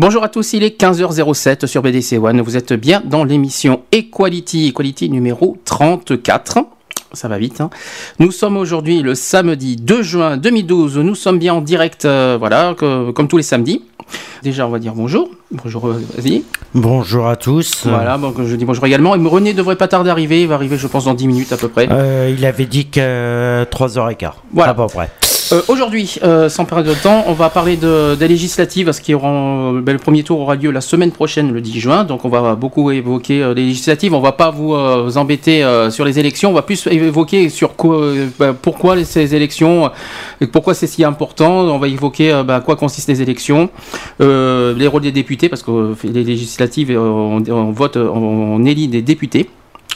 Bonjour à tous, il est 15h07 sur BDC One. Vous êtes bien dans l'émission Equality, Equality numéro 34. Ça va vite. Hein. Nous sommes aujourd'hui le samedi 2 juin 2012. Nous sommes bien en direct, euh, voilà, comme tous les samedis. Déjà, on va dire bonjour. Bonjour, euh, vas-y. Bonjour à tous. Voilà, donc je dis bonjour également. Et René devrait pas tarder d'arriver. Il va arriver, je pense, dans 10 minutes à peu près. Euh, il avait dit que 3h15. Voilà. À peu près. Euh, aujourd'hui, euh, sans perdre de temps, on va parler de, des législatives, parce qui auront, ben, le premier tour aura lieu la semaine prochaine, le 10 juin. Donc on va beaucoup évoquer euh, les législatives. On va pas vous, vous embêter sur les élections. On va plus évoquer sur quoi, ben, pourquoi ces élections, pourquoi c'est si important. On va évoquer ben, quoi consistent les élections, les rôles des députés, parce que les législatives, on, on vote, on élit des députés.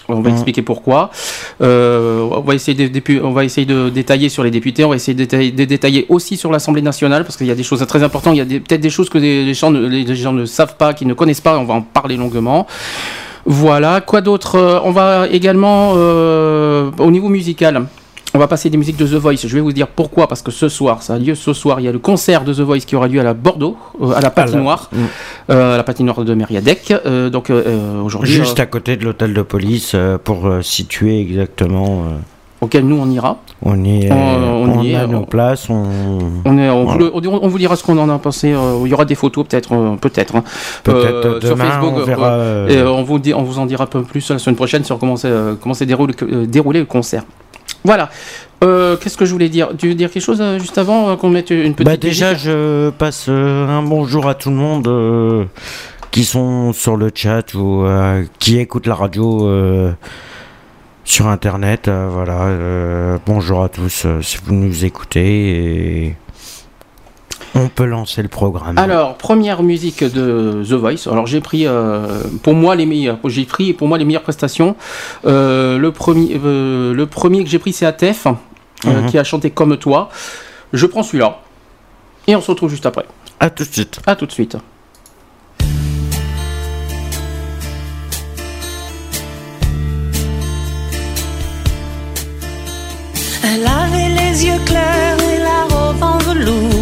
On va mmh. expliquer pourquoi. Euh, on, va essayer de, on va essayer de détailler sur les députés. On va essayer de détailler, aussi sur l'Assemblée nationale parce qu'il y a des choses très importantes. Il y a peut-être des choses que les gens, ne, les gens ne savent pas, qui ne connaissent pas. On va en parler longuement. Voilà. Quoi d'autre? Euh, On va également euh, au niveau musical. On va passer des musiques de The Voice. Je vais vous dire pourquoi. Parce que ce soir, ça a lieu ce soir. Il y a le concert de The Voice qui aura lieu à la Bordeaux, euh, à la patinoire, mm. euh, à la patinoire de Mériadec. Euh, donc aujourd'hui. Juste à côté de l'hôtel de police pour situer exactement. Auquel nous on ira. On y est. On, y est, à nos places. On, on, est, on, vous, dira ce qu'on en a pensé. il y aura des photos peut-être, peut-être. Hein. Peut-être sur Facebook. On, verra, et on vous dit, on vous en dira un peu plus la semaine prochaine sur comment s'est déroulé, déroulé le concert. Voilà. Euh, qu'est-ce que je voulais dire? Tu veux dire quelque chose euh, juste avant euh, qu'on mette une petite. Bah déjà, je passe un bonjour à tout le monde qui sont sur le chat ou qui écoutent la radio sur internet. voilà. bonjour à tous si vous nous écoutez et on peut lancer le programme. Alors, première musique de The Voice. Alors, j'ai pris euh, pour moi les meilleurs. J'ai pris pour moi les meilleures prestations. Euh, le premier, euh, le premier que j'ai pris, c'est Atef, mhm. qui a chanté Comme toi. Je prends celui-là et on se retrouve juste après. À tout de suite. À tout de suite. Elle avait les yeux clairs et la robe en velours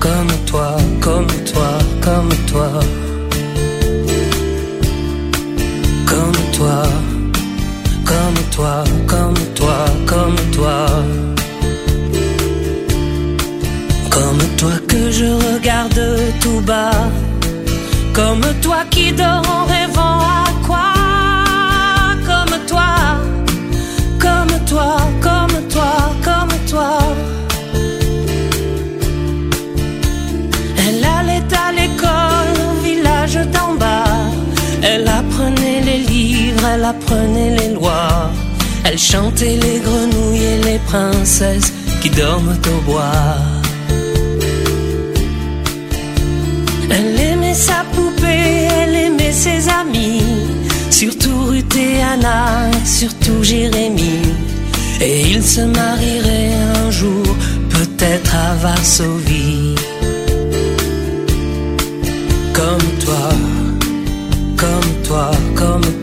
comme toi, comme toi, comme toi. Comme toi, comme toi, comme toi, comme toi. Comme toi que je regarde tout bas. Comme toi qui dort en rêvant elle apprenait les lois. Elle chantait les grenouilles et les princesses qui dorment au bois. Elle aimait sa poupée, elle aimait ses amis, surtout Ruth et Anna, surtout Jérémie. Et ils se marieraient un jour, peut-être à Varsovie comme toi, comme toi, comme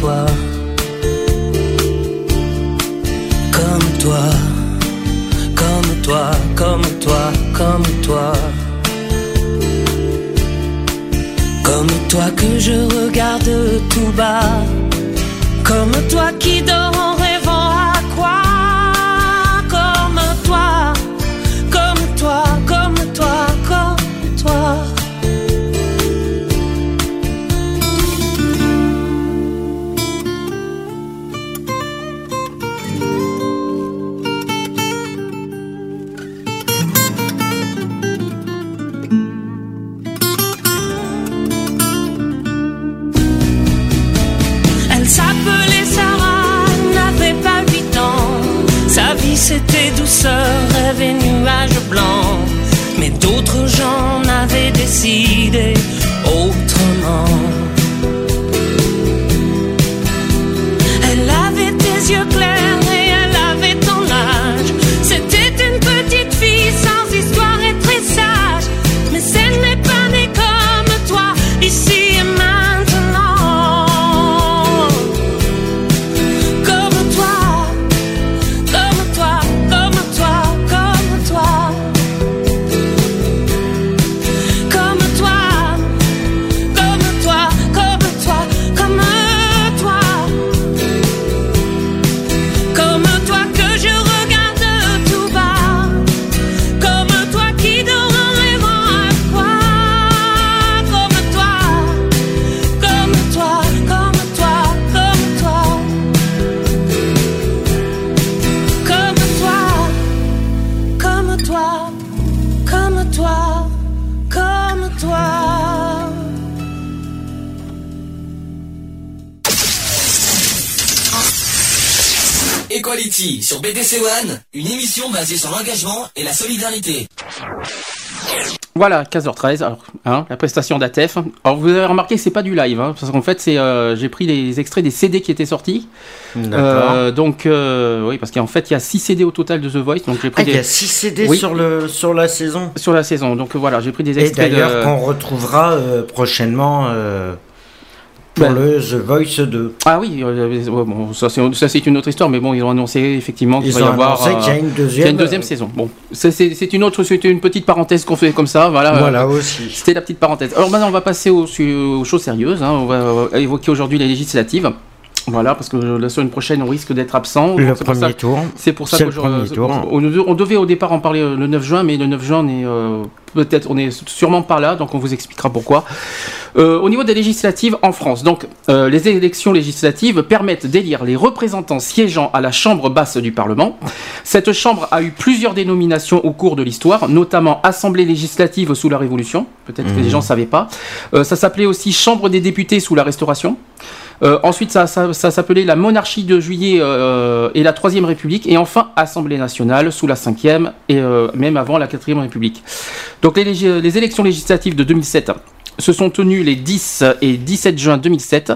comme toi, comme toi, comme toi, comme toi, comme toi, que je regarde tout bas, comme toi qui dors en rêvant c'était sur BDC One, une émission basée sur l'engagement et la solidarité. Voilà, 15h13, alors, hein, la prestation d'ATEF. Alors vous avez remarqué, c'est pas du live, hein, parce qu'en fait, c'est, euh, j'ai pris les extraits des CD qui étaient sortis. D'accord. Euh, donc, euh, oui, parce qu'en fait, il y a 6 CD au total de The Voice, donc j'ai pris Ah, il des... y a 6 CD Oui. sur, le, sur la saison. sur la saison. Donc voilà, j'ai pris des Et extraits d'ailleurs, de... qu'on retrouvera euh, prochainement euh, Ben. le The Voice 2. Ah oui, euh, ouais, bon, ça c'est une autre histoire, mais bon, ils ont annoncé effectivement qu'il va y avoir qu'il y a une a deuxième. une deuxième saison. Bon, c'est c'est une autre, c'était une petite parenthèse qu'on fait comme ça, voilà. Voilà Euh, aussi. C'était la petite parenthèse. Alors maintenant, on va passer aux, aux choses sérieuses. hein. On va euh, évoquer aujourd'hui les législatives. Voilà, parce que la semaine prochaine, on risque d'être absent. Le Donc, c'est pour ça- premier tour. C'est pour ça qu'aujourd'hui- on, on devait au départ en parler euh, le 9 juin, mais le 9 juin, on est euh, peut-être, on est sûrement pas là, donc on vous expliquera pourquoi. Euh, au niveau des législatives en France, donc euh, les élections législatives permettent d'élire les représentants siégeant à la Chambre basse du Parlement. Cette chambre a eu plusieurs dénominations au cours de l'histoire, notamment Assemblée législative sous la Révolution. Peut-être que les gens ne savaient pas. Ça s'appelait aussi Chambre des députés sous la Restauration. Euh, ensuite, ça, ça- ça s'appelait la monarchie de juillet euh, et la troisième République, et enfin Assemblée nationale sous la cinquième et euh, même avant la quatrième République. Donc les, les élections législatives de 2007 se sont tenues les 10 et 17 juin 2007.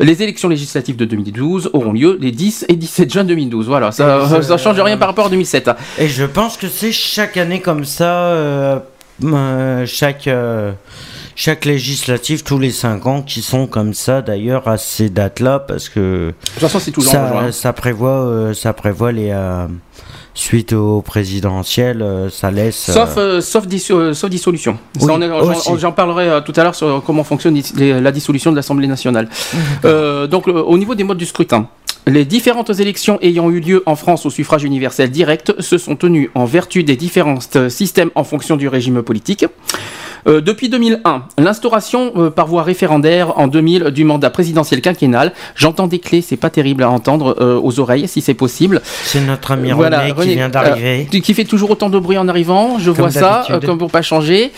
Les élections législatives de 2012 auront lieu les 10 et 17 juin 2012. Voilà, ça, ça change rien par rapport à 2007. Et je pense que c'est chaque année comme ça, chaque, chaque législative, tous les 5 ans, qui sont comme ça d'ailleurs à ces dates-là, parce que De toute façon, c'est toujours en juin. ça, ça prévoit, euh, ça prévoit les. euh, suite au présidentiel, euh, ça laisse. Sauf, euh, sauf, disso- euh, sauf dissolution. Ça, Oui, j'en- parlerai euh, tout à l'heure sur comment fonctionne les- la dissolution de l'Assemblée nationale. Euh, donc, au niveau des modes du scrutin. Les différentes élections ayant eu lieu en France au suffrage universel direct se sont tenues en vertu des différents systèmes en fonction du régime politique. Euh, depuis 2001, l'instauration euh, par voie référendaire en 2000 du mandat présidentiel quinquennal. J'entends des clés, c'est pas terrible à entendre euh, aux oreilles si c'est possible. C'est notre ami Voilà, René qui René, vient d'arriver. euh, qui fait toujours autant de bruit en arrivant. Je vois ça, euh, comme pour pas changer.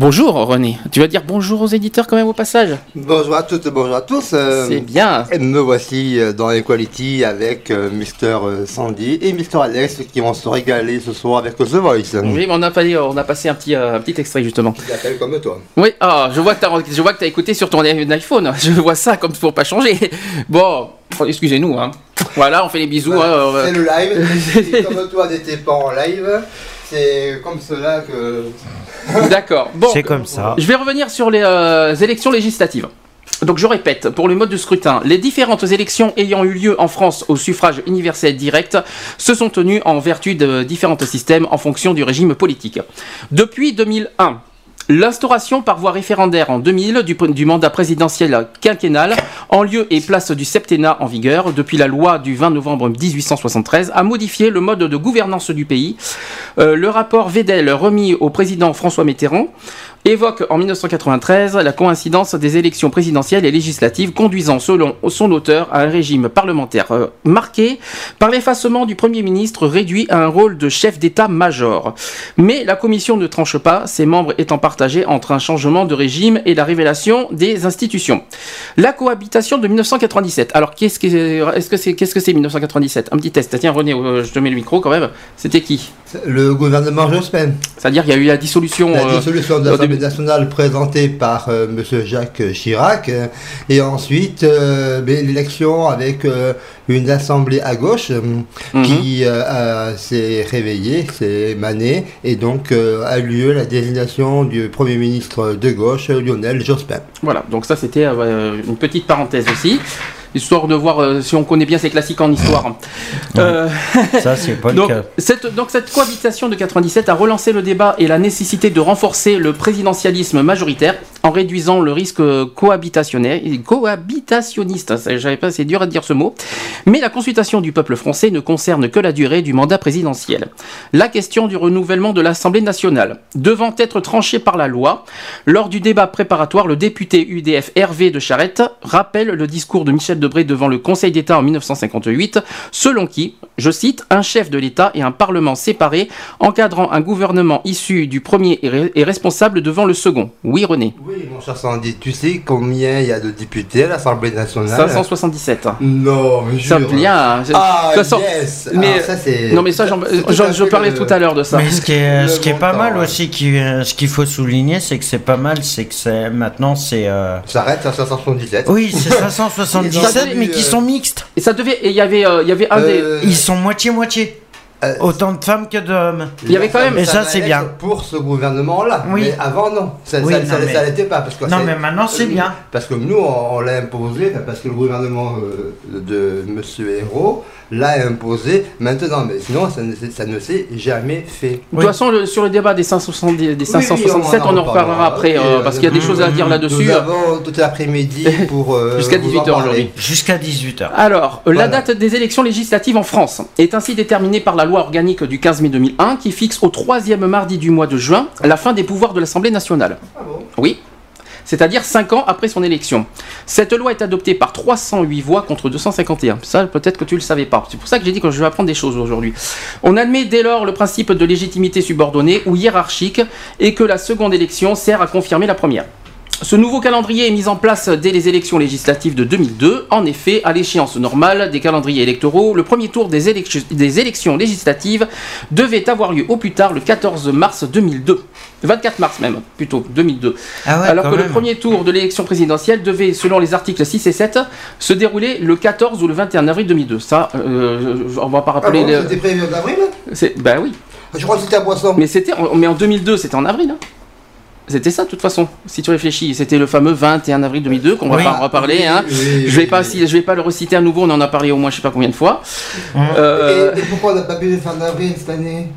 Bonjour René. Tu vas dire bonjour aux éditeurs quand même au passage. Bonjour à toutes, bonjour à tous. euh, C'est bien. et me voici euh, dans Equality avec euh, Mr. Sandy et Mr. Alex qui vont se régaler ce soir avec The Voice. Oui, mais on a, pas- on a passé un petit, un petit extrait justement. Qui comme toi. Oui, ah, je vois que que t'as écouté sur ton iPhone. Je vois ça comme pour pas changer. Bon, excusez-nous. Hein. Voilà, on fait les bisous. Voilà, hein, euh, C'est le live. comme toi n'étais pas en live, c'est comme cela que. D'accord. Bon, C'est comme ça. Je vais revenir sur les euh, élections législatives. Donc je répète, pour le mode de scrutin, les différentes élections ayant eu lieu en France au suffrage universel direct se sont tenues en vertu de différents systèmes en fonction du régime politique. Depuis 2001, L'instauration par voie référendaire en 2000 du, mandat présidentiel quinquennal en lieu et place du septennat en vigueur depuis la loi du 20 novembre 1873 a modifié le mode de gouvernance du pays. Euh, le rapport Vedel remis au président François Mitterrand évoque en 1993 la coïncidence des élections présidentielles et législatives conduisant selon son auteur à un régime parlementaire euh, marqué par l'effacement du Premier ministre réduit à un rôle de chef d'État-major. Mais la commission ne tranche pas, ses membres étant partagés entre un changement de régime et la révélation des institutions. La cohabitation de 1997. Alors qu'est-ce que est-ce que c'est qu'est-ce que c'est 1997 Un petit test. Tiens René, euh, je te mets le micro quand même. C'était qui? Le gouvernement Jospin. C'est-à-dire qu'il y a eu la dissolution. La euh, dissolution de au l'Assemblée nationale présentée par euh, M. Jacques Chirac. euh, et ensuite, euh, l'élection avec euh, une assemblée à gauche Mhm. qui s'est réveillée, s'est émanée. Et donc a lieu la désignation du Premier ministre de gauche, Lionel Jospin. Voilà, donc ça c'était une petite parenthèse aussi, histoire de voir euh, si on connaît bien ces classiques en histoire. Euh, Ça, c'est pas le donc, cas. cette, donc cette cohabitation de 97 a relancé le débat et la nécessité de renforcer le présidentialisme majoritaire en réduisant le risque cohabitationniste. J'avais pas, c'est dur à dire ce mot. Mais la consultation du peuple français ne concerne que la durée du mandat présidentiel. La question du renouvellement de l'Assemblée nationale devant être tranchée par la loi, lors du débat préparatoire, le député UDF Hervé de Charette rappelle le discours de Michel Debré devant le Conseil d'État en 1958, selon qui, je cite, un chef de l'État et un Parlement séparés encadrant un gouvernement issu du premier est responsable devant le second. Oui, René. Mon cher Sandy, tu sais combien il y a de députés à l'Assemblée nationale? 577. Non, mais Ça jure. bien. Ah, façon, yes mais- Alors, ça, c'est- Non mais ça, j'en- je parlais le- tout à l'heure de ça. Mais ce qui est, Le ce qui est pas mal ouais. aussi, qui, euh, ce qu'il faut souligner, c'est que c'est pas mal, c'est que c'est maintenant c'est. euh, Ça arrête à 577. Oui, c'est 577, Ils ont mais qui euh, sont mixtes. Et ça devait, et il y avait, euh, il y avait un des, Euh, Ils sont moitié-moitié. Euh, Autant de femmes que d'hommes. Il y avait quand même- Et ça, c'est bien. Pour ce gouvernement-là. Oui. Mais avant, non. Ça Oui, ça- non, ça- mais- ça l'était pas. Parce que Non, mais maintenant c'est euh, bien. Parce que nous, on, on l'a imposé, parce que le gouvernement euh, de M. Hérault l'a imposé maintenant. Mais sinon, ça ne, s'est- ça ne s'est jamais fait. De toute façon, le- sur le débat des 570, des 577, on, en reparlera après, euh, parce qu'il y a des choses à dire Nous là-dessus. avons tout l'après-midi pour. euh, Jusqu'à vous en 18 heures parler. aujourd'hui. Jusqu'à 18h. Alors, euh, Voilà. la date des élections législatives en France est ainsi déterminée par la loi organique du 15 mai 2001 qui fixe au troisième mardi du mois de juin la fin des pouvoirs de l'Assemblée nationale. Ah bon? Oui. C'est-à-dire 5 ans après son élection. Cette loi est adoptée par 308 voix contre 251. Ça, peut-être que tu le savais pas. C'est pour ça que j'ai dit que je vais apprendre des choses aujourd'hui. On admet dès lors le principe de légitimité subordonnée ou hiérarchique et que la seconde élection sert à confirmer la première. Ce nouveau calendrier est mis en place dès les élections législatives de 2002. En effet, à l'échéance normale des calendriers électoraux, le premier tour des, élec- des élections législatives devait avoir lieu au plus tard le 14 mars 2002. 24 mars même, plutôt, 2002. Ah ouais, Alors que le premier tour de l'élection présidentielle devait, selon les articles 6 et 7, se dérouler le 14 ou le 21 avril 2002. Ça, euh, on va pas Ah rappeler... bon, le- C'était prévu en avril? Ben oui. Je crois que c'était à Boisson. Mais c'était, en- mais en 2002, c'était en avril. hein. C'était ça, de toute façon. Si tu réfléchis, c'était le fameux 21 avril 2002 qu'on va Oui. pas en reparler. hein. Oui, oui, Je vais oui, pas, oui. si, je vais pas le reciter à nouveau. On en a parlé au moins, je sais pas combien de fois. Hum. Euh, Et, et pourquoi on n'a pas pu le faire en avril cette année?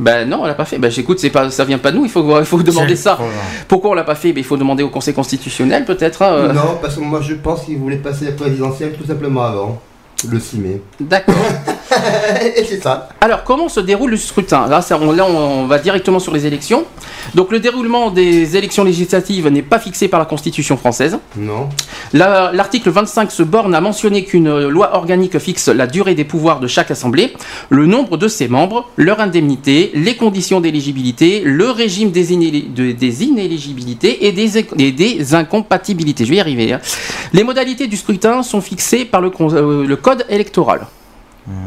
Ben non, on l'a pas fait. Ben j'écoute, c'est pas, ça vient pas de nous. Il faut, il faut demander ça. Pourquoi on l'a pas fait? Ben il faut demander au Conseil constitutionnel, peut-être. hein, euh. Non, parce que moi je pense qu'ils voulaient passer la présidentielle tout simplement avant. Le 6 mai. D'accord. Et c'est ça. Alors, comment se déroule le scrutin? Là, ça, on, là, on va directement sur les élections. Donc, le déroulement des élections législatives n'est pas fixé par la Constitution française. Non. La- L'article 25 se borne à mentionner qu'une loi organique fixe la durée des pouvoirs de chaque assemblée, le nombre de ses membres, leur indemnité, les conditions d'éligibilité, le régime des, inéli- de- des inéligibilités et des, et des incompatibilités. Je vais y arriver. hein. Les modalités du scrutin sont fixées par le, euh, le code électoral.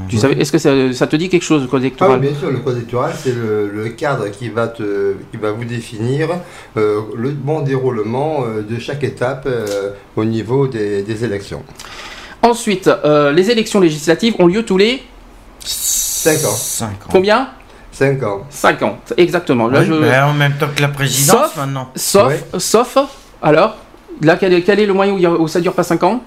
Tu savais, est-ce que ça, ça te dit quelque chose, le code Ah oui, électoral bien sûr, le code électoral, c'est le, le cadre qui va, te, qui va vous définir euh, le bon déroulement euh, de chaque étape euh, au niveau des, des élections. Ensuite, euh, les élections législatives ont lieu tous les 5 ans. 5 ans. combien 5 ans. 50, exactement. Là, Oui, je... mais en même temps que la présidence Sauf- maintenant. Sauf, sauf, alors, là, quel est, quel est le moyen où, ça dure pas 5 ans?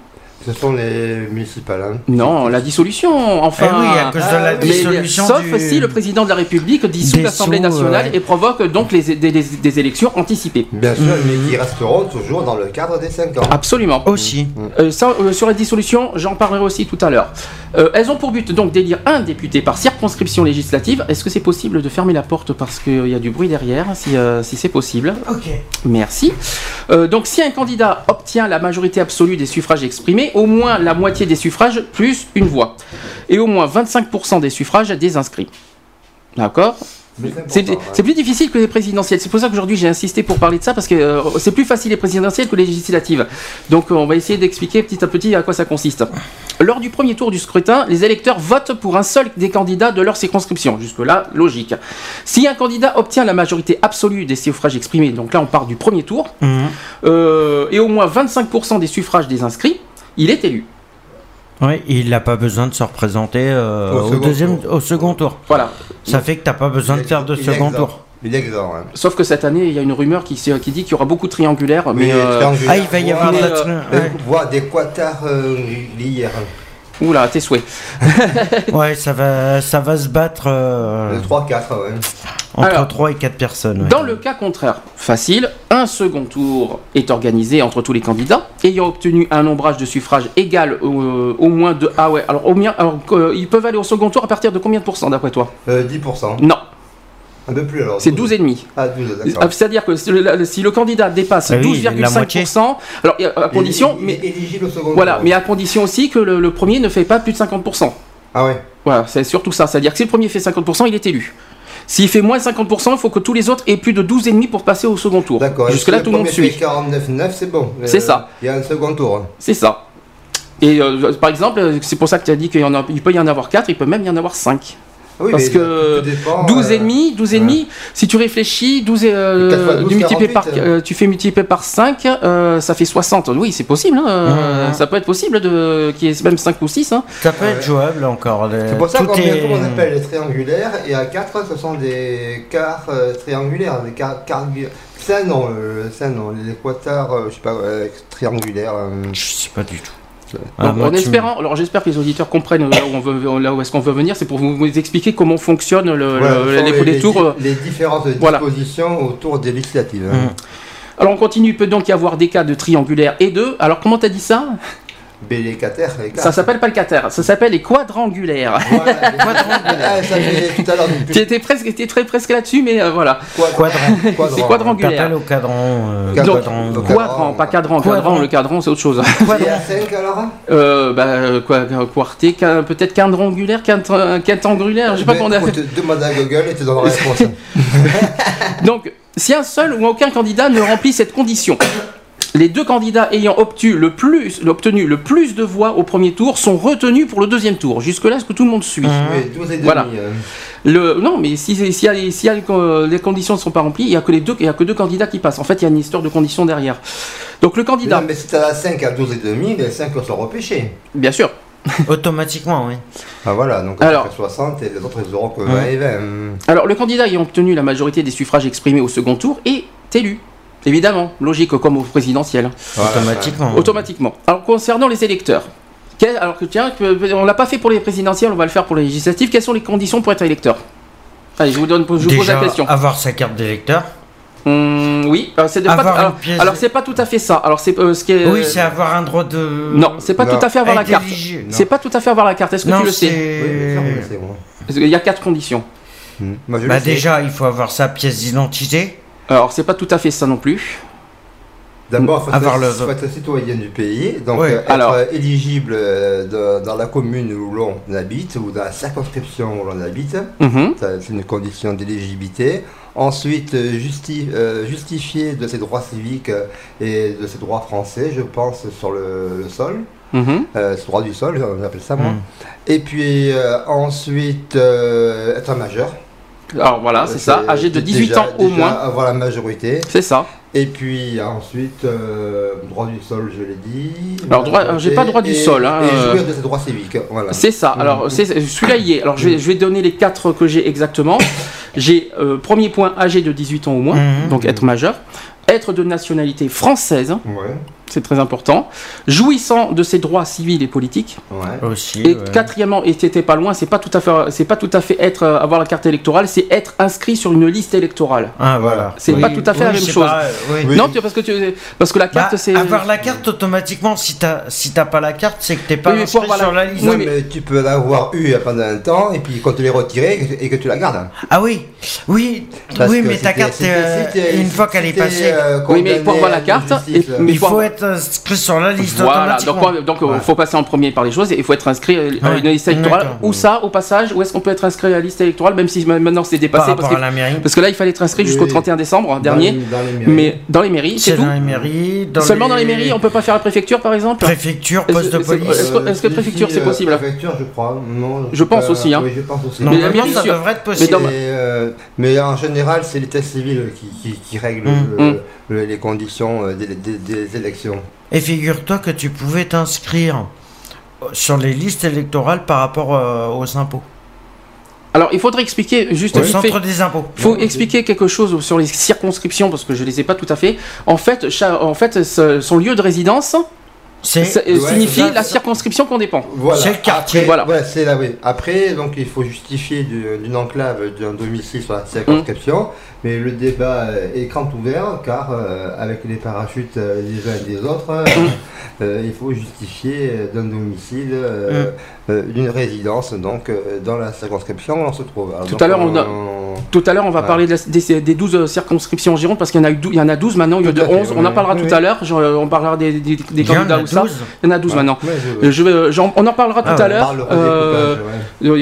Ce sont les municipales. Hein. Non, la dissolution, enfin. Eh oui, à cause de la Mais- dissolution sauf du- si le président de la République dissout l'Assemblée nationale ouais. et provoque donc les, des, des- des élections anticipées. Bien sûr, Mm. mais qui resteront toujours dans le cadre des 5 ans. Absolument. Aussi. Euh, ça, euh, sur la dissolution, j'en parlerai aussi tout à l'heure. Euh, elles ont pour but donc d'élire un député par circonscription législative. Est-ce que c'est possible de fermer la porte parce qu'il y a du bruit derrière, si, euh, si c'est possible? Ok. Merci. Euh, donc si un candidat obtient la majorité absolue des suffrages exprimés, au moins la moitié des suffrages plus une voix, et au moins 25% des suffrages des inscrits. D'accord? C'est plus difficile que les présidentielles. C'est pour ça qu'aujourd'hui j'ai insisté pour parler de ça parce que euh, c'est plus facile les présidentielles que les législatives. Donc euh, on va essayer d'expliquer petit à petit à quoi ça consiste. Lors du premier tour du scrutin, les électeurs votent pour un seul des candidats de leur circonscription. Jusque-là, logique. Si un candidat obtient la majorité absolue des suffrages exprimés, donc là on part du premier tour, Mhm. euh, et au moins 25% des suffrages des inscrits, il est élu. Oui, il n'a pas besoin de se représenter euh, Au deuxième, tour. au second tour. Voilà. Ça fait que t'as pas besoin de faire de second tour. Il hein. Sauf que cette année, il y a une rumeur qui, qui dit qu'il y aura beaucoup de triangulaires, mais... Mais euh, triangulaire, Ah, il va y avoir de Mais, la euh, tri- euh, ouais. des quatards euh, liés. Oula, tes souhaits. Ouais, ça va, ça va se battre euh, Le 3-4, ouais. entre Alors, 3 et 4 personnes. ouais. Dans le cas contraire, facile, un second tour est organisé entre tous les candidats ayant obtenu un nombrage de suffrages égal au, au moins de ah ouais alors au moins alors, euh, ils peuvent aller au second tour à partir de combien de pourcents d'après toi? Euh, 10%. Non, Un peu plus alors. c'est 12 et demi. Ah, 12, Ah, d'accord. C'est-à-dire que si le, candidat dépasse Ah oui, la moitié. 12,5%, alors à condition, Il il éligible au second voilà, tour. mais à condition aussi que le, le premier ne fait pas plus de 50%. Ah ouais. Voilà, c'est surtout ça. C'est-à-dire que si le premier fait 50%, il est élu. S'il fait moins de 50%, il faut que tous les autres aient plus de 12,5 pour passer au second tour. D'accord. Jusque-là, Si tout le monde suit. fait 49,9, c'est bon. C'est Euh, ça. Il y a un second tour. hein. C'est ça. Et euh, par exemple, euh, c'est pour ça que tu as dit qu'il y en a, il peut y en avoir 4, il peut même y en avoir 5. Ah Oui, Parce que dépend, 12 et euh, demi, 12 et demi, si tu réfléchis, 12 et, euh, Quatre fois douze, du multiplié par, 48, euh, tu fais multiplier par 5, euh, ça fait 60. Oui, c'est possible, hein, euh, Mhm. ça peut être possible de, qu'il y ait même 5 ou 6. Hein. Ça peut Ouais. être jouable encore. les- C'est pour ça tout qu'on est- on appelle les triangulaires et à 4 ce sont des quarts euh, triangulaires, des quarts, quarts c'est un nom, euh, c'est un nom, les quatards, euh, je sais pas, euh, triangulaires. euh, Je sais pas du tout. Donc, Ah, en tu- espérant, alors j'espère que les auditeurs comprennent là où, on veut, là où est-ce qu'on veut venir, c'est pour vous, vous expliquer comment fonctionnent le, voilà, le- les, les tours. euh, les différentes voilà. dispositions autour des législatives. hein. Mhm. Alors on continue, il peut donc y avoir des cas de triangulaires et de. Alors comment t'as dit ça? Ça s'appelle pas le cater, ça s'appelle les quadrangulaires. Voilà, les quadrangulaires. Ah, ça fait tout à l'heure. Tu étais presque, très presque là-dessus, mais euh, voilà. Quadrant. C'est quadrangulaire. Au cadran. euh, pas cadran. Le cadran, c'est autre chose. 5 alors Euh, bah, quoi, quarté, peut-être quadrangulaire, quint- quintangulaire, je sais pas comment on a Demande à Google et tu donneras la réponse. Donc, si un seul ou aucun candidat ne remplit cette condition, les deux candidats ayant obtenu le plus, obtenu le plus de voix au premier tour sont retenus pour le deuxième tour. Jusque-là, est-ce que tout le monde suit Oui, 12 et demi. Voilà. euh. le, Non, mais si, si, si, les, si les conditions ne sont pas remplies, il n'y a, que les deux- il y a que deux candidats qui passent. En fait, il y a une histoire de conditions derrière. Donc, le Mais candidat, non, mais si t'as la 5 à 12 et demi, les 5 sont repêchés. bien sûr, Automatiquement, oui. Ah voilà, donc Alors. on fait 60 et les autres ils auront que 20 Ouais. et 20. Alors, le candidat ayant obtenu la majorité des suffrages exprimés au second tour est élu. Évidemment, logique comme au présidentiel. Voilà, Automatiquement. Automatiquement. Alors, concernant les électeurs, quel- alors que tiens, on l'a pas fait pour les présidentielles, on va le faire pour les législatives. Quelles sont les conditions pour être électeur? Allez, je vous donne, je vous pose la question. avoir sa carte d'électeur. Hum, oui, alors c'est de Avoir pas, une alors, pièce alors c'est pas tout à fait ça. Alors c'est euh, ce qui est. Oui, c'est avoir un droit de. Non, c'est pas Non. tout à fait avoir la carte. C'est pas tout à fait avoir la carte. Est-ce que Non, tu le sais? c'est- Oui. Parce qu'il y a quatre conditions. Hmm. Bah déjà, il faut avoir sa pièce d'identité. Alors c'est pas tout à fait ça non plus. D'abord, il faut, être- le- faut être citoyen du pays, donc Oui. euh, être Alors. éligible euh, de- dans la commune où l'on habite ou dans la circonscription où l'on habite. Mhm. C'est une condition d'éligibilité. Ensuite, euh, justi- euh, justifier de ses droits civiques et de ses droits français, je pense, sur le, le sol. Euh, ce droit du sol, on appelle ça moi. Mm. Et puis euh, ensuite, euh, être majeur. Alors voilà, c'est ça, âgé de 18 déjà- ans au déjà moins. Avoir la majorité. C'est ça. Et puis ensuite, euh, droit du sol, je l'ai dit. Alors, droit- alors, j'ai pas droit du Et- sol, hein, et euh. jouir de ses droits civiques. Voilà. C'est ça. Alors, c'est celui-là y est. Alors, je vais, je vais donner les quatre que j'ai exactement. J'ai euh, premier point âgé de 18 ans au moins, Mhm. donc être majeur, être de nationalité française, Ouais. C'est très important. Jouissant de ses droits civils et politiques. Ouais. Aussi. Et ouais. quatrièmement, et t'étais pas loin, c'est pas tout à fait, c'est pas tout à fait être euh, avoir la carte électorale, c'est être inscrit sur une liste électorale. Ah, voilà. C'est pas tout à fait la même chose. pas- oui. Oui. Non, parce que tu, parce que la Bah, carte c'est. avoir la carte automatiquement, si t'as si t'as pas la carte, c'est que t'es pas Oui, inscrit sur la- la liste. Oui, Non, mais- mais tu peux l'avoir eu pendant un temps et puis quand tu l'es retiré et que tu la gardes. Ah oui, oui, Parce oui, mais ta carte, euh, une fois qu'elle est passée, euh, Oui, mais pour avoir la carte, euh, il faut avoir- être inscrit sur la liste Voilà, donc, donc euh, Ouais. faut passer en premier par les choses et il faut être inscrit euh, à Ouais, une liste électorale. Où ça, au passage, où est-ce qu'on peut être inscrit à la liste électorale, même si ma- maintenant c'est dépassé parce que, à la mairie. parce que là il fallait être inscrit jusqu'au Oui. 31 décembre hein, dans dernier, les- dans les mairies. mais dans les mairies, c'est C'est tout. dans les mairies. dans Seulement dans les mairies, on peut pas faire la préfecture par exemple? Préfecture, poste de police. est-ce que- préfecture, si, c'est euh, possible? Préfecture, je crois. Non, Je pense aussi, hein. Oui, je pense aussi. Mais la Normalement, mairie, ça devrait être Mais possible. Mais, euh, en général, c'est l'état civil qui, qui, qui règle Hum, le- hum. le- les conditions euh, des, des- des élections. Et figure-toi que tu pouvais t'inscrire sur les listes électorales par rapport euh, aux impôts. Alors il faudrait expliquer juste Au vite fait. centre des impôts. Il faut expliquer quelque chose sur les circonscriptions parce que je les ai pas tout à fait. En fait, en fait, son lieu de résidence euh, ouais, signifie ça, la circonscription qu'on dépend. Voilà. C'est le quartier. Après, Voilà. ouais, c'est là, oui. Après, donc, il faut justifier du- d'une enclave, d'un domicile sur la circonscription. Mais le débat euh, est grand ouvert, car euh, avec les parachutes euh, des uns et des autres, euh, il faut justifier d'un domicile, euh, euh, d'une résidence, donc, dans la circonscription où on se trouve. Alors, Tout donc, à l'heure, on a- Tout à l'heure, on va Ouais. parler de la- des, des 12 circonscriptions en Gironde parce qu'il y en a eu dou- il y en a 12 maintenant, il y a Tout de à fait, 11. On en parlera Oui, tout à l'heure. On parlera des, en candidats a ou ça. 12. Il y en a 12 Ouais. maintenant. Ouais, je on en parlera Ah tout à l'heure. Euh.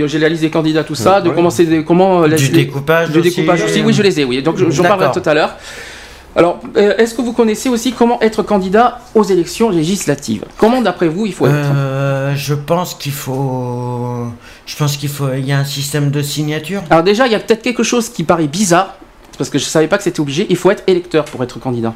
J'ai la liste des candidats, tout ça, de Ouais. comment c'est, comment la- Du découpage du aussi. découpage aussi. Oui, je les ai. Oui, donc je- j'en parlerai tout à l'heure. Alors, euh, est-ce que vous connaissez aussi comment être candidat aux élections législatives? Comment, d'après vous, il faut être? Euh, je pense qu'il faut. Je pense qu'il faut. Il y a un système de signature. Alors déjà, il y a peut-être quelque chose qui paraît bizarre, parce que je savais pas que c'était obligé. Il faut être électeur pour être candidat.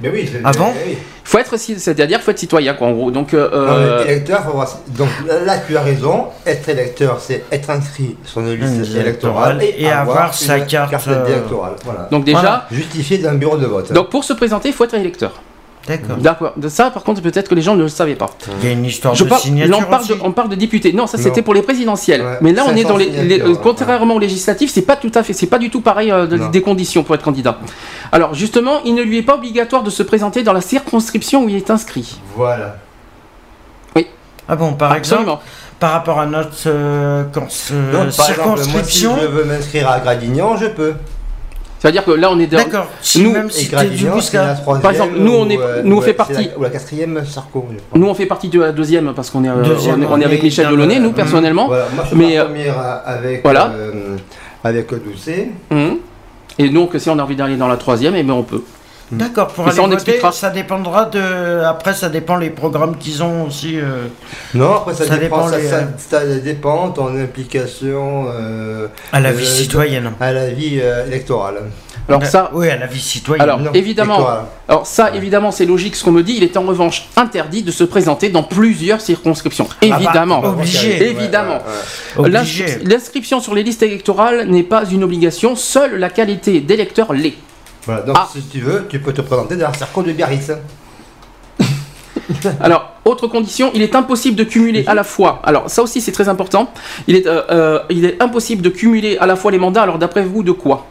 Mais oui, c'est- Ah oui. Il faut être, c'est-à-dire qu'il faut être citoyen, quoi, en gros. Donc, euh, Non, euh, électeur, faut. Donc là, tu as raison. Être électeur, c'est être inscrit sur une liste électorale électorale et avoir sa une carte, euh, électorale. Voilà. donc déjà, Voilà. Justifié d'un bureau de vote. donc pour se présenter, il faut être électeur. D'accord. D'accord. De ça, par contre, peut-être que les gens ne le savaient pas. Il y a une histoire Je de signature. là, on parle de, on parle de députés. Non, ça c'était pour les présidentielles. Ouais, Mais là, on est 500 dans les, les- signatures, euh, ouais. contrairement aux législatives, c'est pas tout à fait, c'est pas du tout pareil euh, des conditions pour être candidat. Alors justement, il ne lui est pas obligatoire de se présenter dans la circonscription où il est inscrit. Voilà. Ah bon, par exemple, par rapport à notre euh, cons- euh, Donc, par exemple, moi, si circonscription. je veux m'inscrire à Gradignan, je peux. C'est-à-dire que là, on est dans. D'accord. Si Nous- même Et si du Gradignan, c'est la Bouscat. troisième. Par exemple, nous, on est- ou, euh, nous, on fait partie- la- Ou la quatrième Sarko. Nous, on fait partie de la deuxième parce qu'on est, euh, Deuxième, on est, on est avec Michel Delaunay, nous personnellement. Voilà, moi, je suis Mais, la euh, première avec, voilà. euh, avec Doucet. Hum. Et donc, si on a envie d'aller dans la troisième, eh bien, on peut. D'accord, pour aller ça, on voter, expliquera. ça dépendra de. Après, ça dépend les programmes qu'ils ont aussi. euh. Non, après ça, Ça dépend, dépend ça, les, ça- euh, ça dépend de ton implication euh, À la vie citoyenne. à la vie euh, électorale. Alors ça, Oui, à la vie citoyenne. Alors, Non, évidemment. électorale. alors ça, évidemment, c'est logique ce qu'on me dit. Il est en revanche interdit de se présenter dans plusieurs circonscriptions. Ah bah, Évidemment. obligé. Ouais, Évidemment. ouais, ouais. Obligé. L'ins- L'inscription sur les listes électorales n'est pas une obligation. Seule la qualité d'électeur l'est. Voilà, donc Ah. si tu veux, tu peux te présenter dans la circo de Biarritz. Alors, autre condition, il est impossible de cumuler à la fois. Alors, ça aussi, c'est très important. Il est, euh, euh, il est impossible de cumuler à la fois les mandats. Alors, d'après vous, de quoi?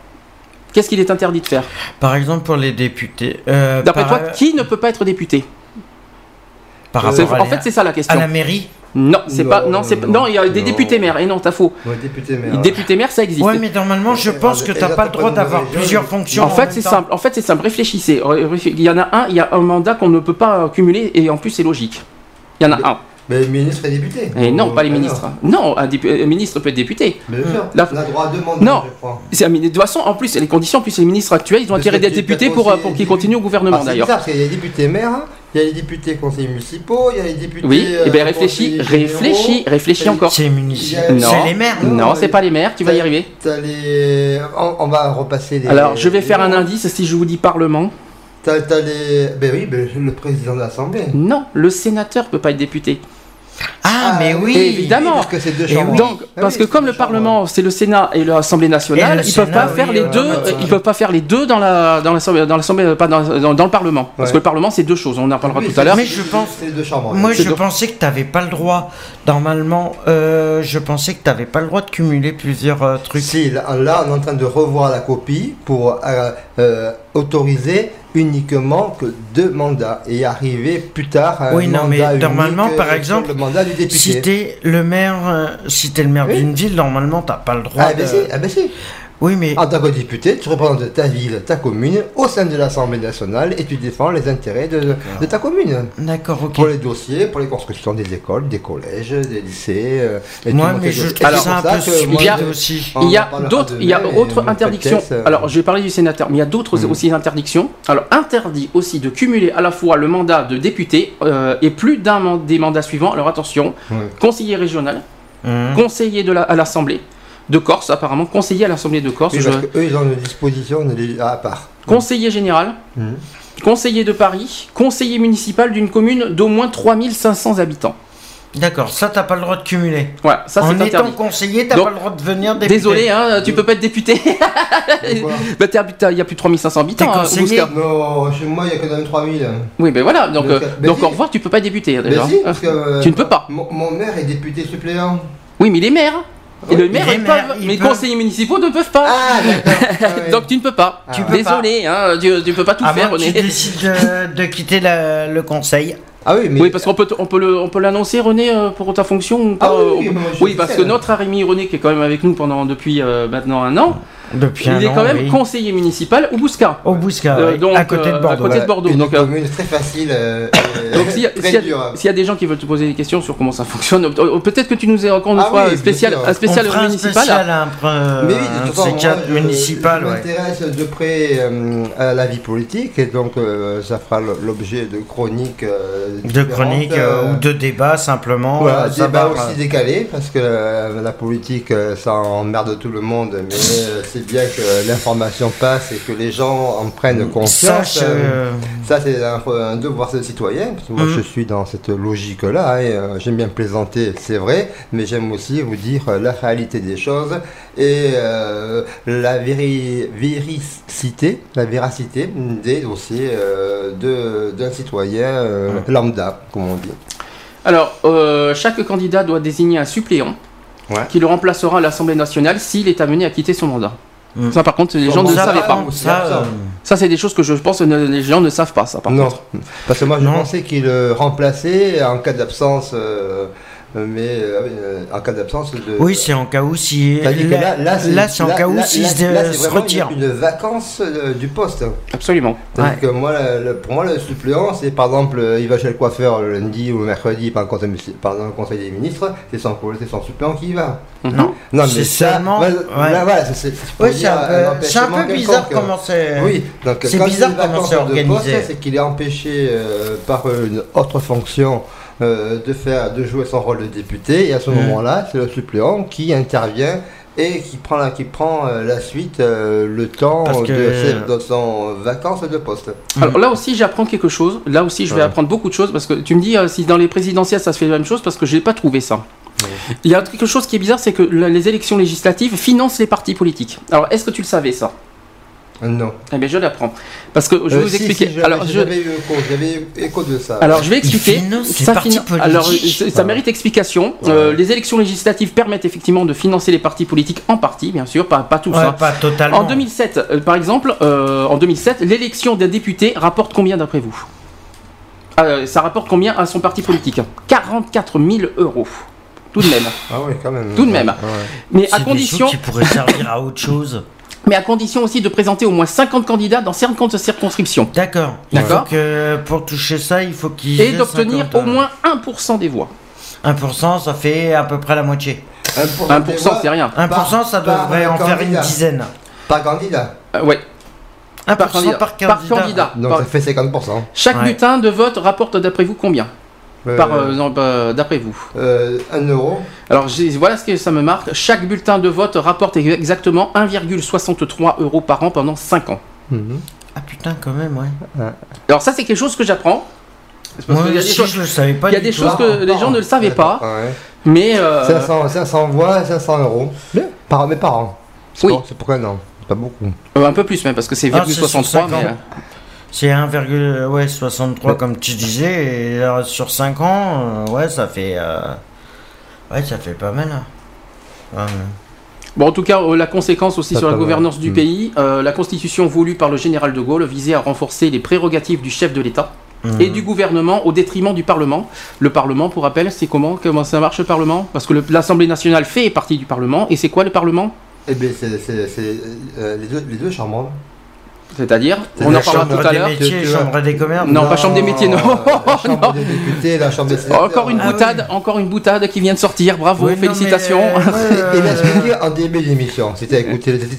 Qu'est-ce qu'il est interdit de faire? Par exemple, pour les députés. euh, D'après par, toi, qui ne peut pas être député? Par Euh, C'est- rapport à, En fait, c'est ça la à question. la mairie Non, c'est pas. Non, c'est non, non. Il y a des non. députés maires. Et non, t'as faux. Ouais, député maire. Député maire, ça existe. Ouais, mais normalement, je pense que t'as pas le droit d'avoir plusieurs mais- fonctions. En fait, c'est simple. En fait, c'est simple. Réfléchissez. Réfléch- Il y en a un. Il y a un mandat qu'on ne peut pas cumuler et en plus, c'est logique. Il y en a un. Mais ministre et député. Et non, pas les ministres. Non, un, ministre peut être député. Bien sûr. La- On a droit à deux mandats, Non. je crois. C'est un De toute façon, en plus, les conditions, en plus, les ministres actuels, ils ont d'être tu- députés pour, pour des qu'ils députés. continuent au gouvernement, Ah, c'est d'ailleurs. bizarre, parce qu'il y a les députés maires. Il y a les députés conseillers municipaux, il y a les députés. Oui, euh, et bien réfléchis, réfléchis, réfléchis encore. C'est y a- C'est Non. les maires. Non, Non, c'est les- pas les maires, tu vas y arriver. T'as les. On, on va repasser les. Alors, je vais faire un les- indice si je vous dis Parlement. T'as t'as les. Ben oui, ben, le président de l'Assemblée. Non, le sénateur peut pas être député. Ah, mais oui. Évidemment. parce que c'est deux Et chambres. oui. Donc, Ah parce oui, que comme le Parlement, c'est le Sénat et l'Assemblée nationale, Et le ils peuvent pas Sénat, faire oui, les deux. ouais. Ils peuvent pas faire les deux dans la dans l'Assemblée, dans l'Assemblée, pas dans, dans, dans le Parlement. Parce que le Parlement, c'est deux choses. On en parlera Oui, tout à l'heure. Mais je pense- C'est deux chambres. Moi, je pensais que tu n'avais pas le droit. Normalement, euh, je pensais que tu n'avais pas le droit de cumuler plusieurs euh, trucs. Si, là, là, on est en train de revoir la copie pour euh, autoriser uniquement que deux mandats et arriver plus tard à un Oui, non, mais mandat normalement, par exemple, sur le mandat du député. Si t'es le maire, si t'es le maire Oui. d'une ville, normalement, t'as pas le droit. Ah, de... ben si, ah ben si. Oui, mais En tant que député, tu représentes ta ville, ta commune au sein de l'Assemblée nationale et tu défends les intérêts de, de ta commune. d'accord, ok. Pour les dossiers, pour les constructions des écoles, des collèges, des lycées. euh, et Moi, tout, mais je c'est trouve ça un peu il y a- aussi. Il y a d'autres, il y a interdictions. podcast, euh, Alors, je vais parler du sénateur, mais il y a d'autres Mm. aussi interdictions. Alors, interdit aussi de cumuler à la fois le mandat de député euh, et plus d'un des mandats suivants. Alors attention, conseiller régional, Hum. conseiller de la, à l'Assemblée de Corse, apparemment, conseiller à l'Assemblée de Corse, Oui, je- parce qu'eux, ils ont une disposition lég- à part. conseiller général, Mhm. conseiller de Paris, conseiller municipal d'une commune d'au moins 3500 habitants. D'accord, ça t'as pas le droit de cumuler. Voilà, ça en c'est étant interdit. conseiller, t'as Donc, pas le droit de venir député. Désolé, hein, tu peux pas être député. Pourquoi Bah, il y a plus de 3500 habitants. T'es hein, conseiller. Bousca. Non, chez moi, il y a que dans les 3000. Oui, ben voilà, donc, euh, donc si. au revoir, tu peux pas être député hein, déjà. si, parce que, euh, Tu ne peux pas. Mon, mon maire est député suppléant. Oui, mais les maires. Et Oui, le maire, les ils maires, peuvent, ils mais les peuvent. conseillers municipaux ne peuvent pas. Ah. Ah, ouais. Donc tu ne peux pas. Tu peux Désolé, hein, tu, tu peux pas tout À faire. que tu René. décides de, de quitter la- le conseil. Ah oui, mais. Oui, parce qu'on peut, on peut le, on peut l'annoncer, René, euh, pour ta fonction ou pas Ah oui, euh, on oui, parce que notre ami René, qui est quand même avec nous pendant depuis euh, maintenant un an, Depuis il un est an, quand même oui. conseiller municipal au Bousca. Au Bousca, Euh, donc, à côté de euh, à Bordeaux. côté de Bordeaux. Une donc, euh, commune très facile. euh, Donc s'il y, a- y des gens qui veulent te poser des questions sur comment ça fonctionne, euh, peut-être que tu nous aies encore une Ah fois oui, spécial, un spécial On fera un municipal. spécial, un, Mais oui, un de toute façon, C4 moi, je- municipal, je ouais. m'intéresse de près euh, à la vie politique et donc euh, ça fera l'objet de chroniques. euh, De chroniques ou de débats simplement. Voilà, euh, ça débat va, aussi euh, décalé parce que euh, la politique ça emmerde tout le monde, mais euh, c'est bien que l'information passe et que les gens en prennent conscience. Sache, euh, Ça, c'est un, un devoir de citoyen, parce que moi Mhm. je suis dans cette logique-là, et euh, j'aime bien plaisanter, c'est vrai, mais j'aime aussi vous dire euh, la réalité des choses et euh, la véri- véricité, la véracité des dossiers euh, de- d'un citoyen euh, lambda, comme on dit. Alors, euh, chaque candidat doit désigner un suppléant Ouais. qui le remplacera à l'Assemblée nationale s'il est amené à quitter son mandat. Ça, par contre, les gens ne savaient pas. ça, ça. euh, Ça, c'est des choses que je pense que les gens ne savent pas, ça, par non, contre. parce que moi je Non. pensais qu'il le remplaçait en cas d'absence, euh, mais euh, en cas d'absence de. Oui, c'est en cas où si. Là, là, là, c'est en cas où là- se, retire. Une, une vacance euh, du poste. Absolument. Ouais. que moi, le- le- pour moi, le suppléant, c'est par exemple, euh, il va chez le coiffeur le lundi ou le mercredi pendant le conseil, pendant le conseil des ministres, c'est son, suppléant qui y va. Mhm. Non, Non, C'est mais ça, seulement- ouais. voilà, c'est- Oui, un peu, un bizarre quelconque. comment c'est. Oui, donc C'est bizarre comment c'est organisé. poste, c'est qu'il est empêché euh, par une autre fonction euh, de faire, de jouer son rôle de député, et à ce Mm. moment-là, c'est le suppléant qui intervient et qui prend la, qui prend euh, la suite euh, le temps Parce que- ses- de son vacances de poste. Alors là aussi, j'apprends quelque chose. Là aussi, je vais Ouais. apprendre beaucoup de choses parce que tu me dis euh, si dans les présidentielles ça se fait la même chose parce que je n'ai pas trouvé ça. Il y a quelque chose qui est bizarre, c'est que les élections législatives financent les partis politiques. Alors, est-ce que tu le savais ça? Non. Eh bien, je l'apprends. Parce que je vais Euh, vous si, expliquer. si, Alors, je, j'avais eu écho, j'avais eu écho de ça. Alors, je vais expliquer. Ça. Alors, ça, mérite explication. Euh, les élections législatives permettent effectivement de financer les partis politiques en partie, bien sûr, pas, pas tous. Ouais, hein. pas totalement. En 2007, euh, par exemple, euh, en 2007, l'élection d'un député rapporte combien d'après vous? Euh, Ça rapporte combien à son parti politique? 44 000 euros. Tout de même. Ah oui, quand même. Tout de même. Ouais. Mais à condition, qui pourraient servir à autre chose. Mais à condition aussi de présenter au moins 50 candidats dans 50 circonscriptions D'accord. Pour toucher ça, il faut qu'il et d'obtenir au moins 1% des voix. 1%, ça fait à peu près la moitié. 1%, 1% c'est rien. 1%, ça par devrait en faire une candidat. dizaine. Par candidat. Euh, ouais, 1% par candidat. par Par candidat. candidat. Donc Par- ça fait 50%. Chaque Ouais. bulletin de vote rapporte d'après vous combien? Euh, Par euh, non, bah, d'après vous. euh, 1 euro. Alors j'ai- voilà ce que ça me marque. Chaque bulletin de vote rapporte exactement 1,63 euros par an pendant 5 ans. Ah putain, quand même, ouais. Alors ça c'est quelque chose que j'apprends. Moi choses, je le savais pas il y a du des choses que les gens ne le savaient pas, Ouais. mais euh, 500, 500 voix, 500 euros. Par, mais par an. C'est Oui. pour- C'est pourquoi non C'est pas beaucoup. euh, un peu plus même parce que c'est Ah, c'est sur 0,63 mais cinq ans. euh, C'est 1,63 comme tu disais, et euh, sur 5 ans, euh, ouais, ça fait. euh, Ouais, ça fait pas mal. hein. Ouais, ouais. Bon, en tout cas, euh, la conséquence aussi Ça sur la mal. gouvernance du Mm. pays, euh, la constitution voulue par le général de Gaulle visait à renforcer les prérogatives du chef de l'État et Mhm. du gouvernement au détriment du Parlement. Le Parlement, pour rappel, c'est comment Comment ça marche le Parlement? Parce que l'Assemblée nationale fait partie du Parlement, et c'est quoi le Parlement? Eh bien, c'est euh, les, deux, les deux chambres. C'est-à-dire C'est On en parlera chambre tout à des l'heure. métiers, Tu- tu vois. chambre des commerces. Non, pas chambre des métiers, non. La chambre Non. des députés, la chambre des sénateurs. Encore une Ah boutade, encore une boutade qui vient de sortir. Bravo, Oui, non, félicitations. mais, euh, Il a expliqué en début d'émission. C'était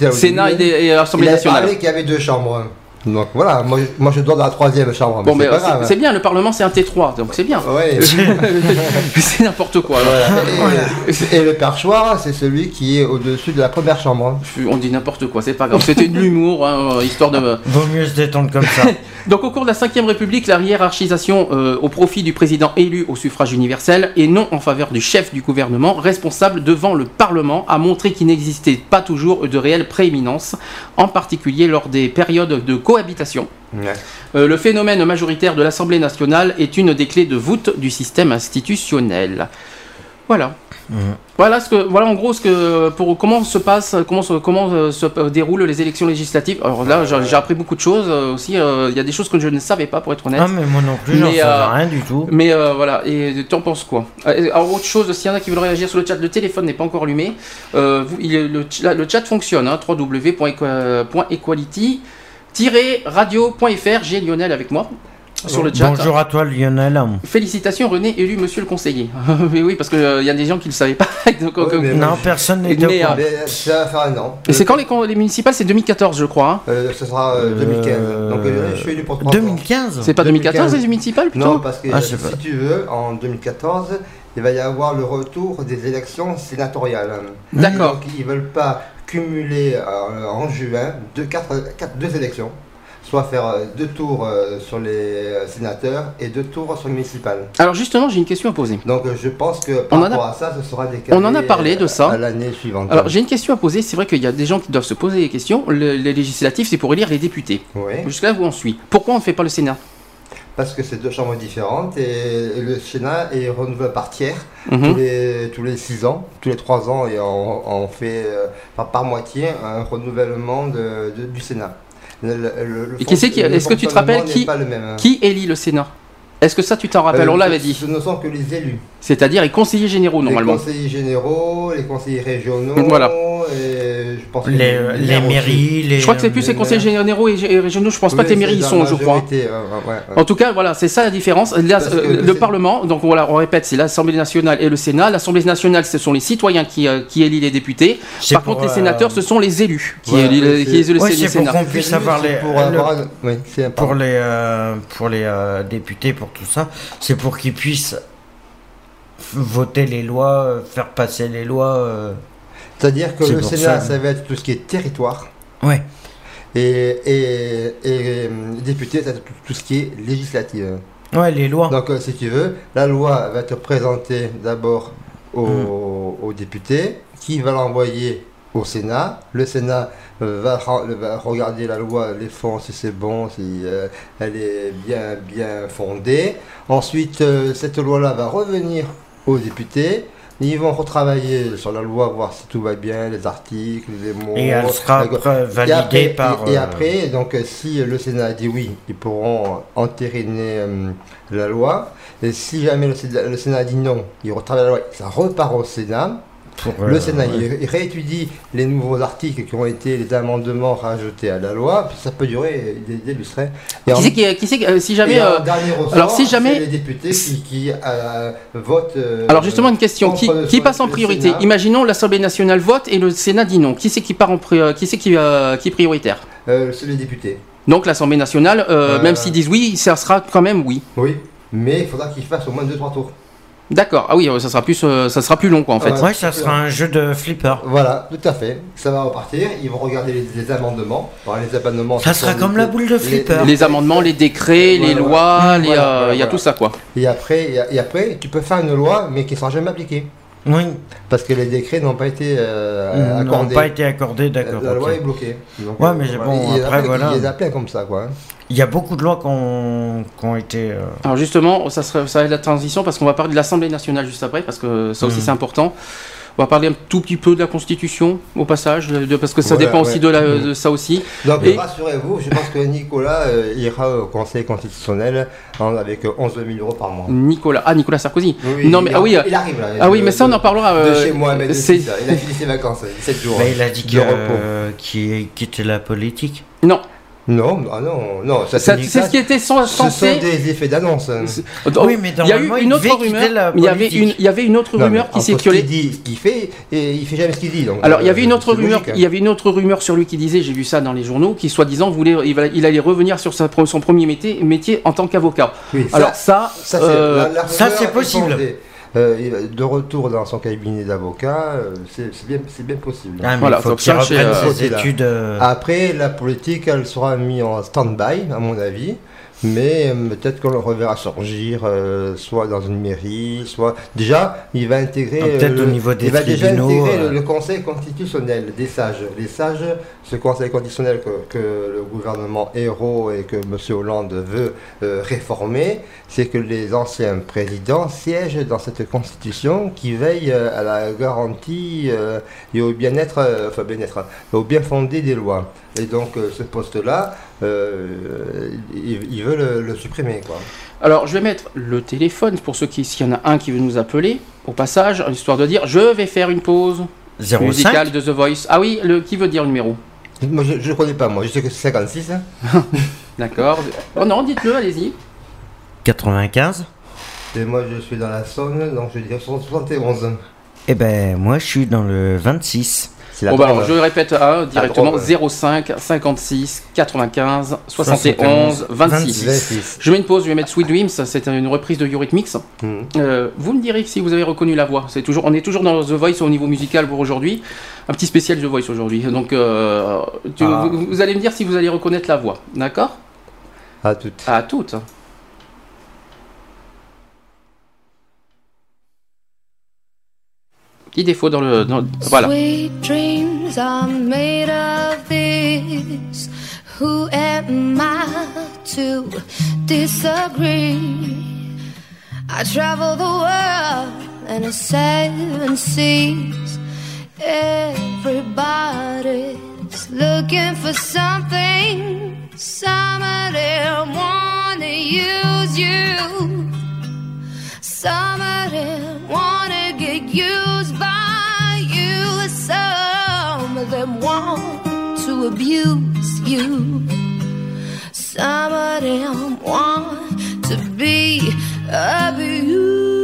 au Sénat et, des- et Assemblée Il a nationale. parlé qu'il y avait deux chambres. Donc voilà, moi, je- moi je dors dans la troisième chambre. Bon, mais c'est euh, c'est bien, le Parlement c'est un T3, donc c'est bien. Ouais. c'est n'importe quoi. Voilà. Et, et le perchoir, c'est celui qui est au-dessus de la première chambre. On dit n'importe quoi, c'est pas grave. C'était de l'humour, hein, histoire de. Vaut mieux se détendre comme ça. Donc au cours de la Ve République, la hiérarchisation euh, au profit du président élu au suffrage universel et non en faveur du chef du gouvernement responsable devant le Parlement a montré qu'il n'existait pas toujours de réelle prééminence, en particulier lors des périodes de cohabitation. Euh, le phénomène majoritaire de l'Assemblée nationale est une des clés de voûte du système institutionnel. Voilà. Mhm. Voilà ce que voilà en gros ce que pour comment se passe comment se, comment euh, se déroulent les élections législatives. Alors là j'ai appris beaucoup de choses euh, aussi euh, il y a des choses que je ne savais pas pour être honnête. Ah, mais moi non plus, j'en Mais, savais euh, rien du tout. Mais euh, voilà, et tu en penses quoi? Alors autre chose, s'il y en a qui veulent réagir sur le chat, le téléphone n'est pas encore allumé. Euh, vous- il est- le, ch- le chat fonctionne, hein, www.equality-radio.fr. J'ai Lionel avec moi sur le chat. Bonjour à toi, Lionel. Félicitations René, élu monsieur le conseiller. Mais oui, parce qu'il y a des gens qui ne le savaient pas. Donc, Ouais, euh, mais- Non, personne n'était au Mais, courant. euh, Mais ça va faire un an. Et c'est quand les, municipales? C'est 2014 je crois. hein. Euh, Ce sera euh, 2015. Donc euh, je suis élu pour 3 ans. 2015 C'est pas 2014 2015. les municipales plutôt? Non, parce que Ah, euh, si pas. tu veux, en 2014, il va y avoir le retour des élections sénatoriales. D'accord. Donc ils veulent pas cumuler euh, en juin deux, quatre, quatre- deux élections, soit faire euh, deux tours euh, sur les sénateurs et deux tours sur les municipales. Alors justement j'ai une question à poser. Donc je pense que par On a- rapport à ça, ce sera décalé on en a parlé de ça. à l'année suivante. Alors j'ai une question à poser, c'est vrai qu'il y a des gens qui doivent se poser des questions. Le- les législatives c'est pour élire les députés. Oui, Jusqu'à là où on suit? Pourquoi on ne fait pas le Sénat? Parce que c'est deux chambres différentes et, le Sénat est renouvelé par tiers. Mhm. tous, les, tous les 6 ans, tous les 3 ans, et on, on fait euh, par, par moitié un renouvellement de, de- du Sénat. Le- le- le- le Et qui c'est qui- est-ce que tu te rappelles qui- même. Qui élit le Sénat? Est-ce que ça tu t'en rappelles? Euh, On l'avait dit. Ce ne sont que les élus. C'est-à-dire les conseillers généraux normalement. Les conseillers généraux, les conseillers régionaux, Voilà. et je pense que Les, maires les mairies, les. Je crois que c'est plus les les conseillers généraux et, et régionaux, je pense pas que les mairies y sont, je crois. ouais, ouais. En tout cas, voilà, c'est ça la différence. La- euh, le Parlement, donc voilà, on répète, c'est l'Assemblée nationale et le Sénat. L'Assemblée nationale, ce sont les citoyens qui, euh, qui élisent les députés. Par pour, contre, les euh, sénateurs, ce sont les élus qui le Ouais, le pour Sénat. qu'on puisse avoir les. Pour le- oui, pour les, euh, pour les euh, députés, pour tout ça, c'est pour qu'ils puissent voter les lois, euh, faire passer les lois. euh. C'est-à-dire que le Sénat, ça. ça va être tout ce qui est territoire. Ouais. Et, et, et euh, député, c'est tout, tout ce qui est législatif. Ouais, les lois. Donc, si tu veux, la loi va être présentée d'abord aux, Hmm. aux députés, qui va l'envoyer au Sénat. Le Sénat va, va regarder la loi, les fonds, si c'est bon, si euh, elle est bien, bien fondée. Ensuite, euh, cette loi-là va revenir aux députés. Ils vont retravailler sur la loi, voir si tout va bien, les articles, les mots. Et elle sera après et validée après, par. et, et euh, après, donc si le Sénat dit oui, ils pourront entériner euh, la loi. Et si jamais le Sénat, le Sénat dit non, ils retravaillent la loi, ça repart au Sénat. Pour, le euh, Sénat ouais. il, il réétudie les nouveaux articles qui ont été les amendements rajoutés à la loi. Puis ça peut durer des, des lustres. Et Qui c'est qui, qui- euh, si jamais et en euh, dernier ressort, alors, si jamais- les députés qui, qui, euh, votent. euh, alors justement une question qui, qui passe en priorité Sénat. Imaginons l'Assemblée nationale vote et le Sénat dit non. Qui c'est qui part en pri- euh, qui c'est qui, euh, qui est prioritaire Euh, c'est les députés. Donc l'Assemblée nationale, euh, Euh. même s'ils disent oui, ça sera quand même oui. Oui, mais il faudra qu'ils fassent au moins 2-3 tours. D'accord. Ah oui, ça sera plus, ça sera plus long quoi en fait. Ouais, ça sera un jeu de flipper. Voilà, tout à fait. Ça va repartir. Ils vont regarder les, amendements. les amendements. Ça sera comme la boule de flipper. Les, amendements, les décrets, les lois, il y a tout ça quoi. Et après, et après, tu peux faire une loi, mais qui sera jamais appliquée. Oui. Parce que les décrets n'ont pas été euh, accordés. N'ont pas été accordés, d'accord. La loi est bloquée. ouais, mais bon, après, voilà. Il les comme ça, quoi. Hein. Il y a beaucoup de lois qui ont, été. Euh, Alors justement, ça, serait, ça va être la transition parce qu'on va parler de l'Assemblée nationale juste après, parce que ça aussi mhm. c'est important. On va parler un tout petit peu de la Constitution au passage, de, parce que ça dépend aussi de, la, de, ça aussi. Donc et... rassurez-vous, je pense que Nicolas euh, ira au Conseil constitutionnel avec 11 000 euros par mois. Nicolas, ah Nicolas Sarkozy. non mais il, ah oui, il arrive là. Ah oui, mais ça on en parlera. de chez moi, mais il a fini ses vacances, 7 jours. Mais il a dit qu'il quittait la politique. Non, non, ah non, non. Ça, c'est ce qui était censé. Ce sont des effets d'annonce. Oui, mais il y a eu une autre rumeur. Il y avait une, il y avait une autre rumeur qui circulait. Qu'il dit, ce qu'il fait, et il fait jamais ce qu'il dit. Donc, Alors, il y avait une autre rumeur. Il y avait une autre rumeur sur lui qui disait, j'ai vu ça dans les journaux, qui soi-disant voulait, il, allait revenir sur sa, son premier métier, métier en tant qu'avocat. Alors ça, ça c'est euh, possible. Euh, de retour dans son cabinet d'avocat, euh, c'est bien, bien, possible. Ah, voilà, faut, chercher ses études. Après, la politique, elle sera mise en stand-by, à mon avis mais euh, peut-être qu'on le reverra surgir euh, soit dans une mairie, soit déjà il va intégrer ah, peut-être au niveau des il va déjà intégrer le, euh. Conseil constitutionnel des sages. Les sages, ce Conseil constitutionnel que, le gouvernement héros et que M. Hollande veut réformer, c'est que les anciens présidents siègent dans cette constitution qui veille à la garantie et au bien-être, enfin bien-être, au bien fondé des lois. Et donc ce poste-là, euh, il, veut le, supprimer. Quoi. Alors, je vais mettre le téléphone pour ceux qui, s'il y en a un qui veut nous appeler, au passage, histoire de dire je vais faire une pause musicale de The Voice. Ah oui, le, qui veut dire le numéro? Moi, je ne connais pas, moi, je sais que c'est 56. Hein. D'accord. Oh non, dites-le, allez-y. 95 Et moi, je suis dans la Saône, donc je vais dire 71. Eh ben, moi, je suis dans le 26. Bon, bah, je répète hein, directement 05 56 95 71 26. Je mets une pause, je vais mettre Sweet Dreams, c'est une reprise de Eurythmics. Hmm. Euh, vous me direz si vous avez reconnu la voix. C'est toujours, on est toujours dans The Voice au niveau musical pour aujourd'hui. Un petit spécial The Voice aujourd'hui. Donc euh, ah. vous, allez me dire si vous allez reconnaître la voix. D'accord? À toutes. À toutes. petit défaut dans le. Dans, voilà. I to disagree? I travel the world and I seven seas. Everybody's looking for something. Somebody wanna use you. Somebody wanna get used by you. Some of them want to abuse you. Some of them want to be abused.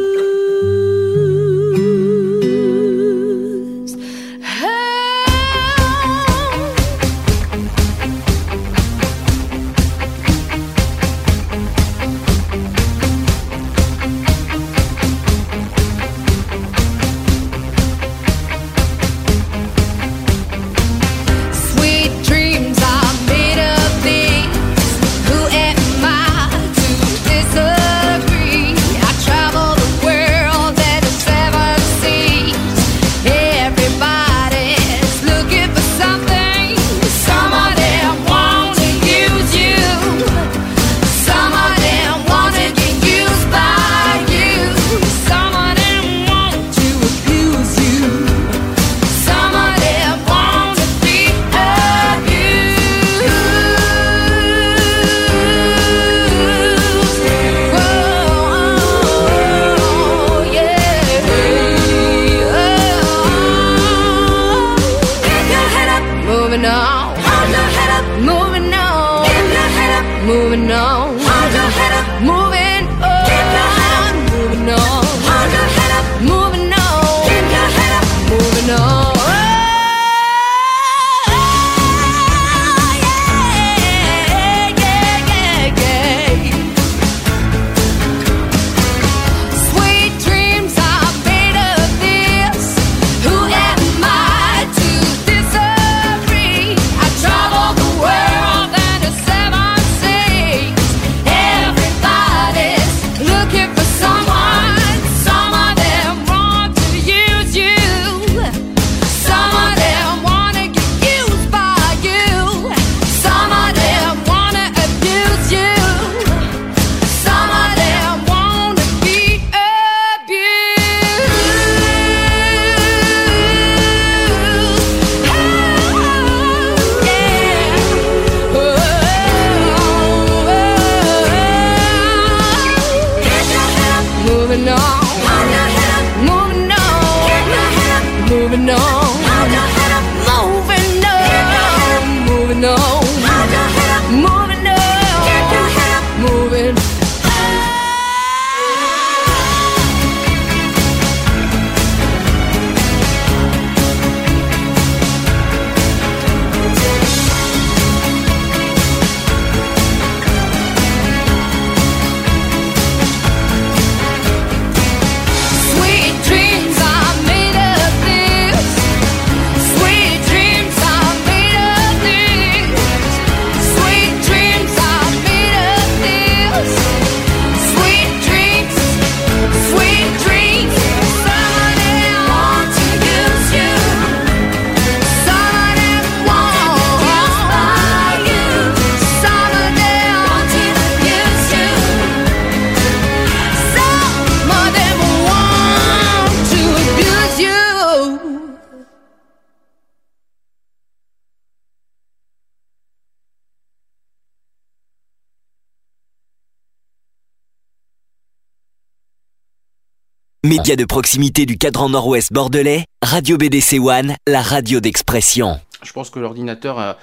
Média de proximité du cadran nord-ouest bordelais, Radio BDC One, la radio d'expression. Je pense que l'ordinateur a,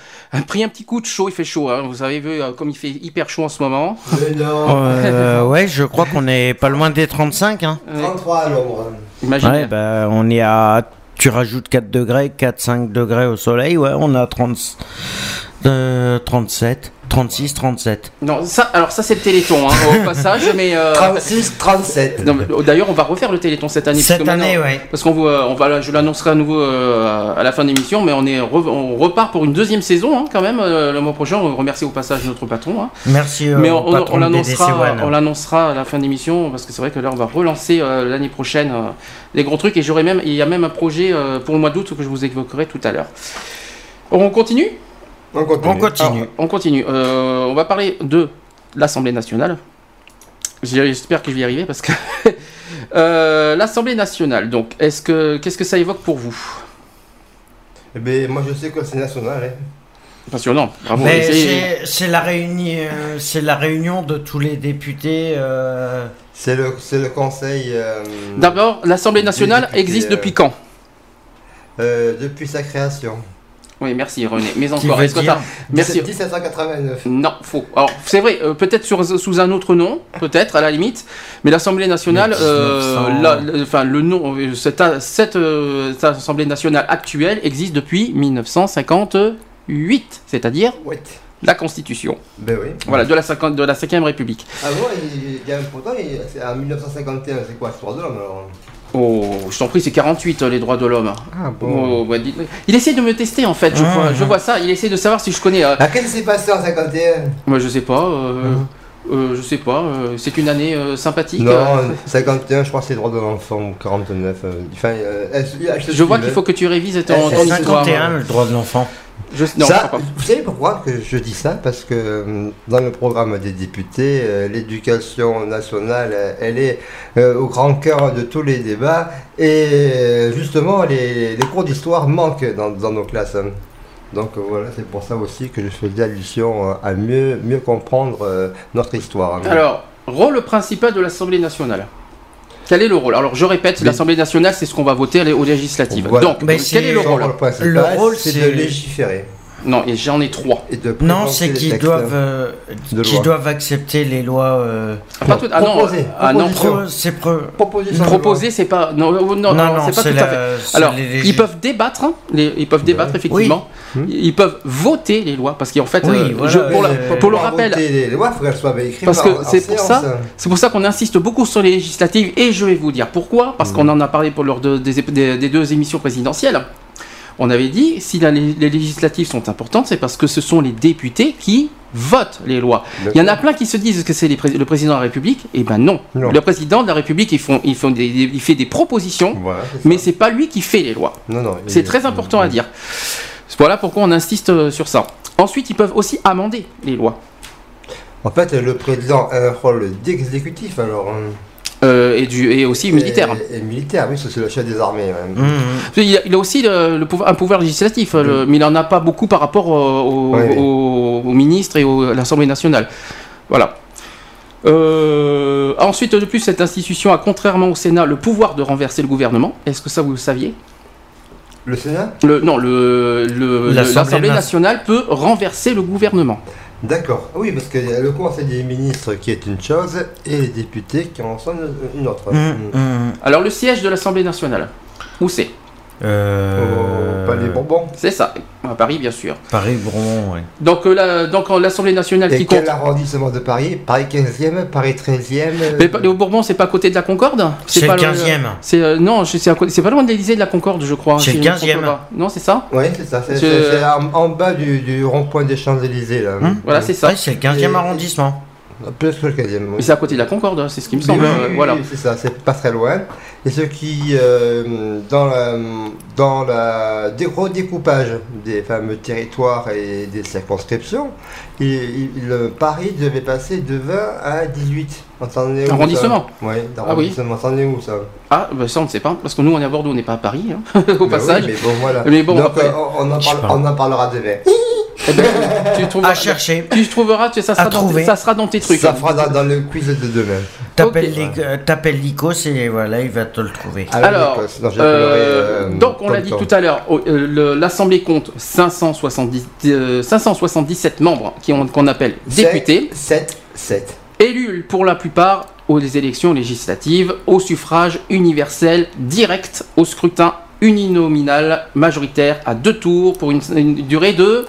pris un petit coup de chaud, il fait chaud. Hein. Vous avez vu euh, comme il fait hyper chaud en ce moment. Euh, ouais, je crois qu'on est pas loin des 35. Hein. 33 à l'ombre. Imagine. Ouais, bah, on est à. Tu rajoutes 4 degrés, 4-5 degrés au soleil, ouais, on a 30, euh, 37. 36, 37. Non, ça, alors ça c'est le Téléthon hein, au passage, mais 36, euh, 37. D'ailleurs, on va refaire le Téléthon cette année. Cette année, oui. Parce qu'on on va, je l'annoncerai à nouveau euh, à la fin de l'émission, mais on est, on repart pour une deuxième saison hein, quand même euh, le mois prochain. On remercie au passage notre patron. Hein. Merci. mais on, on l'annoncera, on l'annoncera à la fin de l'émission parce que c'est vrai que là on va relancer l'année prochaine les gros trucs et j'aurai même, il y a même un projet pour le mois d'août que je vous évoquerai tout à l'heure. On continue? On continue. On continue. Euh, on, va parler de l'Assemblée nationale. J'espère que je vais y arriver parce que euh, l'Assemblée nationale. Donc, est-ce que qu'est-ce que ça évoque pour vous? Eh ben, moi, je sais que c'est national. Hein. Passionnant. Bravo. C'est la réunion, c'est la réunion de tous les députés. Euh, c'est le, le conseil. D'abord, l'Assemblée nationale existe depuis quand? Depuis sa création. Oui, merci René. Mais encore, est-ce que Merci. 1789. Non, faux. Alors, c'est vrai, euh, peut-être sous un autre nom, peut-être à la limite, mais l'Assemblée nationale, euh, enfin le nom, euh, cette, cette, Assemblée nationale actuelle existe depuis 1958, c'est-à-dire la Constitution. Ben oui. Voilà, de la, de la 5 République. Ah bon, il y a un pourtant, en 1951, c'est quoi, l'histoire de l'homme alors? Oh, je t'en prie, c'est 48 les droits de l'homme. Ah bon. Oh, il essaie de me tester en fait, je, ah. vois, je vois ça. Il essaie de savoir si je connais. Euh... Ah, passé en 51 Moi, je sais pas. Euh, ah. Euh, je sais pas. Euh, c'est une année sympathique. Non, 51, je crois que c'est les droits de l'enfant. 49. Enfin, je vois qu'il faut que tu révises ton, ton 51, le droit de l'enfant ça, vous savez pourquoi que je dis ça? Parce que euh, dans le programme des députés, euh, l'éducation nationale, euh, elle est au grand cœur de tous les débats. Et justement, les, cours d'histoire manquent dans, nos classes. Donc voilà, c'est pour ça aussi que je faisais allusion à mieux, mieux comprendre notre histoire. Alors, rôle principal de l'Assemblée nationale quel est le rôle? Alors je répète, l'Assemblée nationale, c'est ce qu'on va voter aux législatives. Donc, quel est le rôle? Le rôle, c'est de légiférer. Non, et j'en ai trois. non, c'est qu'ils doivent, euh, doivent accepter les lois. Euh, ah, ah, non, ah, non, c'est proposer, c'est pas. Non, non, non, c'est pas tout à fait. Alors, ils peuvent débattre, hein, ils peuvent débattre effectivement. Ils peuvent voter les lois parce qu'en fait, euh, pour, le rappel, les lois, faut qu'elles soient écrites. Parce que c'est pour ça, c'est pour ça qu'on insiste beaucoup sur les législatives et je vais vous dire pourquoi. Parce mm. qu'on en a parlé pour lors des deux émissions présidentielles on avait dit si les législatives sont importantes, c'est parce que ce sont les députés qui votent les lois. Il y en a plein qui se disent que c'est le président de la République. Eh ben non. Le président de la République, il, font, il, il fait des propositions, mais c'est pas lui qui fait les lois. C'est très important à dire. Voilà pourquoi on insiste euh, sur ça. Ensuite, ils peuvent aussi amender les lois. En fait, le président a un rôle d'exécutif alors. Hein. Euh, et, du, et aussi militaire. Et, militaire, oui, c'est le chef des armées. Mmh. Il, a, aussi le, pouvoir, un pouvoir législatif, mmh. mais il n'en a pas beaucoup par rapport au, ministre et à l'Assemblée nationale. Voilà. Euh, ensuite, de plus, cette institution a, contrairement au Sénat, le pouvoir de renverser le gouvernement. Est-ce que ça, vous le saviez? Le Sénat? Le, Non, l'Assemblée nationale peut renverser le gouvernement. D'accord. Oui, parce que le Conseil des ministres qui est une chose et les députés qui en sont une autre. Mmh. Mmh. Alors le siège de l'Assemblée nationale, où c'est? Euh... Au Palais Bourbon. C'est ça, à Paris bien sûr. Paris Bourbon, oui. Donc, euh, donc l'Assemblée nationale Et qui quel arrondissement de Paris Paris 15e, Paris 13e Mais le Bourbon, c'est pas à côté de la Concorde C'est le 15e. C'est euh, non, c'est pas loin de l'Élysée de la Concorde, je crois. C'est le 15e. Non, c'est ça Oui, c'est ça. C'est en, bas du, rond-point des Champs-Élysées là. Hum, voilà, c'est ça. c'est le 15e arrondissement. Plus que le 15e. Mais c'est à côté de la Concorde, hein, c'est ce qui me semble. Oui, voilà. c'est ça, c'est pas très loin. Et ce qui, euh, dans, la, dans la redécoupage des fameux territoires et des circonscriptions, il, Paris devait passer de 20 à 18. Arrondissement Oui, d'arrondissement. Ah, oui. est où ça? Ah, bah ça on ne sait pas, parce que nous on est à Bordeaux, on n'est pas à Paris, hein, au bah passage. mais bon, voilà. Mais bon, Donc, on, en on, en parlera demain. Eh ben, tu trouveras, à chercher. Tu trouveras, ça sera, dans, ça sera dans tes trucs. Ça fera dans, le quiz de demain. T'appelles Ok. les- euh, et voilà, il va te le trouver. Ah, Alors. Non, euh, pleuré, euh, donc on l'a dit tout à l'heure, oh, euh, l'Assemblée compte 570, euh, 577 membres qui ont- qu'on appelle députés, 7, 7. élus pour la plupart aux élections législatives, au suffrage universel direct, au scrutin uninominal majoritaire à deux tours pour une, une durée de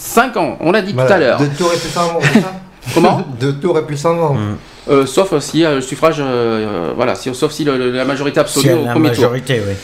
5 ans. On l'a dit tout à l'heure. Deux tours et plus sans membres, c'est ça Comment Deux tours et plus sans membres. Mm. Euh, Sauf si euh, le suffrage, euh, euh, voilà, si- sauf si le- le- la majorité absolue au la premier tour. majorité, oui.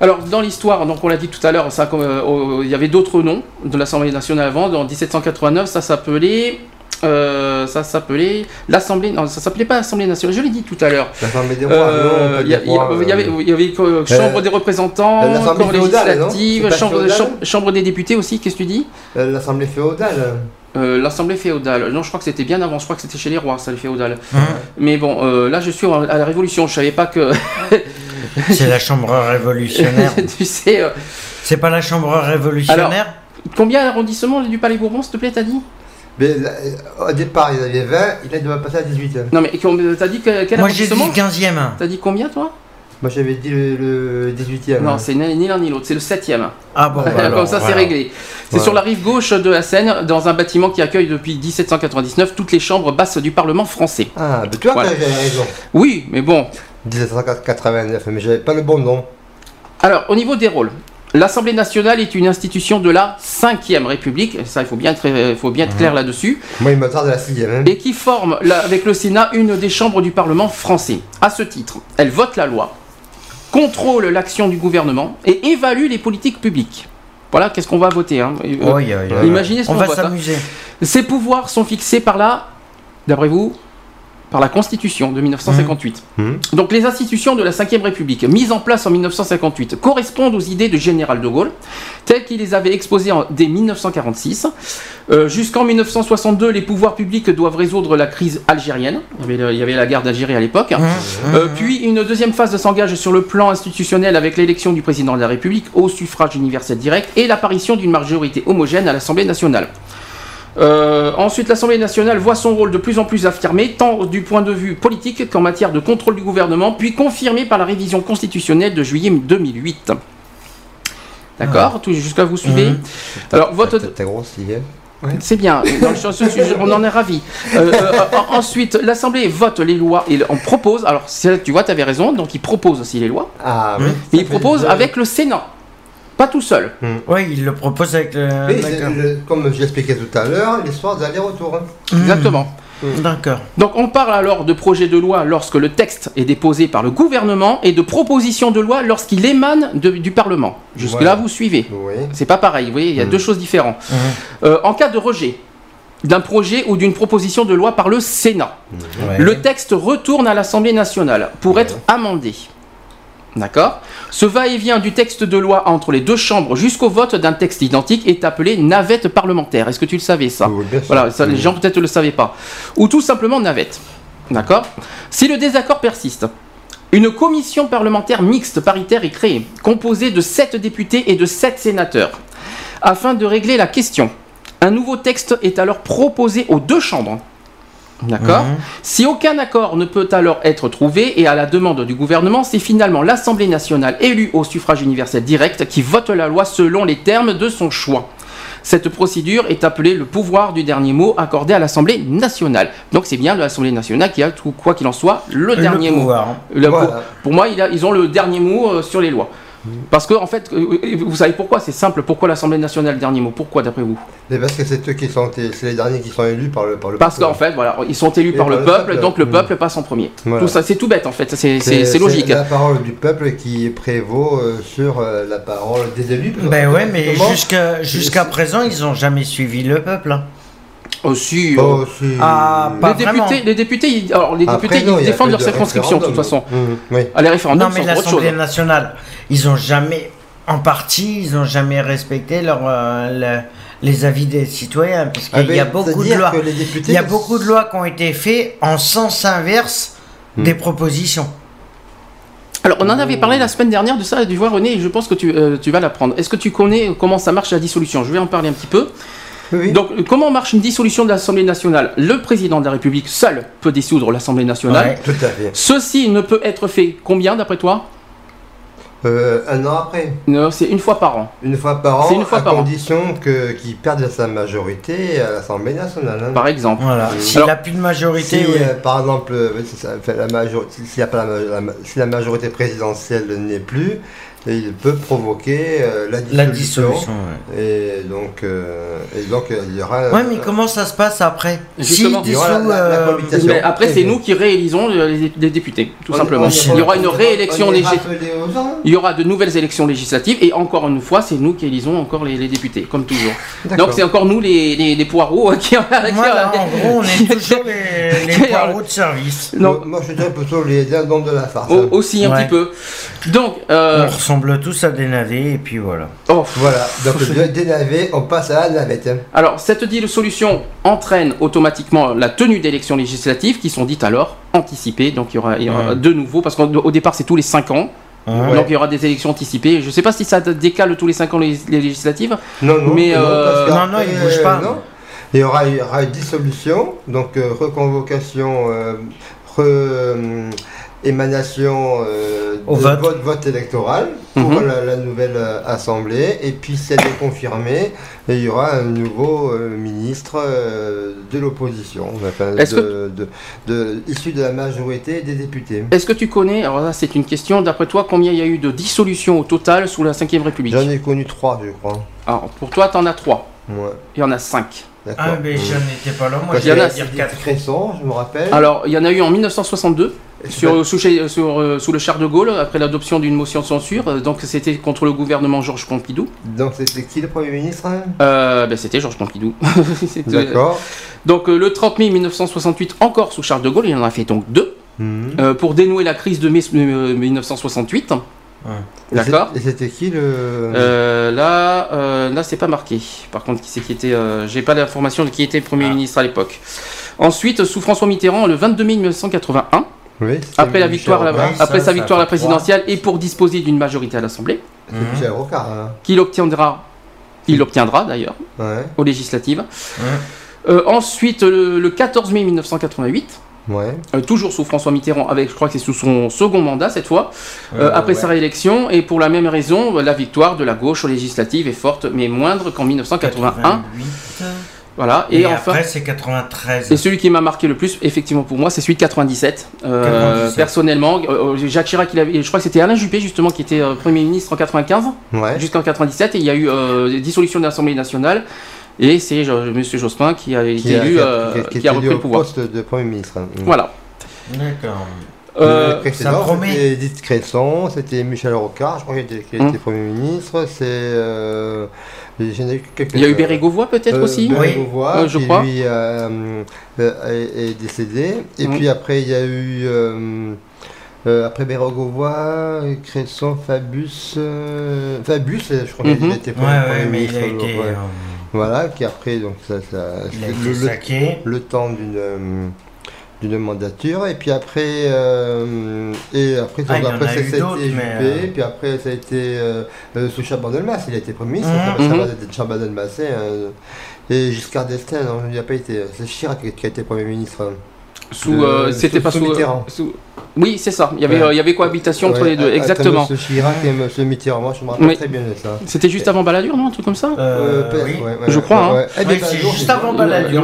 Alors, dans l'histoire, donc on l'a dit tout à l'heure, euh, il y avait d'autres noms de l'Assemblée nationale avant. En 1789, ça s'appelait. Euh, ça s'appelait l'Assemblée. Non, ça s'appelait pas l'Assemblée nationale. Je l'ai dit tout à l'heure. L'Assemblée des rois, Euh, Il y, y rois, il y avait, euh, il y avait euh, Chambre des représentants, non législative, chambre, chambre- chambre des députés aussi. Qu'est-ce que tu dis L'Assemblée féodale. Euh, L'Assemblée féodale. Non, je crois que c'était bien avant. Je crois que c'était chez les rois, ça, les féodales. Hein Mais bon, euh, là, je suis à la Révolution. Je savais pas que. C'est la chambre révolutionnaire. tu sais. euh, C'est pas la chambre révolutionnaire Combien d'arrondissements du Palais Bourbon, s'il te plaît, t'as dit? Mais là, euh, au départ, il y en avait 20, il doit passer à 18. Non, mais t'as dit que, quel Moi j'ai dit arrondissement 15e. T'as dit combien, toi? Moi, j'avais dit le, le 18e. Non, c'est ni l'un ni l'autre, c'est le 7ème. Ah bon, bah alors, Comme ça, c'est réglé. C'est sur la rive gauche de la Seine, dans un bâtiment qui accueille depuis 1799 toutes les chambres basses du Parlement français. Ah, mais tu vois Voilà. raison. Oui, mais bon. 1789, mais j'avais pas le bon nom. Alors, au niveau des rôles, l'Assemblée nationale est une institution de la 5ème République, ça, il faut bien être, il faut bien être clair là-dessus, Moi, il me tarde la 6 hein. et qui forme, là, avec le Sénat, une des chambres du Parlement français. À ce titre, elle vote la loi, contrôle l'action du gouvernement et évalue les politiques publiques. Voilà, qu'est-ce qu'on va voter. hein. Euh. Imaginez ce On qu'on va hein. s'amuser. Ces pouvoirs sont fixés par la, d'après vous, par la Constitution de 1958. Mhm. Donc les institutions de la Ve République, mises en place en 1958, correspondent aux idées du général de Gaulle, telles qu'il les avait exposées en- dès 1946. Euh, Jusqu'en 1962, les pouvoirs publics doivent résoudre la crise algérienne. Il y avait, le- il y avait la guerre d'Algérie à l'époque. Mmh. Euh, puis une deuxième phase s'engage sur le plan institutionnel avec l'élection du président de la République au suffrage universel direct et l'apparition d'une majorité homogène à l'Assemblée nationale. Euh, ensuite, l'Assemblée nationale voit son rôle de plus en plus affirmé, tant du point de vue politique qu'en matière de contrôle du gouvernement, puis confirmé par la révision constitutionnelle de juillet 2008. D'accord Tout Jusqu'à vous suivez Mhm. Alors, hein c'est bien, dans le sens- on en est ravis. Euh, euh, en- ensuite, l'Assemblée vote les lois et on propose, alors c'est- tu vois, tu avais raison, donc il propose aussi les lois, Ah, oui. mais il propose avec le Sénat, pas tout seul. Oui, il le propose avec le. Le- comme j'expliquais tout à l'heure, l'histoire d'aller-retour. hein. Exactement. D'accord. Donc on parle alors de projet de loi lorsque le texte est déposé par le gouvernement et de proposition de loi lorsqu'il émane de- du Parlement. Jusque-là, Voilà. vous suivez. Oui. C'est pas pareil, vous voyez, il y a deux choses différentes. Euh, en cas de rejet d'un projet ou d'une proposition de loi par le Sénat, Ouais. Le texte retourne à l'Assemblée nationale pour être amendé. D'accord Ce va-et-vient du texte de loi entre les deux chambres jusqu'au vote d'un texte identique est appelé navette parlementaire. Est-ce que tu le savais ça Oui. Voilà, ça, les gens peut-être ne le savaient pas. Ou tout simplement navette. D'accord Si le désaccord persiste, une commission parlementaire mixte paritaire est créée, composée de 7 députés et de 7 sénateurs, afin de régler la question. Un nouveau texte est alors proposé aux deux chambres. D'accord Mhm. Si aucun accord ne peut alors être trouvé et à la demande du gouvernement, c'est finalement l'Assemblée nationale élue au suffrage universel direct qui vote la loi selon les termes de son choix. Cette procédure est appelée le pouvoir du dernier mot accordé à l'Assemblée nationale. Donc c'est bien l'Assemblée nationale qui a, tout, quoi qu'il en soit, le, Le dernier mot. pouvoir. Le- Voilà. pour, pour moi, il a- ils ont le dernier mot euh, sur les lois. Parce que, en fait, euh, vous savez pourquoi? C'est simple. Pourquoi l'Assemblée nationale, le dernier mot? Pourquoi, d'après vous? Mais parce que c'est eux qui sont, c'est les derniers qui sont élus par le par le Parce peuple. qu'en fait, voilà, ils sont élus par le peuple, peuple. donc le Mm. peuple passe en premier. Voilà. Tout ça, c'est tout bête, en fait. C'est c'est- c'est logique. la parole du peuple qui prévaut euh, sur euh, la parole des élus. Ben ouais, mais jusqu'à jusqu'à présent, ils ont jamais suivi le peuple. hein. Aussi. pas euh, aussi- Ah, pas les vraiment. députés, les députés, ils, alors les Après, députés, non, ils défendent leur circonscription de toute façon. référendum. Mmh, oui. Ah, les référendums, Non, mais l'Assemblée nationale, ils ont jamais, en partie, ils ont jamais respecté leur, euh, le- les avis des citoyens, parce qu'il Ah, y a beaucoup de lois. Il y a beaucoup de lois qui ont été faites en sens inverse Hmm. des propositions. Alors, on en avait parlé la semaine dernière de ça, et tu vois, René, je pense que tu, euh, tu vas l'apprendre. Est-ce que tu connais comment ça marche la dissolution? Je vais en parler un petit peu. Oui. Donc, euh, comment marche une dissolution de l'Assemblée nationale? Le président de la République seul peut dissoudre l'Assemblée nationale. Ouais. Tout à fait. Ceci ne peut être fait combien d'après toi? Euh, un an après, Non, C'est une fois par an. une fois par an, C'est une fois à par an. condition que qu'il perde sa majorité à l'Assemblée nationale. hein. Par exemple. Voilà. Oui. S'il n'a plus de majorité, Si, oui. euh, par exemple, euh, ça, la la, la si la majorité présidentielle n'est plus, il peut provoquer euh, la dissolution. la dissolution. ouais. Et donc, euh, et donc euh, il y aura. Ouais, mais comment ça se passe après Justement. S'il Il y aura la- dissout, la- la euh, cohabitation. Mais après, c'est Et- nous qui réélisons euh, les, les députés, tout On- simplement. on- Il y aura une on- réélection législative. Il y aura de nouvelles élections législatives et encore une fois, c'est nous qui élisons encore les, les députés, comme toujours. Donc c'est encore nous les, les, les poireaux euh, qui. Voilà, en gros, on est toujours les, les poireaux de service. Non. Moi, je dirais plutôt les dindons de la farce. Au- aussi un Ouais. petit peu. Donc, On euh, ressemble tous à des navets, et puis voilà. oh, Voilà, donc de- des navets, on passe à la navette. alors cette dissolution entraîne automatiquement la tenue d'élections législatives qui sont dites alors anticipées. Donc il y aura, il y aura Ouais. de nouveau, parce qu'au départ c'est tous les 5 ans. Ouais. Donc il y aura des élections anticipées. Je ne sais pas si ça décale tous les 5 ans les, les législatives. Non, non, Mais, non, euh, non, non, il bouge pas. non. Il y aura, il y aura une dissolution, donc euh, reconvocation, euh, re- euh, émanation euh, Au de vote. électoral pour Mhm. la, la nouvelle euh, assemblée. Et puis, si elle est confirmée, il y aura un nouveau euh, ministre euh, de l'opposition, enfin, Est-ce de, de- de- issu de la majorité des députés. Est-ce que tu connais, alors là c'est une question, d'après toi, combien il y a eu de dissolutions au total sous la Ve République? J'en ai connu trois, je crois. Alors pour toi, tu en as 3. Ouais, Il y en a 5. D'accord. Ah, mais je n'étais pas là, moi, 4. Cresson, je me rappelle. Alors il y en a eu en 1962. Et c'est Sur, sous, chez- sur, euh, sous le char de Gaulle, après l'adoption d'une motion de censure, euh, donc c'était contre le gouvernement Georges Pompidou. Donc c'était qui le Premier ministre hein? Euh, ben, c'était Georges Pompidou. D'accord. Donc le 30 mai 1968, encore sous Charles de Gaulle, il en a fait donc deux, euh, pour dénouer la crise de mai euh, 1968. Et D'accord Et c'était qui le. Euh, là, euh, là c'est pas marqué. Par contre, qui c'est qui était euh, J'ai pas l'information de qui était Premier Ah. ministre à l'époque. Ensuite, sous François Mitterrand, le 22 mai 1981, Oui, après, la victoire, à la- après ça, sa victoire à la présidentielle et pour disposer d'une majorité à l'Assemblée, Rocard. hein. qu'il obtiendra, il l'obtiendra d'ailleurs, Ouais, aux législatives. Euh, ensuite, le, le 14 mai 1988, ouais. euh, toujours sous François Mitterrand, avec, je crois que c'est sous son second mandat cette fois, euh, Euh, après ouais. sa réélection, et pour la même raison, la victoire de la gauche aux législatives est forte, mais moindre qu'en 1981. 88. Voilà, et, Et, enfin. après, c'est 93. Et celui qui m'a marqué le plus, effectivement pour moi, c'est celui de 97. Euh, 97. Personnellement, Jacques Chirac, il avait, je crois que c'était Alain Juppé justement qui était Premier ministre en 95 Ouais. jusqu'en 97 et il y a eu dissolution de l'Assemblée nationale et c'est euh, Monsieur Jospin qui a été élu, euh, qui, a élu repris le au pouvoir. poste de Premier ministre. hein. Voilà. D'accord. Euh, c'était Edith Cresson, c'était Michel Rocard, je crois qu'il était, Hum. Premier ministre. C'est. Euh, il y a eu Bérégovoy peut-être Euh, aussi? Bérégovoy, Euh, je qui, crois. lui euh, euh, est, est décédé. Et Mm. puis après, il y a eu. euh, euh, après Bérégovoy, Cresson, Fabius. euh, Fabius, je crois qu'il était Ouais, Premier ouais, mais il ministre. A Voilà, qui après, donc ça. ça a le- été le- temps d'une euh, d'une mandature et puis après euh, et après, Ah, après a ça, a été Juppé, euh, puis après ça a été euh, sous Chaban Delmas il a été premier ministre ça Mhm. va être Chaban Delmas euh, et Giscard d'Estaing il n'a pas été c'est Chirac qui qui a été premier ministre hein. Sous, euh, c'était pas sous sous, Oui, c'est ça. Il y avait, Ouais. euh, il y avait cohabitation entre Ouais, les deux. entre Exactement. Monsieur Chirac et Monsieur Mitterrand moi je me rappelle Oui. très bien de ça C'était juste avant Balladur, non, un truc comme ça. Euh, oui. ouais, ouais, Je ouais, crois, hein. ouais. Eh bien, ben, juste avant Balladur.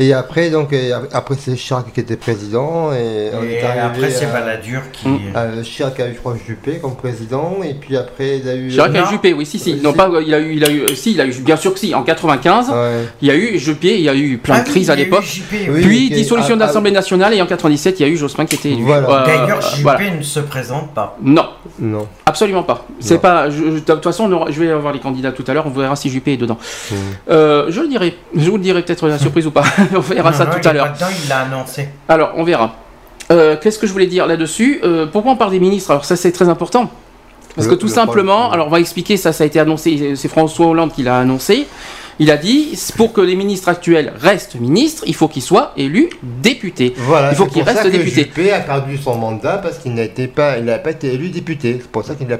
Et après, donc, et après c'est Chirac qui était président. Et, on Et est arrivé après, c'est Balladur qui. Mm. Euh, Chirac a eu, je crois, Juppé comme président, et puis après, il a eu. Chirac a eu. Juppé, oui, si, si. Euh, Non, si. pas, il a eu, il a eu, euh, si, il a eu, bien sûr que si. En 95, Ouais. il y a eu Juppé, il y a eu plein Ah de crises il y à a eu l'époque. JP, Oui. Puis dissolution de l'Assemblée nationale et en 97 il y a eu Jospin qui était élu. Voilà. D'ailleurs, JP voilà. ne se présente pas. Non, Non. absolument pas. C'est pas. je- De toute façon, aura- je vais avoir les candidats tout à l'heure. On verra si Juppé est dedans. Mm. Euh, je le dirai. Je vous le dirai peut-être la surprise ou pas. on verra Non, ça non, tout à l'heure. il l'a annoncé. Alors, on verra. Euh, Qu'est-ce que je voulais dire là-dessus? Euh, Pourquoi on parle des ministres? Alors ça, c'est très important. Parce Le- que tout le simplement, problème. alors on va expliquer, ça, ça a été annoncé, c'est François Hollande qui l'a annoncé. Il a dit, pour que les ministres actuels restent ministres, il faut qu'ils soient élus députés. Voilà, il faut c'est qu'il pour ça reste que député. Juppé a perdu son mandat parce qu'il n'a pas, il n'a pas été élu député. C'est pour ça qu'il n'a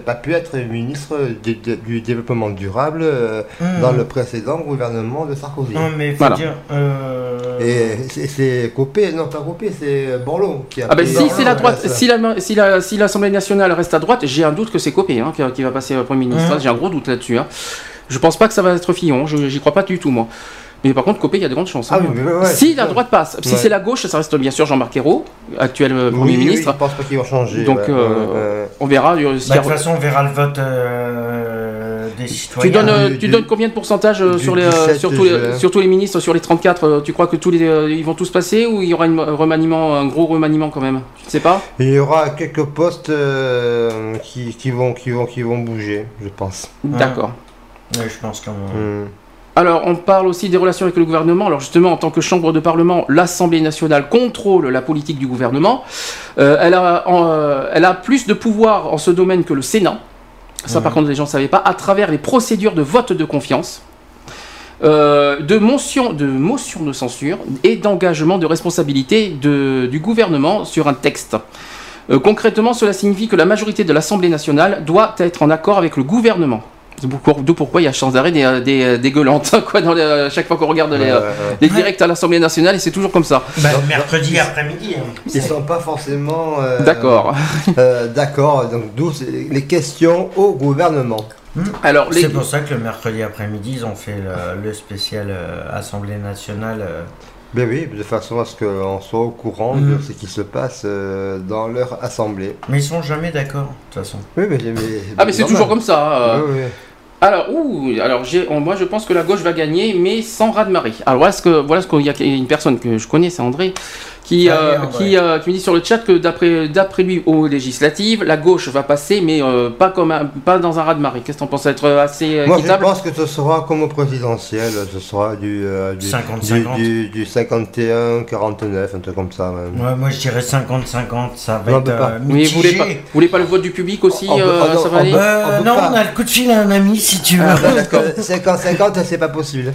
pas pu être ministre du, développement durable euh, Hmm. dans le précédent gouvernement de Sarkozy. Non, mais faut Voilà. dire. euh, Et c'est- Copé, non pas Copé, c'est Borloo qui a Ah ben si la c'est la droite, place. si la- si la- si l'Assemblée nationale reste à droite, j'ai un doute que c'est Copé hein, qui, qui va passer euh, Premier ministre. Mhm. J'ai un gros doute là-dessus. Hein. Je pense pas que ça va être Fillon, je- j'y crois pas du tout moi. Mais par contre, Copé, il y a de grandes chances. hein. Ah oui, mais ouais, ouais, si la droite passe, si Ouais. c'est la gauche, ça reste bien sûr Jean-Marc Ayrault, actuel euh, Oui, Premier oui, ministre. je pense pas qu'ils vont changer. Donc, ouais, euh. On verra. euh, bah, de toute façon, on verra le vote euh, des citoyens. Tu donnes, du- tu du- donnes combien de pourcentage du sur, les, 17 sur, tous les, sur tous les ministres, sur les 34 euh, Tu crois que tous les, ils vont tous passer ou il y aura une- un remaniement, un gros remaniement quand même? Tu ne sais pas? Il y aura quelques postes euh, qui, qui vont, qui, vont, qui vont bouger, je pense. D'accord. Ouais, je pense quand même. Hmm. Alors, on parle aussi des relations avec le gouvernement. Alors, justement, en tant que chambre de parlement, l'Assemblée nationale contrôle la politique du gouvernement. Euh, elle, a, en, euh, elle a plus de pouvoir en ce domaine que le Sénat. Ça, par contre, les gens ne savaient pas. À travers les procédures de vote de confiance, euh, de, motion, de motion de censure et d'engagement de responsabilité de- du gouvernement sur un texte. Concrètement, cela signifie que la majorité de l'Assemblée nationale doit être en accord avec le gouvernement. D'où pourquoi il y a chance d'arrêt des, des, des gueulantes, quoi, dans les- à chaque fois qu'on regarde les, Ouais, euh, ouais, ouais. les directs à l'Assemblée nationale, et c'est toujours comme ça. Bah, Non, mercredi après-midi. hein. Ils sont pas forcément euh, D'accord. euh, d'accord, donc d'où les questions au gouvernement. Alors, les... C'est pour ça que le mercredi après-midi, ils ont fait le, le spécial euh, Assemblée nationale. Ben oui, de façon à ce qu'on soit au courant Mhm. de ce qui se passe euh, dans leur assemblée. Mais ils sont jamais d'accord, de toute façon. Oui, mais, mais- Ah, mais c'est toujours comme ça. euh. Oui, oui. Alors, ouh, alors j'ai, moi je pense que la gauche va gagner, mais sans raz-de-marée. Alors voilà ce que, voilà ce qu'il y a une personne que je connais, c'est André, qui, Ah, euh, bien, qui, ouais. euh, qui me dit sur le chat que d'après, d'après lui aux législatives, la gauche va passer, mais euh, pas comme un- pas dans un raz-de-marée. Qu'est-ce que t'en penses être assez euh, Moi, je pense que ce sera comme au présidentiel, ce sera du, euh, du, 50-50. du, du, du 51-49, un truc comme ça. même. Ouais, moi, je dirais 50-50. Ça va Non, être mais euh, vous voulez pas, vous voulez pas le vote du public aussi non, Ça va aller On peut non, pas. on a le coup de fil à un ami si tu veux. Ah, ben, d'accord, 50-50, c'est pas possible.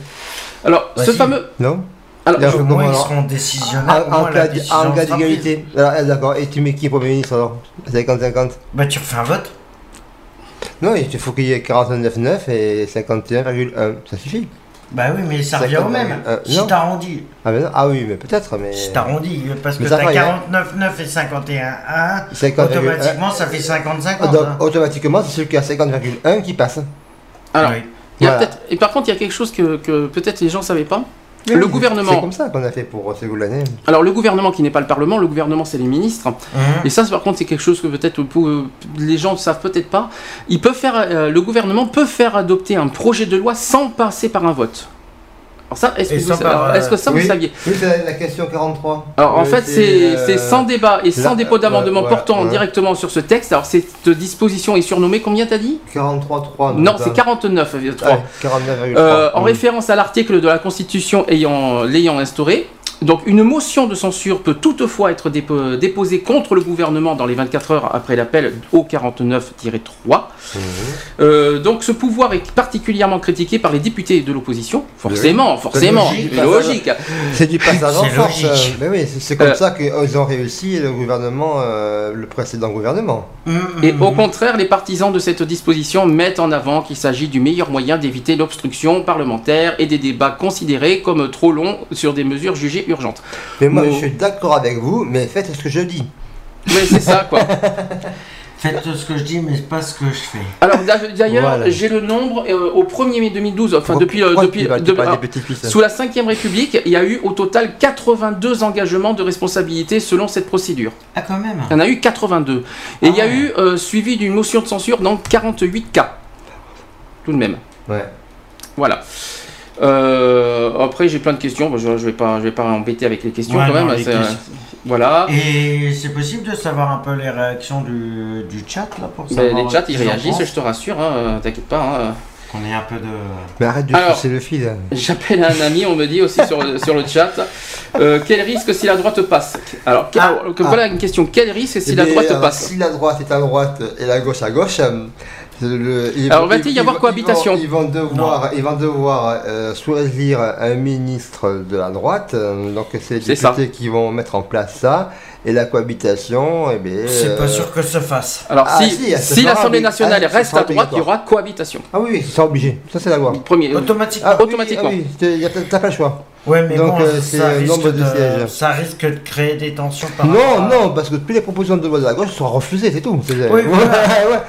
Alors, Bah, ce si. fameux. Non Alors, Bien, je- non, Moi, ils alors, seront En, décisionnaires. en cas, décision cas d'égalité. Alors, ah, d'accord, et tu mets qui Premier ministre alors? 50-50 prise. Bah, tu refais un vote Non, il faut qu'il y ait 49,9 et 51,1. Ça suffit. Bah oui, mais ça revient au même. Euh, si t'arrondis, Ah, ben non. ah oui, mais peut-être, mais. si t'arrondis, parce que Mais ça t'as va, il y a- 49,9 et 51,1, 50,1. automatiquement, ça fait 50-50. Donc, hein. automatiquement, c'est celui qui a 50,1 qui passe. alors, Oui. il y a Voilà. peut-être. Et par contre, il y a quelque chose que, que peut-être les gens savaient pas. Le gouvernement. C'est comme ça qu'on a fait pour Ségolène. Alors, le gouvernement qui n'est pas le Parlement, le gouvernement c'est les ministres. Hum. Et ça, par contre, c'est quelque chose que peut-être euh, les gens ne savent peut-être pas. Ils peuvent faire, euh, le gouvernement peut faire adopter un projet de loi sans passer par un vote. Alors ça, est-ce que, vous, par, que ça oui. vous saviez Oui, c'est la question 43. Alors en Euh, fait, c'est euh, c'est sans débat et sans là, dépôt d'amendement ouais, portant ouais. directement sur ce texte. Alors cette disposition est surnommée combien t'as dit? 43,3. Non, c'est hein. 49,3. Ouais, 49,3. Euh, en Mm. référence à l'article de la Constitution ayant l'ayant instauré. Donc une motion de censure peut toutefois être dépo- déposée contre le gouvernement dans les 24 heures après l'appel au 49-3. Mhm. Euh, donc ce pouvoir est particulièrement critiqué par les députés de l'opposition. Forcément, forcément, logique, c'est logique. C'est du passage en C'est force. euh, Mais oui, c'est- comme Euh, ça qu'ils ont réussi le gouvernement, euh, le précédent gouvernement. Et au contraire, les partisans de cette disposition mettent en avant qu'il s'agit du meilleur moyen d'éviter l'obstruction parlementaire et des débats considérés comme trop longs sur des mesures jugées urgentes. Mais moi, je suis d'accord avec vous, mais faites ce que je dis. Mais c'est ça, quoi. Faites ce que je dis, mais pas ce que je fais. Alors d'a- d'ailleurs, Voilà. j'ai le nombre euh, au 1er mai 2012, enfin depuis, euh, depuis de- alors, petites pistes sous la 5ème République, il y a eu au total 82 engagements de responsabilité selon cette procédure. Ah, quand même. Il y en a eu 82. Et il y a Ah. eu euh, suivi d'une motion de censure dans 48 cas. Tout de même. Ouais. Voilà. Euh, après, j'ai plein de questions. Bon, je, je vais pas, je vais pas embêter avec les questions Ouais, quand non, même. c'est- questions. Voilà. Et c'est possible de savoir un peu les réactions du, du chat là pour Ben, savoir les chats, ce ils réagissent, je te rassure. hein, T'inquiète pas. hein. Qu'on ait un peu de. Mais arrête de Alors- pousser le fil. hein. J'appelle un ami, on me dit aussi sur, le- sur le chat. euh, quel risque si la droite passe? Alors, Ah, voilà une question. Quel risque si Eh la bien, droite alors, passe? Si la droite est à droite et la gauche à gauche, euh, Le- ils- Alors, va-t-il y avoir cohabitation Ils vont, ils vont devoir, ils vont devoir euh, choisir un ministre de la droite. euh, donc c'est les ça. députés qui vont mettre en place ça. Et la cohabitation, eh bien, C'est euh, pas sûr que ça fasse. Alors, Ah, si, si, ça si sera l'Assemblée nationale ah, ça reste sera à droite, il y aura cohabitation. Ah oui, oui, c'est obligé. Ça, c'est la loi. Premier. Automatiquement. Ah, oui, Automatiquement. ah oui, t'as pas le choix. Ouais, mais Donc, bon, euh, c'est ça, risque nombre de de, sièges. ça risque de créer des tensions par Non, à- non, parce que toutes les propositions de loi de la gauche seront refusées, c'est tout. Oui, Ouais.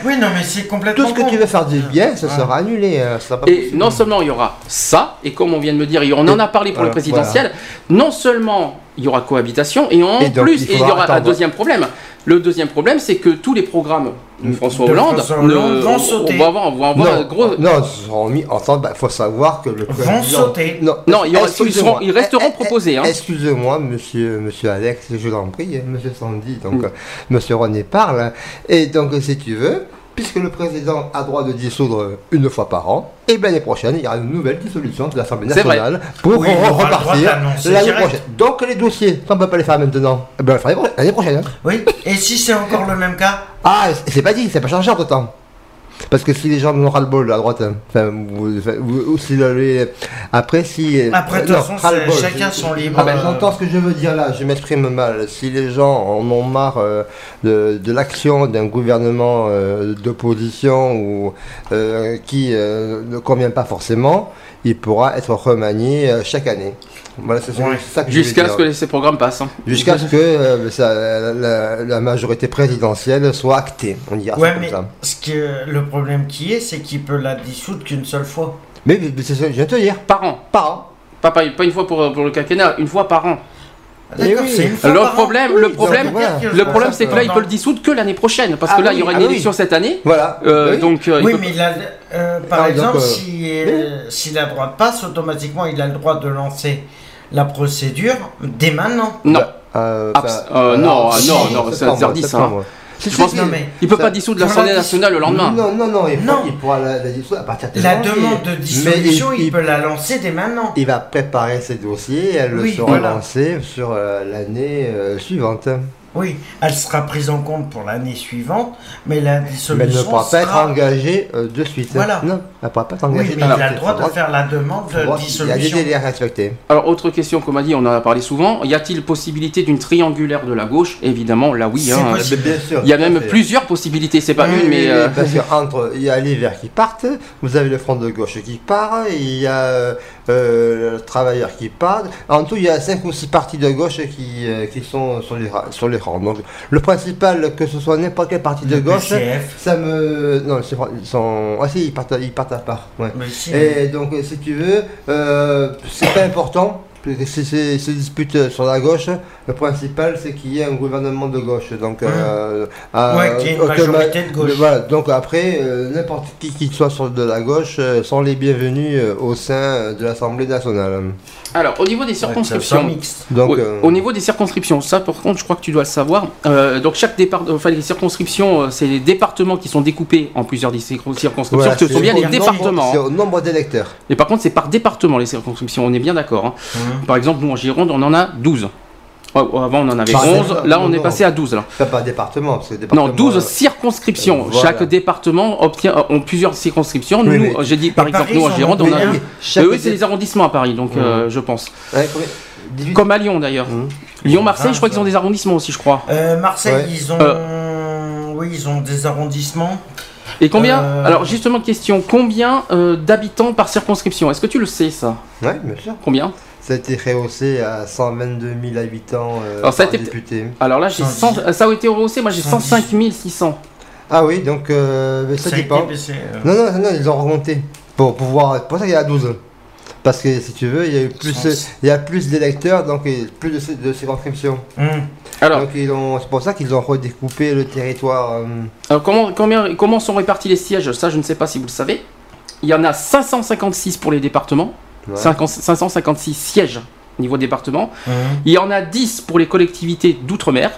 Oui, non, mais c'est complètement. Tout ce que tu veux faire du bien, ça Ouais. sera annulé. ça sera pas Et possible. non seulement il y aura ça, et comme on vient de me dire, on en a parlé pour le Voilà, présidentiel, non seulement il y aura cohabitation, et en Et donc, plus, il et il y aura un deuxième problème. Le deuxième problème, c'est que tous les programmes de François De Hollande, François Hollande ne- vont on- sauter. On va avoir, on va avoir un non, gros. non, ils seront mis ensemble. Il faut savoir que le Vont sauter. Non, Non, ils, excusez-moi. seront- ils resteront Eh, eh, proposés. hein. Excusez-moi, monsieur, monsieur Alex, je l'en prie, hein, monsieur Sandy, donc Mm. euh, monsieur René parle. hein. Et donc, si tu veux, puisque le président a droit de dissoudre une fois par an, et bien l'année prochaine, il y aura une nouvelle dissolution de l'Assemblée nationale pour Oui, repartir l'année prochaine. Donc, les dossiers, on ne peut pas les faire maintenant. Eh ben, on va les faire l'année pro- l'année prochaine. hein. Oui, et si c'est encore le même cas? Ah, c'est pas dit, c'est pas changé entre temps. Parce que si les gens n'ont ras le bol à droite, hein, enfin, vous- enfin, vous- ou si les- après si Après, de toute façon, ras-le-bol, chacun son libre, Ah ben, euh, J'entends ce que je veux dire là, je m'exprime mal. Si les gens en ont marre euh, de, de l'action d'un gouvernement euh, d'opposition ou euh, qui euh, ne convient pas forcément, il pourra être remanié euh, chaque année. Voilà, c'est Ouais. c'est ça que je veux Jusqu'à ce que ces programmes passent. hein. Jusqu'à ce que euh, ça- la, la majorité présidentielle soit actée. On dira ça Ouais, comme mais ça. ce que, le problème qui est, c'est qu'il peut la dissoudre qu'une seule fois. Mais, mais c'est ce que je viens de te dire. Par an. Par an. Pas, pas, pas une fois pour, pour le quinquennat, une fois par an. Eh D'accord, oui. c'est une fois Le par an. problème, Oui, le problème, voilà. le problème, c'est que là, il peut le dissoudre que l'année prochaine, parce que Ah là, oui, il y aura ah une oui. élection cette année. Voilà. Euh, Oui. Donc, euh, il Oui, peut- mais il a, euh, par Ah, exemple, donc, euh, si, euh, si la droite passe, automatiquement, il a le droit de lancer la procédure dès maintenant. non. Euh, euh, non, non, non, c'est interdit, ça, Je pense- si. Non, mais Il peut Ça- pas dissoudre l'Assemblée nationale le lendemain. Non, non, non, il, faut- Non. il pourra la, la dissoudre à partir de la janvier. demande de dissolution, il, il, peut la lancer dès maintenant. il va préparer ses dossiers, elle Oui, sera voilà. lancée sur euh, l'année euh, suivante. Oui, elle sera prise en compte pour l'année suivante, mais la Mais elle dissolution ne pourra pas être engagée euh, de suite. Voilà. Non, elle ne pourra pas être engagée. Oui, mais il a le droit de faire la demande de Il y a des dissolution. délais à respecter. Alors, autre question qu'on m'a dit, on en a parlé souvent. Y a-t-il possibilité d'une triangulaire de la gauche? Évidemment, là oui. Hein. bien sûr. Il y a même plusieurs possibilités, c'est pas Oui, une, oui, mais. oui, euh, Parce qu'entre, il y a les Verts qui partent, vous avez le Front de gauche qui part, il y a le Travailleur qui part. En tout, il y a cinq ou six partis de gauche qui, euh, qui sont sur les, sur les rangs. Donc, le principal, que ce soit n'importe quel parti de gauche, PCF. ça me. Non, ils sont. Ah si, ils partent, ils partent à part. Ouais. Et donc, euh, si tu veux, euh, c'est pas important. Si c'est se dispute sur la gauche, le principal c'est qu'il y ait un gouvernement de gauche. Donc, euh, Ouais, y ait une automa- majorité de gauche. Voilà, donc après, euh, n'importe qui qui soit sur de la gauche euh, sont les bienvenus euh, au sein euh, de l'Assemblée nationale. Alors, au niveau des circonscriptions. Donc, au, euh, au niveau des circonscriptions, ça par contre, je crois que tu dois le savoir. Euh, donc chaque départ, enfin les circonscriptions, euh, c'est les départements qui sont découpés en plusieurs circonscriptions. voilà, ce sont bien les départements. C'est hein. au nombre d'électeurs. Et par contre, c'est par département les circonscriptions. On est bien d'accord. hein. Mhm. Par exemple, nous en Gironde, on en a 12. Avant, on en avait Par 11. département, Là, on est non. passé à 12. Là. Enfin, pas département, parce que Non, département. 12 euh, circonscriptions. voilà. Chaque département obtient, euh, ont plusieurs circonscriptions. Oui, nous, euh, j'ai dit, par exemple, Paris, nous en Gironde, on a. oui, Euh, chaque eux, c'est les arrondissements à Paris, donc euh, je pense. Ouais, combien 18 Comme à Lyon d'ailleurs. Mhm. Lyon, Marseille, je crois qu'ils ont des arrondissements aussi, je crois. Euh, Marseille, Ouais. ils ont... Oui, ils ont des arrondissements. Et combien Euh, Alors justement question, combien euh, d'habitants par circonscription? Est-ce que tu le sais ça? Ouais, bien sûr. Combien? Ça a été rehaussé à 122 000 habitants euh, Alors, ça a par été- député. Alors là j'ai 110. 100, ça a été rehaussé, moi j'ai 110. 105 600. Ah oui, donc euh, mais ça Ça dépend. baissé, euh. Non, non, non, ils ont remonté pour pouvoir. Pour ça qu'il y a 12. Parce que si tu veux, il y a eu plus, il y a plus d'électeurs, donc il y a plus de, de circonscriptions. Hum. Alors, Donc ils ont, c'est pour ça qu'ils ont redécoupé le territoire. euh, alors, comment, combien, comment sont répartis les sièges? Ça je ne sais pas si vous le savez. Il y en a 556 pour les départements, ouais. 50 556 sièges au niveau département. Hum. Il y en a 10 pour les collectivités d'outre-mer.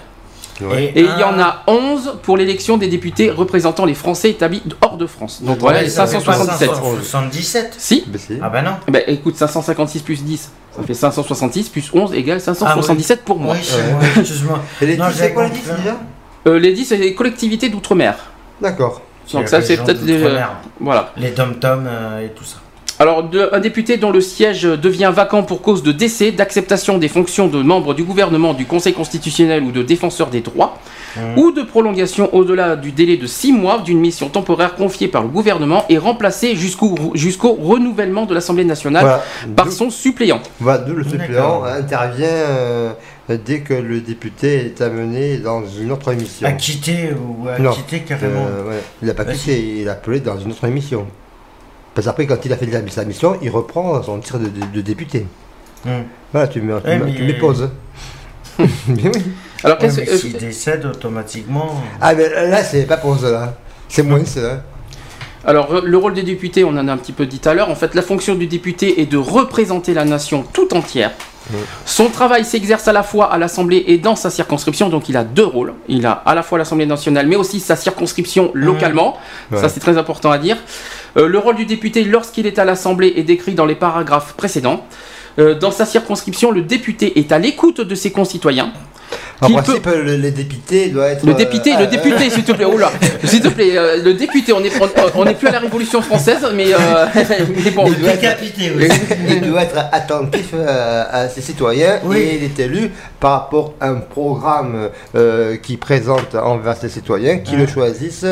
Ouais. Et il y en a 11 pour l'élection des députés représentant les Français établis hors de France. Donc voilà, Ouais, les ça fait pas 577. 577. Si Ben, si. Ah bah non. Eh Ben écoute, 556 plus 10, ça fait 566 plus 11 égale 577 pour moi. Oui, Ouais. excuse-moi. Et les Non, 10, j'ai c'est quoi les 10 compris. déjà Euh, les 10, c'est les collectivités d'outre-mer. D'accord. Donc ça, c'est peut-être les, voilà. Les tom-tom et tout ça. Alors, un député dont le siège devient vacant pour cause de décès, d'acceptation des fonctions de membre du gouvernement, du Conseil constitutionnel ou de défenseur des droits, mmh. ou de prolongation au-delà du délai de six mois d'une mission temporaire confiée par le gouvernement est remplacé jusqu'au renouvellement de l'Assemblée nationale par son suppléant. Voilà, le suppléant intervient euh, dès que le député est amené dans une autre émission. À quitter ou à quitter carrément. Euh, il n'a pas quitté, il a appelé dans une autre émission. Parce qu'après, quand il a fait sa mission, il reprend son tir de, député. Voilà, tu mets, tu, pause. mais oui. Alors, qu'est-ce que. S'il décède automatiquement. Ah, mais là, c'est pas pause, là. C'est moins ça. Alors, le rôle des députés, on en a un petit peu dit tout à l'heure. En fait, la fonction du député est de représenter la nation tout entière. Son travail s'exerce à la fois à l'Assemblée et dans sa circonscription, donc il a deux rôles. Il a à la fois l'Assemblée nationale, mais aussi sa circonscription localement. Ça, c'est très important à dire. Euh, le rôle du député lorsqu'il est à l'Assemblée est décrit dans les paragraphes précédents. Euh, dans sa circonscription, le député est à l'écoute de ses concitoyens. En principe, le, le, député doit être. Le député, le euh, député, s'il te plaît. Là, s'il te plaît, le député, on n'est on, est plus à la Révolution française, mais, mais bon. Il doit, être, il doit être attentif à ses citoyens et il est élu par rapport à un programme qui présente envers ses citoyens qui le choisissent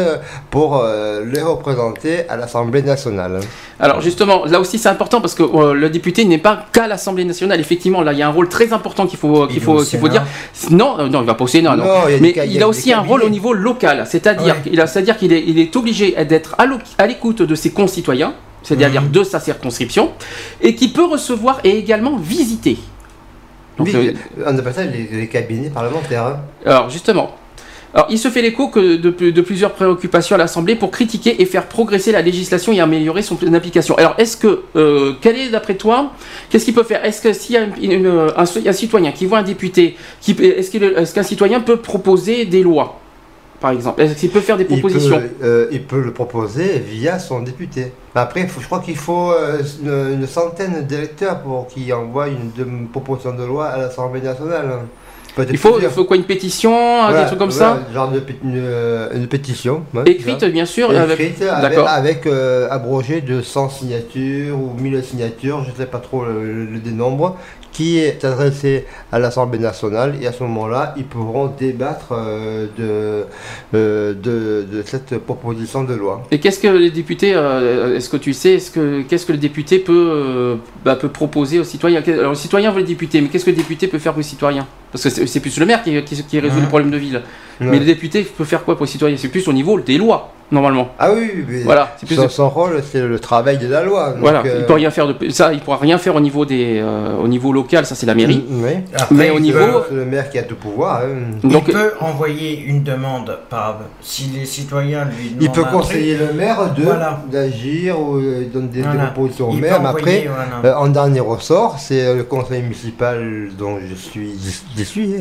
pour les représenter à l'Assemblée nationale. Alors justement, là aussi c'est important parce que le député n'est pas qu'à l'Assemblée nationale. Effectivement, là il y a un rôle très important qu'il faut qu'il faut qu'il faut dire. Non, euh, non, il va pas au Sénat, non. mais il a, aussi un rôle au niveau local, c'est-à-dire qu'il c'est-à-dire qu'il est, il est obligé d'être à l'écoute de ses concitoyens, c'est-à-dire mhm. de sa circonscription, et qui peut recevoir et également visiter. Donc, euh, on appelle ça les, cabinets parlementaires. Hein. Alors justement, alors, il se fait l'écho de, de, plusieurs préoccupations à l'Assemblée pour critiquer et faire progresser la législation et améliorer son application. Alors, est-ce que, euh, quel est d'après toi, qu'est-ce qu'il peut faire? Est-ce que s'il y a un, citoyen qui voit un député, est-ce qu'un citoyen peut proposer des lois par exemple? Est-ce qu'il peut faire des propositions? euh, il peut, le proposer via son député. Après, je crois qu'il faut euh, une, centaine d'électeurs pour qu'il envoie une, une, proposition de loi à l'Assemblée nationale. Il faut, il faut quoi Une pétition Des trucs comme ça Genre de, une, une, pétition. Écrite, bien sûr. Écrite, avec, avec, euh, abrogé de 100 signatures ou 1000 signatures, je ne sais pas trop le, le dénombre, qui est adressé à l'Assemblée nationale et à ce moment-là, ils pourront débattre euh, euh, de, de, cette proposition de loi. Et qu'est-ce que les députés, euh, est-ce que tu sais, est-ce que, qu'est-ce que le député peut, bah, peut proposer aux citoyens? Alors le citoyen veut le député, mais qu'est-ce que le député peut faire pour le citoyen Parce que c'est, plus le maire qui, qui, résout le problème de ville. Mais le député peut faire quoi pour le citoyen C'est plus au niveau des lois normalement. Ah oui, mais voilà. son, rôle, c'est le travail de la loi. voilà, il peut rien faire de ça, il pourra rien faire au niveau des, euh, au niveau local, ça c'est la mairie. Mm, mais au niveau, c'est le maire qui a tout pouvoir. Hein. Donc, il peut envoyer une demande par si les citoyens lui Il peut conseiller le maire de d'agir ou euh, donner des, propositions au maire. Mais après, euh, en dernier ressort, c'est le conseil municipal dont je suis, je suis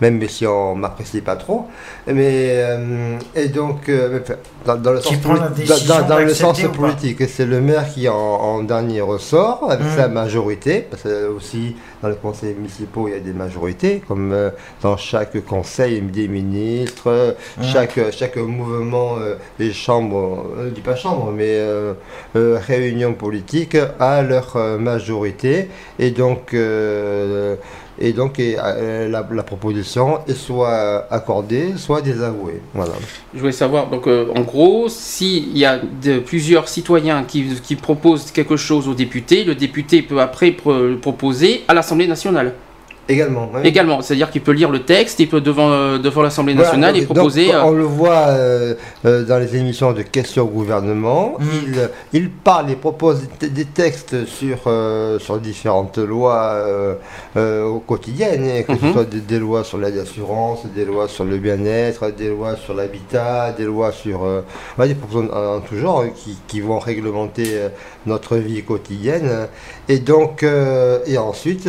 même si on m'apprécie pas trop. Mais et donc dans, le sens, dans, le sens politique, c'est le maire qui en, dernier ressort avec mmh. sa majorité, parce que aussi dans les conseils municipaux il y a des majorités, comme euh, dans chaque conseil des ministres, mmh. chaque, chaque mouvement euh, des chambres, je dis pas chambre, mais euh, réunion politique a leur majorité, et donc et donc euh, la, proposition est soit accordée, soit désavouée. Voilà. Je voulais savoir, donc euh, en gros, s'il y a plusieurs citoyens qui, proposent quelque chose au député, le député peut après proposer à l'Assemblée nationale. Également. Également, c'est-à-dire qu'il peut lire le texte, il peut devant, euh, devant l'Assemblée nationale et proposer. on le voit euh, euh, dans les émissions de questions au gouvernement. Mm. Il, il, parle et propose des textes sur, sur différentes lois au quotidien, hein, que ce mm-hmm. soit des, lois sur l'aide d'assurance, des lois sur le bien-être, des lois sur l'habitat, des lois sur des propositions en, tout genre qui, qui, vont réglementer notre vie quotidienne. Et donc, et ensuite,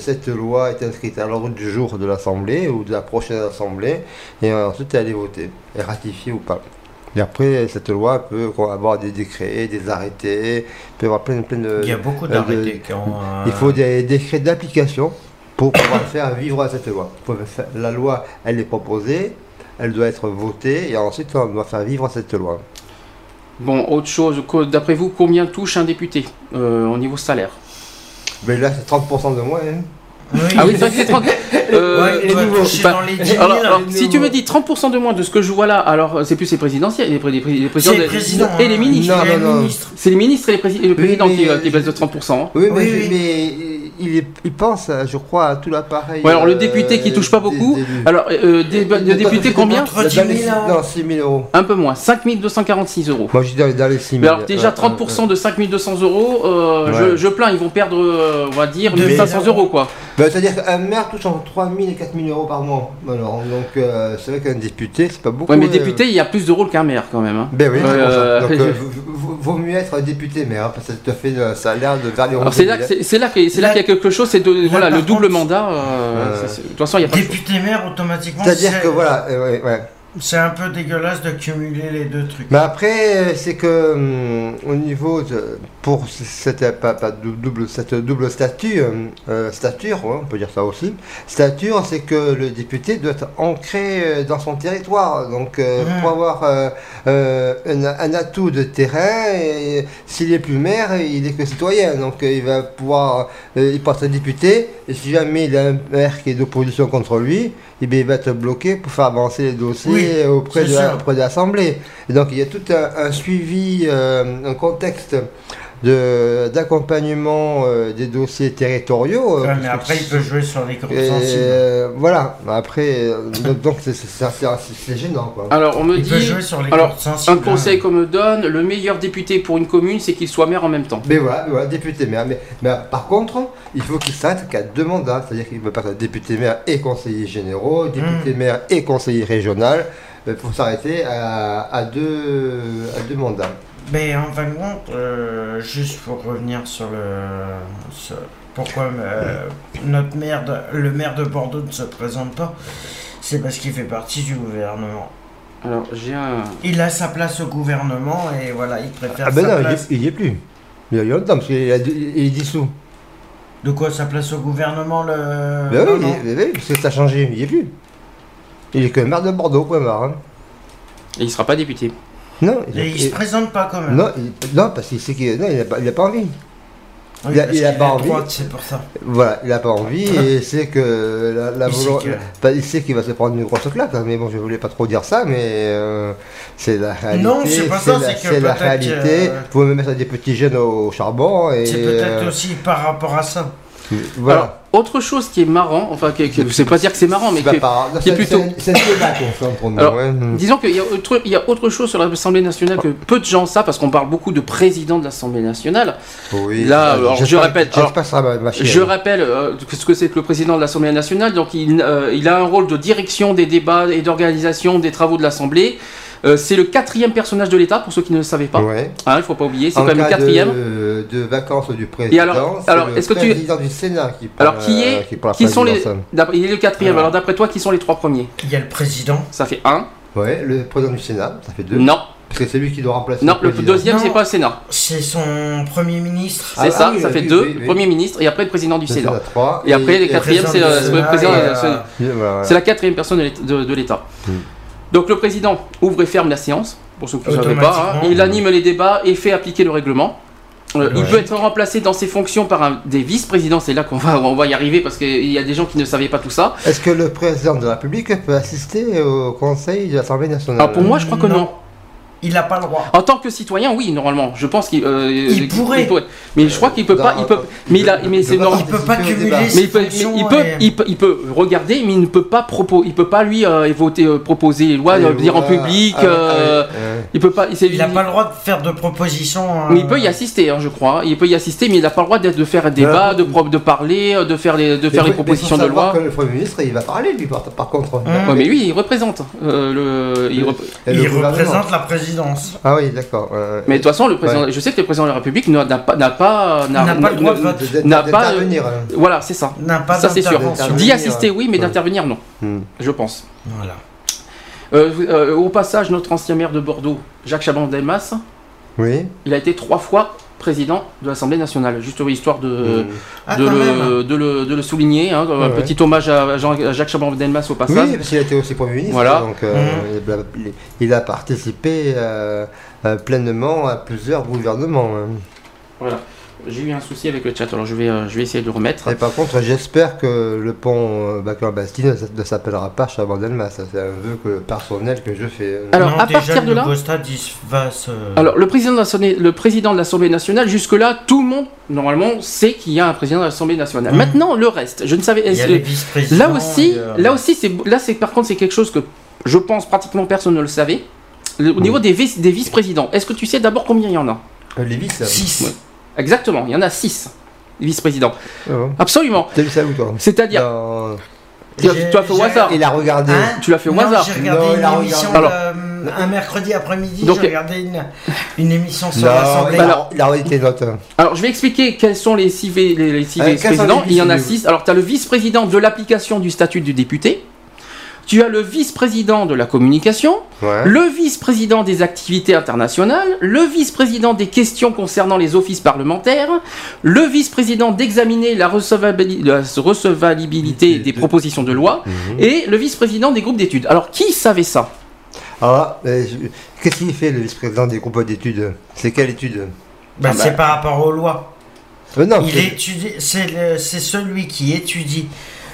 cette loi est inscrite à l'ordre du jour de l'Assemblée ou de la prochaine Assemblée, et ensuite elle est votée, est ratifiée ou pas. Et après, cette loi peut avoir des décrets, des arrêtés, peut avoir plein, plein de. Il y a beaucoup d'arrêtés. Il faut des décrets d'application pour pouvoir faire vivre cette loi. La loi, elle est proposée, elle doit être votée et ensuite on doit faire vivre cette loi. Bon, autre chose, d'après vous, combien touche un député euh, au niveau salaire? Mais là, c'est 30% de moins. hein. Ah oui, c'est vrai que c'est 30. Euh, Ouais, les toucher Bah, dans les 10 000, alors, alors, les si tu me dis 30% de moins de ce que je vois là, alors euh, c'est plus les présidentiels, les, pré- les, pré- les présidents le président. et les hein. ministres. C'est les ministres et, les prési- et le Oui, président mais- qui, euh, qui baissent de 30%. hein. Oui, mais, Oui, oui. mais il, est- il pense, je crois, à tout l'appareil. Ouais, alors le euh, député qui touche pas beaucoup, des alors euh, des, députés dans- combien Entre dans 10 000 les six- hein. Non, 6 000 euros. Un peu moins, 5246 euros. Moi, je dis dans les, dans les 6 000. Mais alors déjà Ouais, 30% de 5200 euros, euh, Ouais. je, je plains, ils vont perdre, euh, on va dire, 2000 1500 euros quoi. Bah, C'est-à-dire qu'un maire touche entre 3 000 et 4 000 euros par mois. Alors, donc, euh, c'est vrai qu'un député, c'est pas beaucoup. Ouais, mais euh. député, il y a plus de rôle qu'un maire quand même. hein. Ben oui, c'est pour ça. Euh, Donc, euh, vaut mieux être député maire, hein, parce que ça te fait le salaire de vers les Alors c'est là, c'est là qu'il y a quelque chose, c'est voilà le double contre, mandat. euh, de toute façon, il y a pas. de- Député maire, automatiquement, C'est-à-dire c'est- que voilà, euh, ouais, ouais. C'est un peu dégueulasse de cumuler les deux trucs. Mais après, euh, c'est que hum, au niveau de, pour cette pas, pas dou- double cette double statut, euh, stature, ouais, on peut dire ça aussi. Stature, c'est que le député doit être ancré euh, dans son territoire. Donc, euh, Mhm. pour avoir euh, euh, un, un atout de terrain, s'il est plus maire, il est que citoyen. Donc, euh, il va pouvoir, euh, il peut être député. Et si jamais il a un maire qui est d'opposition contre lui, eh bien, il va être bloqué pour faire avancer les dossiers Oui, auprès, de auprès l'Assemblée. Donc il y a tout un, un suivi, euh, un contexte d'accompagnement euh, des dossiers territoriaux. euh, Ouais, mais après, il peut jouer sur les groupes et, sensibles. euh, voilà, après, euh, donc- c'est- gênant. Quoi. Alors on me Il peut dit jouer sur les alors, sensibles. un conseil hein. qu'on me donne, le meilleur député pour une commune, c'est qu'il soit maire en même temps. Mais voilà, député maire. Mais, mais par contre, il faut qu'il s'arrête qu'à deux mandats. C'est-à-dire qu'il ne peut pas être député maire et conseiller généraux, député Mm. maire et conseiller régional. Faut s'arrêter à, à deux, à deux mandats. Mais en fin de compte, euh, juste pour revenir sur le. sur- pourquoi euh, notre maire, de- le maire de Bordeaux ne se présente pas C'est parce qu'il fait partie du gouvernement. Alors j'ai un. Il a sa place au gouvernement et voilà, il préfère Ah ben sa non, il y place. est- il y est plus. Il y a longtemps, parce qu'il est dissous. De quoi sa place au gouvernement le. Ben oui, il est- oui, parce que ça a changé, il y est plus. Il est que maire de Bordeaux, point barre. hein. Et il sera pas député. Non, il, il se présente pas quand même. non, il- non, parce qu'il sait qu'il non, il a, pas- il a pas envie. Oui, il a- il a pas envie. c'est pour ça. Voilà, il a pas envie et c'est que la, la Il sait que- il sait qu'il va se prendre une grosse claque, hein, mais bon, je voulais pas trop dire ça, mais euh, c'est la réalité. Non, c'est pas ça, la- c'est la réalité. que- Vous pouvez même mettre des petits jeunes au charbon et C'est peut-être euh, aussi par rapport à ça. Voilà. Alors autre chose qui est marrant, enfin qui, qui- c'est pas dire que c'est marrant, mais pas par- qui est plutôt- c'est- c'est un débat qu'on fait entre nous. Alors. Disons qu'il y, a autre- il y a autre chose sur l'Assemblée nationale que peu de gens savent, parce qu'on parle beaucoup de président de l'Assemblée nationale. Oui, là, alors, je répète, alors. Je rappelle euh, ce que c'est que le président de l'Assemblée nationale. Donc, il, euh, il a un rôle de direction des débats et d'organisation des travaux de l'Assemblée. Euh, c'est le quatrième personnage de l'État, pour ceux qui ne le savaient pas. Ouais. Hein, il ne faut pas oublier, c'est En quand même le cas quatrième. De, de vacances du président. Et alors- le est-ce que tu- président du Sénat qui prend, Alors, qui est- qui, la Qui sont les. Il est le quatrième. Alors. Alors, d'après toi, qui sont les trois premiers? Il y a le président. Ça fait un. Ouais, le président du Sénat, ça fait deux. Non. Parce que c'est lui qui doit remplacer Non, le président. deuxième, c'est pas le Sénat. C'est son premier ministre. C'est Ah, ça, ah oui, ça oui, fait oui, deux. oui, oui. le Premier ministre et après le président du Le Sénat. Sénat, trois. Et après, les quatrièmes, c'est président le, du c'est le président. et, euh, euh, c'est- Et la quatrième personne de l'État- de, de l'État. Hmm. Donc le président ouvre et ferme la séance, pour ceux qui ne savaient pas. hein. Il anime les débats et fait appliquer le règlement. Euh, Il peut être remplacé dans ses fonctions par un, des vice-présidents. C'est là qu'on va, on va y arriver parce qu'il y a des gens qui ne savaient pas tout ça. Est-ce que le président de la République peut assister au Conseil de l'Assemblée nationale? Alors pour moi, je crois que non. Non. Il n'a pas le droit. En tant que citoyen, oui, normalement. Je pense qu'il euh, Il pourrait. Mais je crois qu'il peut pas. Il peut. Mais il a. Mais c'est normal. Il peut pas cumuler. Mais ses il peut, il, peut, et- il, peut, il peut regarder, mais il ne peut pas proposer, il peut pas lui euh, voter, euh, proposer les lois, euh, dire en public. Ah euh, ah. Il peut pas. Il n'a pas le droit de faire de propositions. euh, Mais il peut y assister, hein, je crois. Il peut y assister, mais il n'a pas le droit d'être- de faire un débat, de, de parler, de faire les, de faire Mais les faut- propositions de loi. que le Premier ministre, il va parler, lui, par, contre. Ouais, mais lui, il représente. le, il représente la présidence. Ah oui, d'accord. Mais de toute façon, le président, je sais que le président de la République n'a pas, n'a pas, N'a pas le droit de vote. N'a pas- d'intervenir. Voilà, c'est ça. N'a pas Ça c'est sûr. D'y assister, oui, mais Ouais. d'intervenir, non. Hmm. Je pense. Voilà. Euh, euh, au passage, notre ancien maire de Bordeaux, Jacques Chaban-Delmas, Oui. il a été trois fois président de l'Assemblée nationale. Juste histoire de, Mmh. Ah, de, le, de, le, de le souligner. hein, un Ouais, petit hommage à, Jean- à Jacques Chaban-Delmas au passage. Oui, parce qu'il a été aussi Premier ministre. Voilà. Donc, euh, il, a, il a participé euh, euh, pleinement à plusieurs gouvernements. hein. Voilà. J'ai eu un souci avec le chat, alors je vais, euh, je vais essayer de le remettre. Et par contre, j'espère que le pont euh, baclan bastille ne s'appellera pas Chabandelma. Ça, c'est un vœu personnel que je fais. Euh. Alors, à partir de là. Va se... Alors, le président de l'Assemblée nationale, jusque-là, tout le monde, normalement, sait qu'il y a un président de l'Assemblée nationale. Hmm. Maintenant, le reste, je ne savais. Il y a les là aussi, là aussi, là, par contre, c'est quelque chose que je pense pratiquement personne ne le savait. Au niveau des, vice présidents, est-ce que tu sais d'abord combien il y en a? Les vice 6. Exactement, il y en a six vice-présidents. Ah. Absolument. T'as vu ça où toi C'est-à-dire, Dans- tu, as- J'ai- tu as fait au hasard. Il a regardé. Hein Tu l'as fait au Non, hasard. J'ai regardé Non, il a une émission le- un mercredi après-midi. Donc- J'ai regardé une, une émission sur l'Assemblée. Alors- il a regardé tes notes. Alors, je vais expliquer quels sont les six, vi- les, les six Euh, vice-présidents. Il y en a six. Alors, tu as le vice-président de l'application du statut du député. Tu as le vice-président de la communication, Ouais. le vice-président des activités internationales, le vice-président des questions concernant les offices parlementaires, le vice-président d'examiner la, recevabili- la recevabilité des De- propositions de loi, Mhm. et le vice-président des groupes d'études. Alors, qui savait ça? Alors, euh, je- qu'est-ce qu'il fait le vice-président des groupes d'études? C'est quelle étude? Bah, Ah bah. C'est par rapport aux lois. Euh, Non, Il c'est- étudie, c'est le- c'est celui qui étudie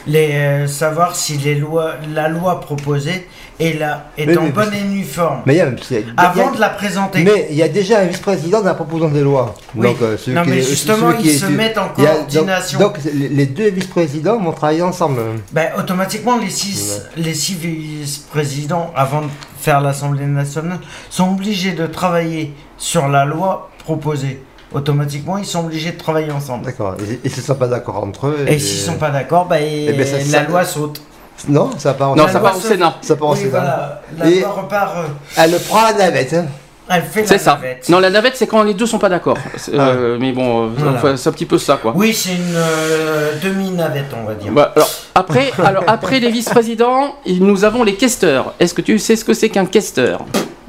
les euh, savoir si les lois, la loi proposée est là est Mais- en mais- bonne et uniforme. Mais il y a, c'est- il y a- Avant de la présenter. mais il y a déjà un vice-président de la proposition des lois. Oui. Donc, euh, non mais justement qui ils est- se mettent en a- donc- coordination. Donc, les les deux vice-présidents vont travailler ensemble. Ben, automatiquement, les six, les six vice-présidents, avant de faire l'Assemblée nationale, sont obligés de travailler sur la loi proposée. Automatiquement, ils sont obligés de travailler ensemble. D'accord. Et ils ne sont pas d'accord entre eux. Et s'ils sont pas d'accord, ben, Eh ben, ça- la ça- loi saute. Non, ça part en Non, ça part au Sénat. Ça part Oui, Sénat. voilà. La Et- loi repart. euh, Elle prend la navette. hein. Elle fait C'est la ça. navette. Non, la navette, c'est quand les deux sont pas d'accord. C'est- euh, mais bon, euh, Voilà. enfin, c'est un petit peu ça, quoi. Oui, c'est une euh, demi-navette, on va dire. Bah, alors, après, alors, après les vice-présidents, nous avons les questeurs. Est-ce que tu sais ce que c'est qu'un questeur?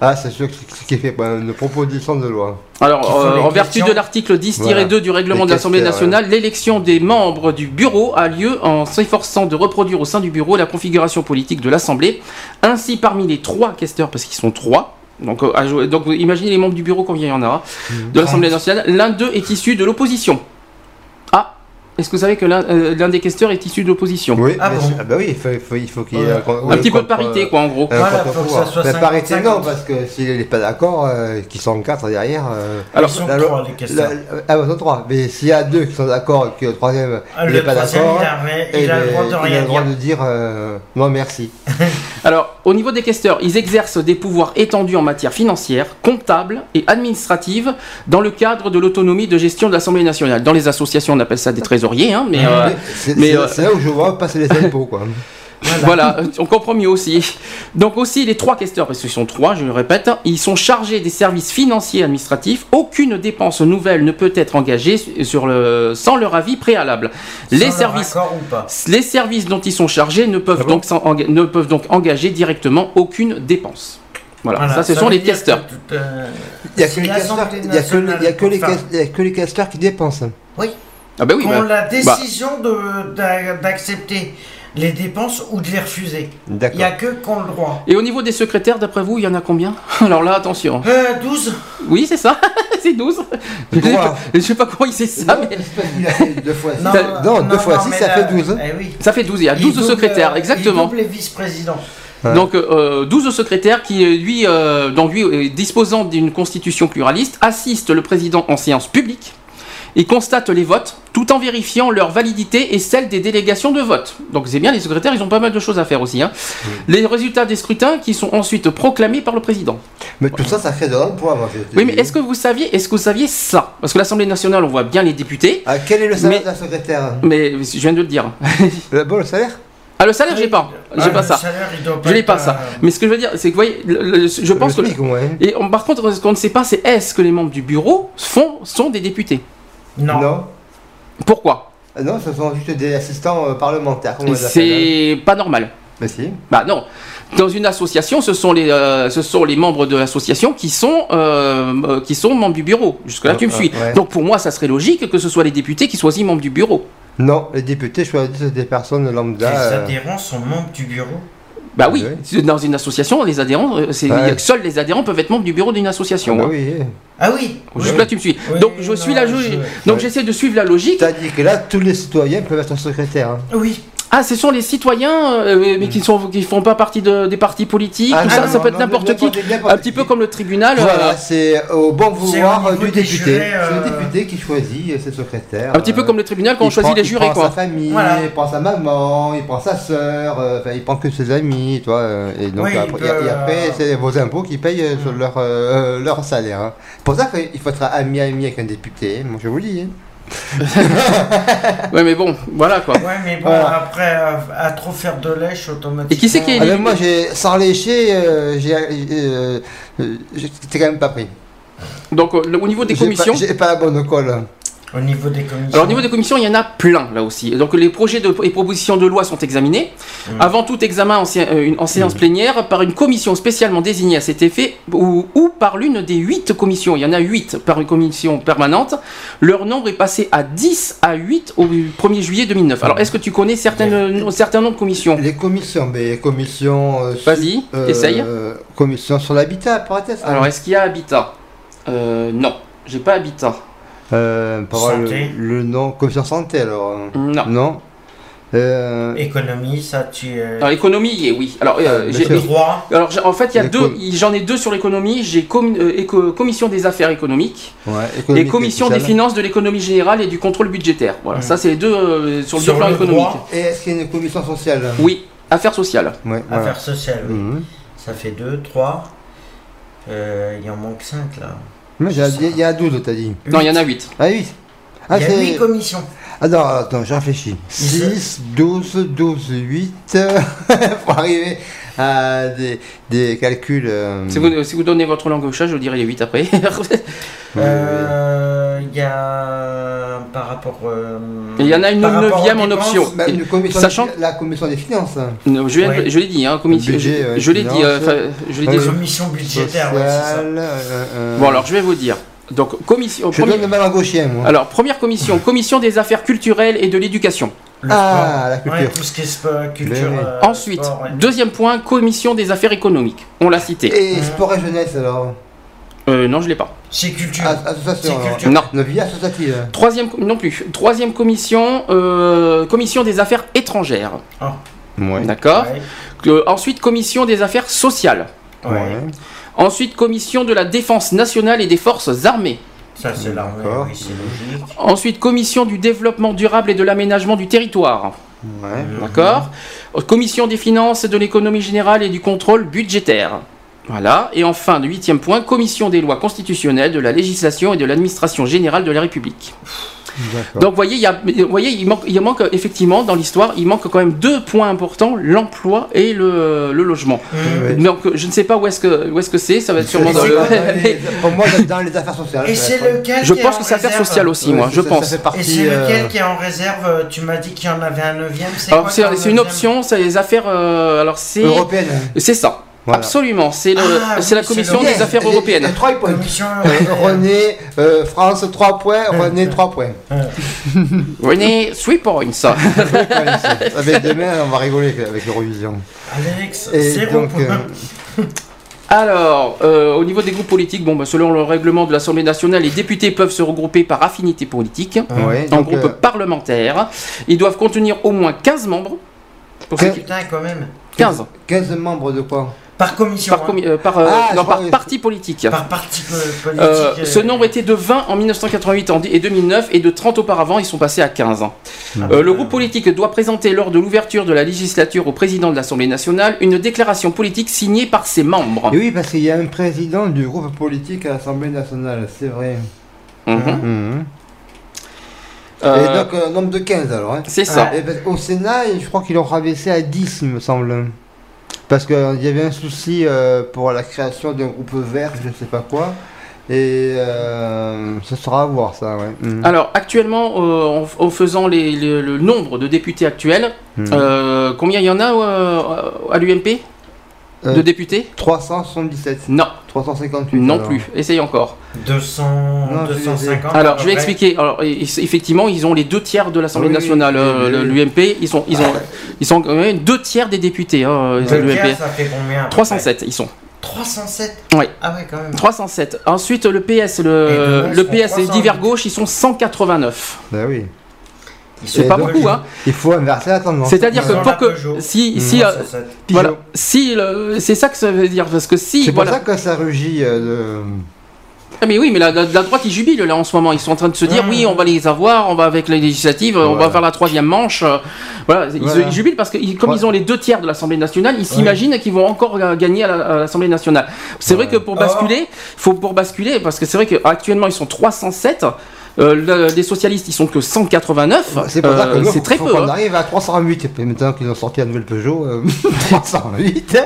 Ah, c'est sûr que ce qui fait bah, une proposition de loi. Alors, euh, en vertu questions. de l'article 10-2 Voilà. du règlement Les de l'Assemblée nationale, l'élection des membres du bureau a lieu en s'efforçant de reproduire au sein du bureau la configuration politique de l'Assemblée. Ainsi, parmi les trois questeurs, parce qu'ils sont trois, donc, euh, à jouer- donc imaginez les membres du bureau combien il y en a, de l'Assemblée nationale, l'un d'eux est issu de l'opposition. Est-ce que vous savez que l'un euh, l'un des questeurs est issu de l'opposition Oui, Ah bon ah bah oui, il faut, il faut, il faut qu'il y ait Voilà. un, Un petit peu de parité, quoi, en gros. Voilà, contre faut que ça soit Mais 50, parité, non, 50. parce que s'il n'est pas d'accord, euh, qu'ils sont quatre derrière. euh, Alors, Ils sont la- trois, les questions. la- ah, bah, ils sont trois. Mais s'il y a deux qui sont d'accord et que le troisième Ah, n'est pas troisième, d'accord, il a, rien- eh il a le ben, droit de il a rien le droit dire. de dire euh, non merci. Alors, au niveau des questeurs, ils exercent des pouvoirs étendus en matière financière, comptable et administrative dans le cadre de l'autonomie de gestion de l'Assemblée nationale. Dans les associations, on appelle ça des trésoriers, hein, mais euh, c'est euh, c'est là où je vois passer les impôts. Quoi. voilà, on comprend mieux aussi. Donc aussi, les trois questeurs, parce qu'ils sont trois, je le répète, ils sont chargés des services financiers et administratifs. Aucune dépense nouvelle ne peut être engagée sur le, sans leur avis préalable. Sans Les leur services accord ou pas. Les services dont ils sont chargés ne peuvent, Ah donc, ne peuvent donc engager directement aucune dépense. Voilà, Voilà, ça ce sont les tout, euh, Il n'y casteurs- a que les casteurs qui dépensent. Oui, Ah bah oui, qui bah, ont la décision de- d'a- d'accepter les dépenses ou de les refuser. Il n'y a que qu'on le droit. Et au niveau des secrétaires, d'après vous, il y en a combien? Alors là, attention. Euh, 12 Oui, c'est ça, c'est 12. Je sais, pas, je sais pas comment il sait ça, mais a fait deux fois six. Non, Non, deux fois non, six, mais ça là- fait 12. Eh oui. ça fait 12. Il y a Il 12 double, secrétaires, euh, exactement. Il les vice-présidents. Ouais. Donc euh, 12 secrétaires qui, euh, lui, euh, donc lui euh, disposant d'une constitution pluraliste, assistent le président en séance publique et constatent les votes tout en vérifiant leur validité et celle des délégations de vote. Donc c'est bien, les secrétaires, ils ont pas mal de choses à faire aussi. hein. Les résultats des scrutins qui sont ensuite proclamés par le président. Mais tout ça, ça crée de l'emploi. Oui, mais est-ce que vous saviez, est-ce que vous saviez ça? Parce que l'Assemblée nationale, on voit bien les députés, Ah, quel est le salaire Mais- de la secrétaire? mais je viens de le dire. Le bon, le salaire? Ah, le salaire, j'ai pas. J'ai Ah, pas le ça. salaire, Je n'ai pas ça. Mais ce que je veux dire, c'est que, vous voyez, le- le- je pense que. le hein. Et on- par contre, ce qu'on ne sait pas, c'est est-ce que les membres du bureau font, sont des députés? Non. Non. Pourquoi? Ah Non, ce sont juste des assistants euh, parlementaires. appelle, hein. C'est pas normal. Mais si. Bah non. Dans une association, ce sont les, euh, ce sont les membres de l'association qui sont, euh, qui sont membres du bureau. Jusque-là, tu me suis. Ouais. Donc pour moi, ça serait logique que ce soit les députés qui choisissent membres du bureau. Non, les députés choisissent des personnes lambda. Les adhérents sont membres du bureau. Bah oui, Oui. dans une association, les adhérents, euh, c'est, Ouais. seuls les adhérents peuvent être membres du bureau d'une association. bah hein. oui. Ah oui Jusque-là, tu me suis. Oui, Donc je suis non, là, je- je- donc ouais. j'essaie de suivre la logique. C'est-à-dire que là, tous les citoyens peuvent être secrétaires. hein. Oui. Ah, ce sont les citoyens, euh, mais qui sont, qui font pas partie de- des partis politiques. Ah, tout ça, non, ça peut être n'importe qui. Un petit peu comme le tribunal. Voilà, euh, c'est au bon vouloir du député. C'est euh, le député qui choisit ses secrétaires. un petit peu euh, comme le tribunal quand on choisit prend- les jurés, Il prend quoi. sa famille, Voilà. il prend sa maman, il prend sa sœur, euh, enfin, il prend que ses amis, toi. euh, et donc Oui, après, peut, et- et après, euh, c'est vos impôts qui payent euh, sur leur, euh, leur salaire. hein. C'est pour ça qu'il faut être ami-ami avec un député, hein, moi je vous le dis. Ouais, mais bon, voilà quoi. Ouais, mais bon, Voilà. après, à trop faire de lèche, automatiquement. Et qui c'est qui est Ah, moi, j'ai, sans lécher, euh, j'ai, euh, euh, j'étais quand même pas pris. Donc, au niveau des J'ai commissions. pas- J'ai pas la bonne colle. Au niveau des commissions. Alors au niveau des commissions, il y en a plein là aussi. Donc les projets de, et propositions de loi sont examinés. Mm. Avant tout examen en, sé- euh, en séance plénière par une commission spécialement désignée à cet effet ou, ou par l'une des huit commissions. Il y en a huit par une commission permanente. Leur nombre est passé à 10 à 8 au 1er juillet 2009. Alors est-ce que tu connais certaines, certains noms de commissions? Les commissions, mais les commissions. euh, Vas-y, euh, essaye. Commission sur l'habitat, peut-être. Alors est-ce qu'il y a Habitat? Euh, Non, j'ai pas Habitat. Euh, le, le nom, commission santé alors. Non. Non. Euh, Économie, ça, tu. euh, Alors est, oui. Alors euh, Ah, j'ai-. Alors en fait, il y a deux, j'en ai deux sur l'économie. J'ai euh, éco- commission des affaires économiques ouais, et commission des finances, de l'économie générale et du contrôle budgétaire. Voilà, Mhm. ça c'est les deux euh, sur le Sur plan le économique. droit. Et est-ce qu'il y a une commission sociale? Oui, affaires sociales. Ouais, voilà. Affaires sociales, oui. Mhm. Ça fait 2, 3. il en manque 5 là. Mais il y y a 12, t'as dit. Non, il y en a huit. Ah oui. Ah, il y a c'est- 8 commissions. Ah non, attends, je réfléchis. 6, 12, 12, 8. pour arriver à des, des calculs. euh, Si, vous, si vous donnez votre langue au chat, je vous dirai les huit après. Euh, Il y a par rapport. euh, il y en a une neuvième en option. bah, une commission Sachant- des- la commission des finances. Non, je, Ouais. je l'ai dit, hein, commission. Budget, je ouais, je l'ai dit. euh, je l'ai dit. Ouais. Commission budgétaire, ouais, ça. sociale, euh, euh, Bon alors, je vais vous dire. Donc commission. Je premier- donne le mal en gauchien, moi. Alors première commission, commission des affaires culturelles et de l'éducation. Le Ah, sport. la culture. Ouais, tout ce qui est sport, culture. euh, Ensuite, sport, ouais. deuxième point, commission des affaires économiques. On l'a cité. Et sport et jeunesse alors Euh, non, je l'ai pas. C'est culture. As- Association. Culture. Non. Vie associative. Troisième, non plus. Troisième commission, euh, commission des affaires étrangères. Ouais. D'accord. Ouais. Euh, ensuite, commission des affaires sociales. Ouais. Ensuite, commission de la défense nationale et des forces armées. Ça, c'est l'armée, D'accord. oui, c'est logique. Ensuite, commission du développement durable et de l'aménagement du territoire. Ouais. D'accord. Commission des finances, de l'économie générale et du contrôle budgétaire. Voilà. Et enfin, le huitième point, commission des lois constitutionnelles, de la législation et de l'administration générale de la République. Donc, vous voyez, il, y a, vous voyez il, manque, il manque effectivement dans l'histoire, il manque quand même deux points importants l'emploi et le, le logement. Donc, je ne sais pas où est-ce que où est-ce que c'est. Ça va être sûrement dans le. dans les- Pour moi, dans les affaires sociales. Et ça c'est lequel Je qui pense en que c'est affaires sociales aussi, Ouais, moi. ça- Je ça pense. fait partie, Et c'est lequel euh, qui est en réserve euh, Tu m'as dit qu'il y en avait un neuvième. C'est une option, c'est les affaires. euh, alors, c'est européenne. c'est ça. Voilà. Absolument. C'est Ah, c'est la commission c'est le- des affaires européennes. Trois points. Commission Euh, européenne. René, euh, France, 3 points. René, 3 points. René, 3 points. ça. Avec demain, on va rigoler avec l'Eurovision. Alex, zéro donc, euh, Alors, euh, au niveau des groupes politiques, bon, bah, selon le règlement de l'Assemblée nationale, les députés peuvent se regrouper par affinité politique ouais, en groupe euh, parlementaire. Ils doivent contenir au moins 15 membres. Pour ceux Quinze- qui- Putain, quand même. 15 15 membres de quoi? Par commission. par, hein. euh, par, euh, Ah, non, par parti politique. Par parti po- politique. Euh, euh, ce nombre était de 20 en 1988 en- et 2009 et de 30 auparavant, ils sont passés à 15. ah, Euh, le groupe politique doit présenter lors de l'ouverture de la législature au président de l'Assemblée nationale une déclaration politique signée par ses membres. Et oui, parce qu'il y a un président du groupe politique à l'Assemblée nationale, c'est vrai. Mhm. Mhm. Euh, Et donc, un nombre de 15 alors. Hein. c'est ça. Et ben, au Sénat, je crois qu'ils l'ont rabaissé à 10, il me semble. Parce qu'il y avait un souci euh, pour la création d'un groupe vert, je ne sais pas quoi. Et euh, ce sera à voir ça, ouais. Mhm. Alors actuellement, euh, en, en faisant les- les- le nombre de députés actuels, Mhm. euh, combien il y en a à l'UMP Euh, de députés 377. Non, 358. non alors. plus. Essaye encore. 200, Non, 250. Alors, je vais expliquer. Alors, i- effectivement, ils ont les deux tiers de l'Assemblée Oui, nationale, oui, oui, le- oui. l'UMP. Ils sont, ils ont, ils sont quand même deux tiers des députés, hein, Deux l'UMP. tiers, ça fait combien à peu 307, ils sont. près 307 Ouais. Ah ouais, quand même. 307. Ensuite, le PS, le, PS et 308. divers gauche, ils sont 189. Ben oui. C'est pas beaucoup, hein. Il faut inverser la tendance. C'est-à-dire que pour que si Mmh. si euh, 307. voilà si le- c'est ça que ça veut dire parce que si C'est pour ça que ça rugit. euh, Ah, mais oui mais la, la- la droite ils jubilent là en ce moment ils sont en train de se dire Mmh. oui on va les avoir on va avec les législatives on va faire la troisième manche euh, voilà ils, Voilà. ils jubilent parce que ils- comme Ouais. ils ont les deux tiers de l'Assemblée nationale ils s'imaginent qu'ils vont encore gagner à la- à l'Assemblée nationale c'est vrai que pour basculer faut pour basculer parce que c'est vrai qu'actuellement ils sont 307 euh, le- les socialistes ils sont que 189 C'est pour ça que Euh, nous, c'est très peu qu'on hein. arrive à 308. Et puis maintenant qu'ils ont sorti la nouvelle Peugeot, euh, 308.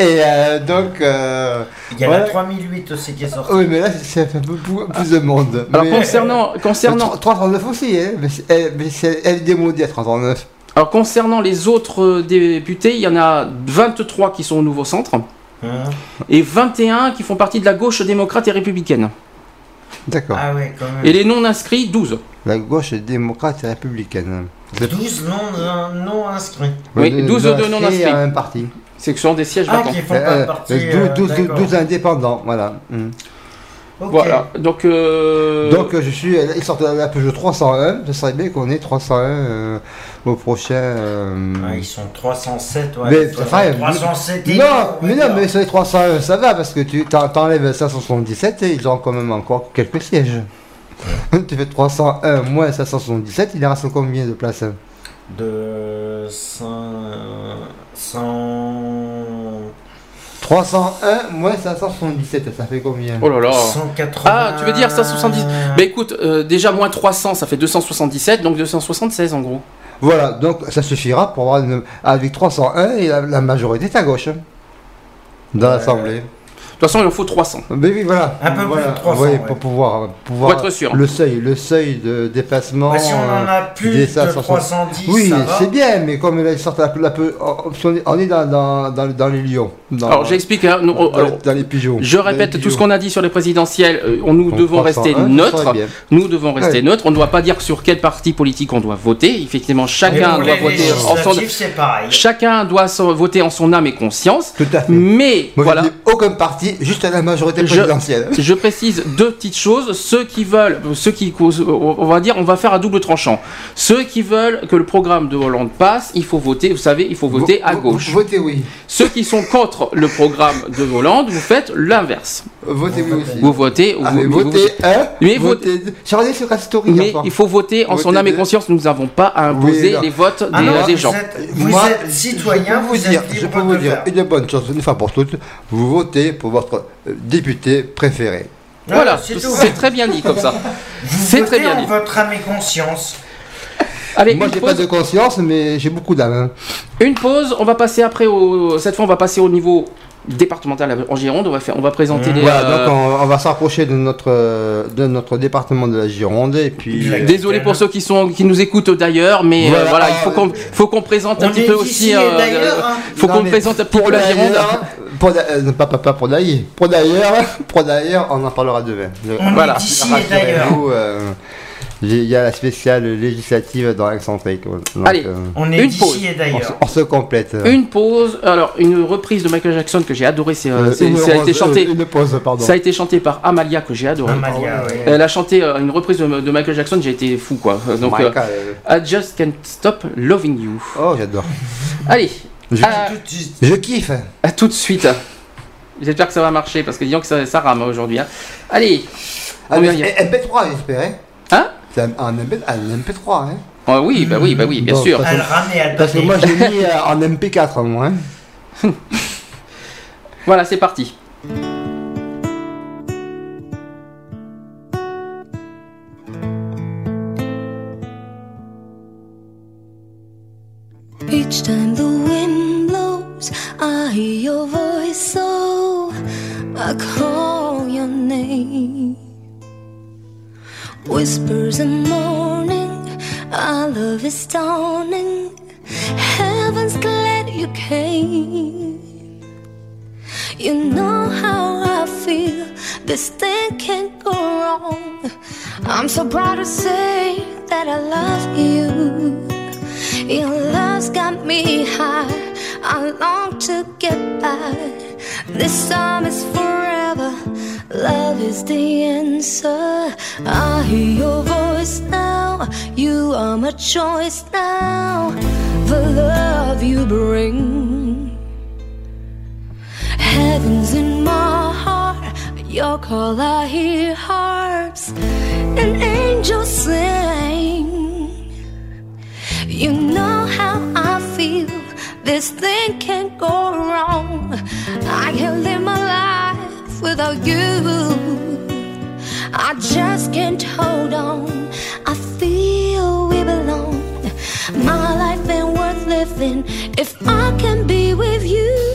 Et euh, donc. euh, Il y a la ouais. 3008 aussi qui est sortie. Oui, mais là, c'est un peu plus, plus de monde. alors mais, concernant concernant 339 aussi, hein, mais c'est- elle, mais c'est- elle est démodée à 339. Alors concernant les autres euh, députés, il y en a 23 qui sont au Nouveau Centre Hein et 21 qui font partie de la gauche démocrate et républicaine. D'accord. Ah ouais, quand même. Et les non inscrits, 12. La gauche est démocrate et républicaine. C'est 12 non, non inscrits. Oui, de- 12 de non inscrits. un parti. C'est que ce sont des sièges Ah, vacants. qui font Euh, pas partie. euh, euh, 12, 12, d'accord. 12 indépendants, voilà. Mm. Voilà. Donc, euh, Donc je suis, ils sortent la Peugeot 301, ce serait bien qu'on ait 301 euh, au prochain. euh, Ah, ils sont 307, ouais. Mais, Toi, enfin, 307 et non, on mais non, mais sur les 301 ça va parce que tu t'en- t'enlèves 577 et ils ont quand même encore quelques sièges. tu fais 301 moins 577, il reste combien de places? De 100. 100. 301 moins 577, ça fait combien? Oh là là. 180. Ah, tu veux dire 170 Bah écoute, euh, déjà moins 300, ça fait 277, donc 276 en gros. Voilà, donc ça suffira pour avoir une, avec 301 et la, la majorité est à gauche hein, dans Ouais. l'Assemblée. De toute façon, il en faut 300. Mais oui, voilà. Un peu plus voilà. de 300, Oui, ouais. pour pouvoir, pouvoir Pour être sûr. le seuil, le seuil de déplacement. Bah, si on en a euh, plus de 560. 310, oui, c'est bien, mais comme là, ils sortent la, la peu, on est- dans, dans, dans, dans les lions. Dans, Alors j'explique, hein, dans, les pigeons. je répète tout ce qu'on a dit sur les présidentielles, euh, on, nous Donc, devons 301, rester neutres. Nous devons rester Ouais. neutres. On ne doit pas dire sur quel parti politique on doit voter. Effectivement, chacun doit voter en son chacun doit voter en son âme et conscience. Tout à fait. Mais Moi, voilà, aucun parti, juste la majorité Je- présidentielle. je précise deux petites choses. Ceux qui veulent, ceux qui, on va dire, on va faire à double tranchant. Ceux qui veulent que le programme de Hollande passe, il faut voter. Vous savez, il faut voter Vo- à vo- gauche. Votez oui. Ceux qui sont contre le programme de Hollande, vous faites l'inverse. Votez oui aussi. Vous votez. Ah, vous- mais vous- votez un, Mais votez story. mais enfin. il faut voter en son Votez âme et conscience. Nous n'avons pas à imposer Oui, les votes des, non, des vous gens. êtes, vous Moi, êtes citoyen, je vous, peux vous dire, êtes je libre peux vous dire une bonne chose, une fois pour toutes, vous votez pour votre euh, député préféré. Voilà, c'est tout. c'est très bien dit comme ça. C'est très bien en dit. votre âme et conscience. Allez, Moi, j'ai pas de conscience, mais j'ai beaucoup d'âme. hein. Une pause, on va passer après au. Cette fois, on va passer au niveau départemental en Gironde. On va, faire, on va présenter Mmh. les. Voilà, euh, donc on, on va s'approcher de notre, euh, de notre département de la Gironde et puis. Exact. Désolé pour ceux qui sont qui nous écoutent d'ailleurs, mais euh, Voilà. il faut qu'on faut qu'on présente un petit peu aussi. euh, hein. faut Non, qu'on présente un petit peu la Gironde. Pour euh, pas, pas, pas pour d'ailleurs, pour d'ailleurs, pour d'ailleurs, on en parlera demain. On Voilà. est d'ici et d'ailleurs. Il y a la spéciale législative dans l'excentrique. Donc, Allez. euh, On est Une pause. d'ici et on, se, d'ailleurs. on se complète. Une pause. Alors une reprise de Michael Jackson que j'ai adoré. C'est, euh, Euh, c'est- une ça a été chanté. euh, Une pause, pardon. Ça a été chanté par Amalia que j'ai adoré. Amalia, ouais. Elle a chanté euh, une reprise de, de Michael Jackson. J'ai été fou quoi. Donc Michael, I just can't stop loving you. Oh, j'adore. Allez. Je- kiffe. À tout de suite. J'espère que ça va marcher parce que disons que ça, ça rame aujourd'hui. hein. Allez. Ah, mais va y aller. MP3, j'espère. Hein? C'est un, MP, un MP3. Hein Ah oui, bah oui, bah oui, bien Bon, sûr. parce- Parce que moi, j'ai mis euh, en MP4, moi. Hein. Voilà, c'est parti. Each time the wind blows, I hear your voice, so I call your name. Whispers in morning, our love is dawning. Heaven's glad you came. You know how I feel. This thing can't go wrong. I'm so proud to say that I love you. Your love's got me high. I long to get by. This time is forever. Love is the answer. I hear your voice now. You are my choice now. The love you bring. Heaven's in my heart. Your call, I hear harps and angels sing. You know how I feel. This thing can't go wrong. I can't live my life without you. I just can't hold on. I feel we belong. My life ain't worth living if I can be with you.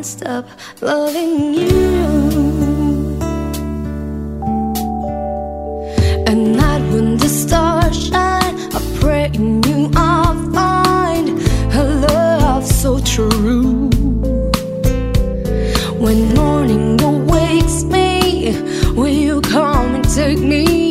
Can't stop loving you. And night when the stars shine, I pray in you I'll find a love so true. When morning awakes me, will you come and take me?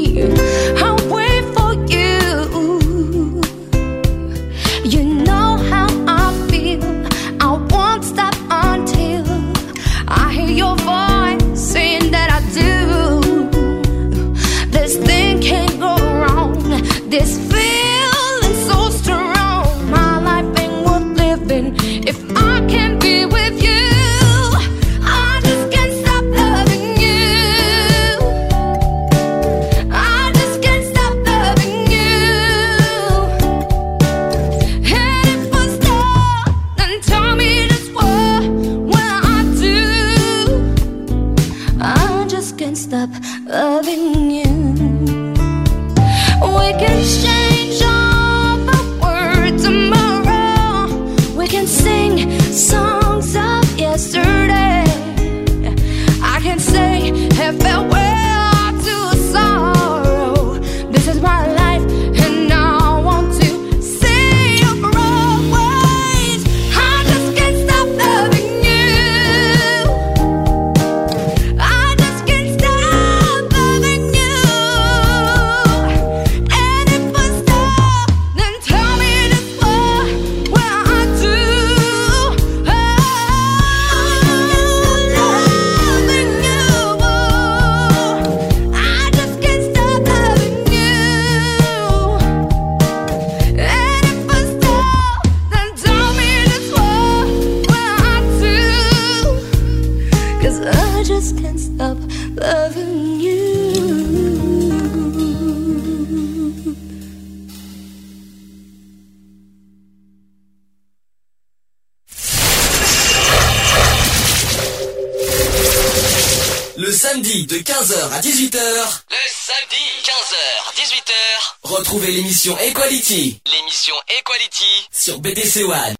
15h à 18h. Le samedi 15h 18h. Retrouvez l'émission Equality. L'émission Equality sur BDC One.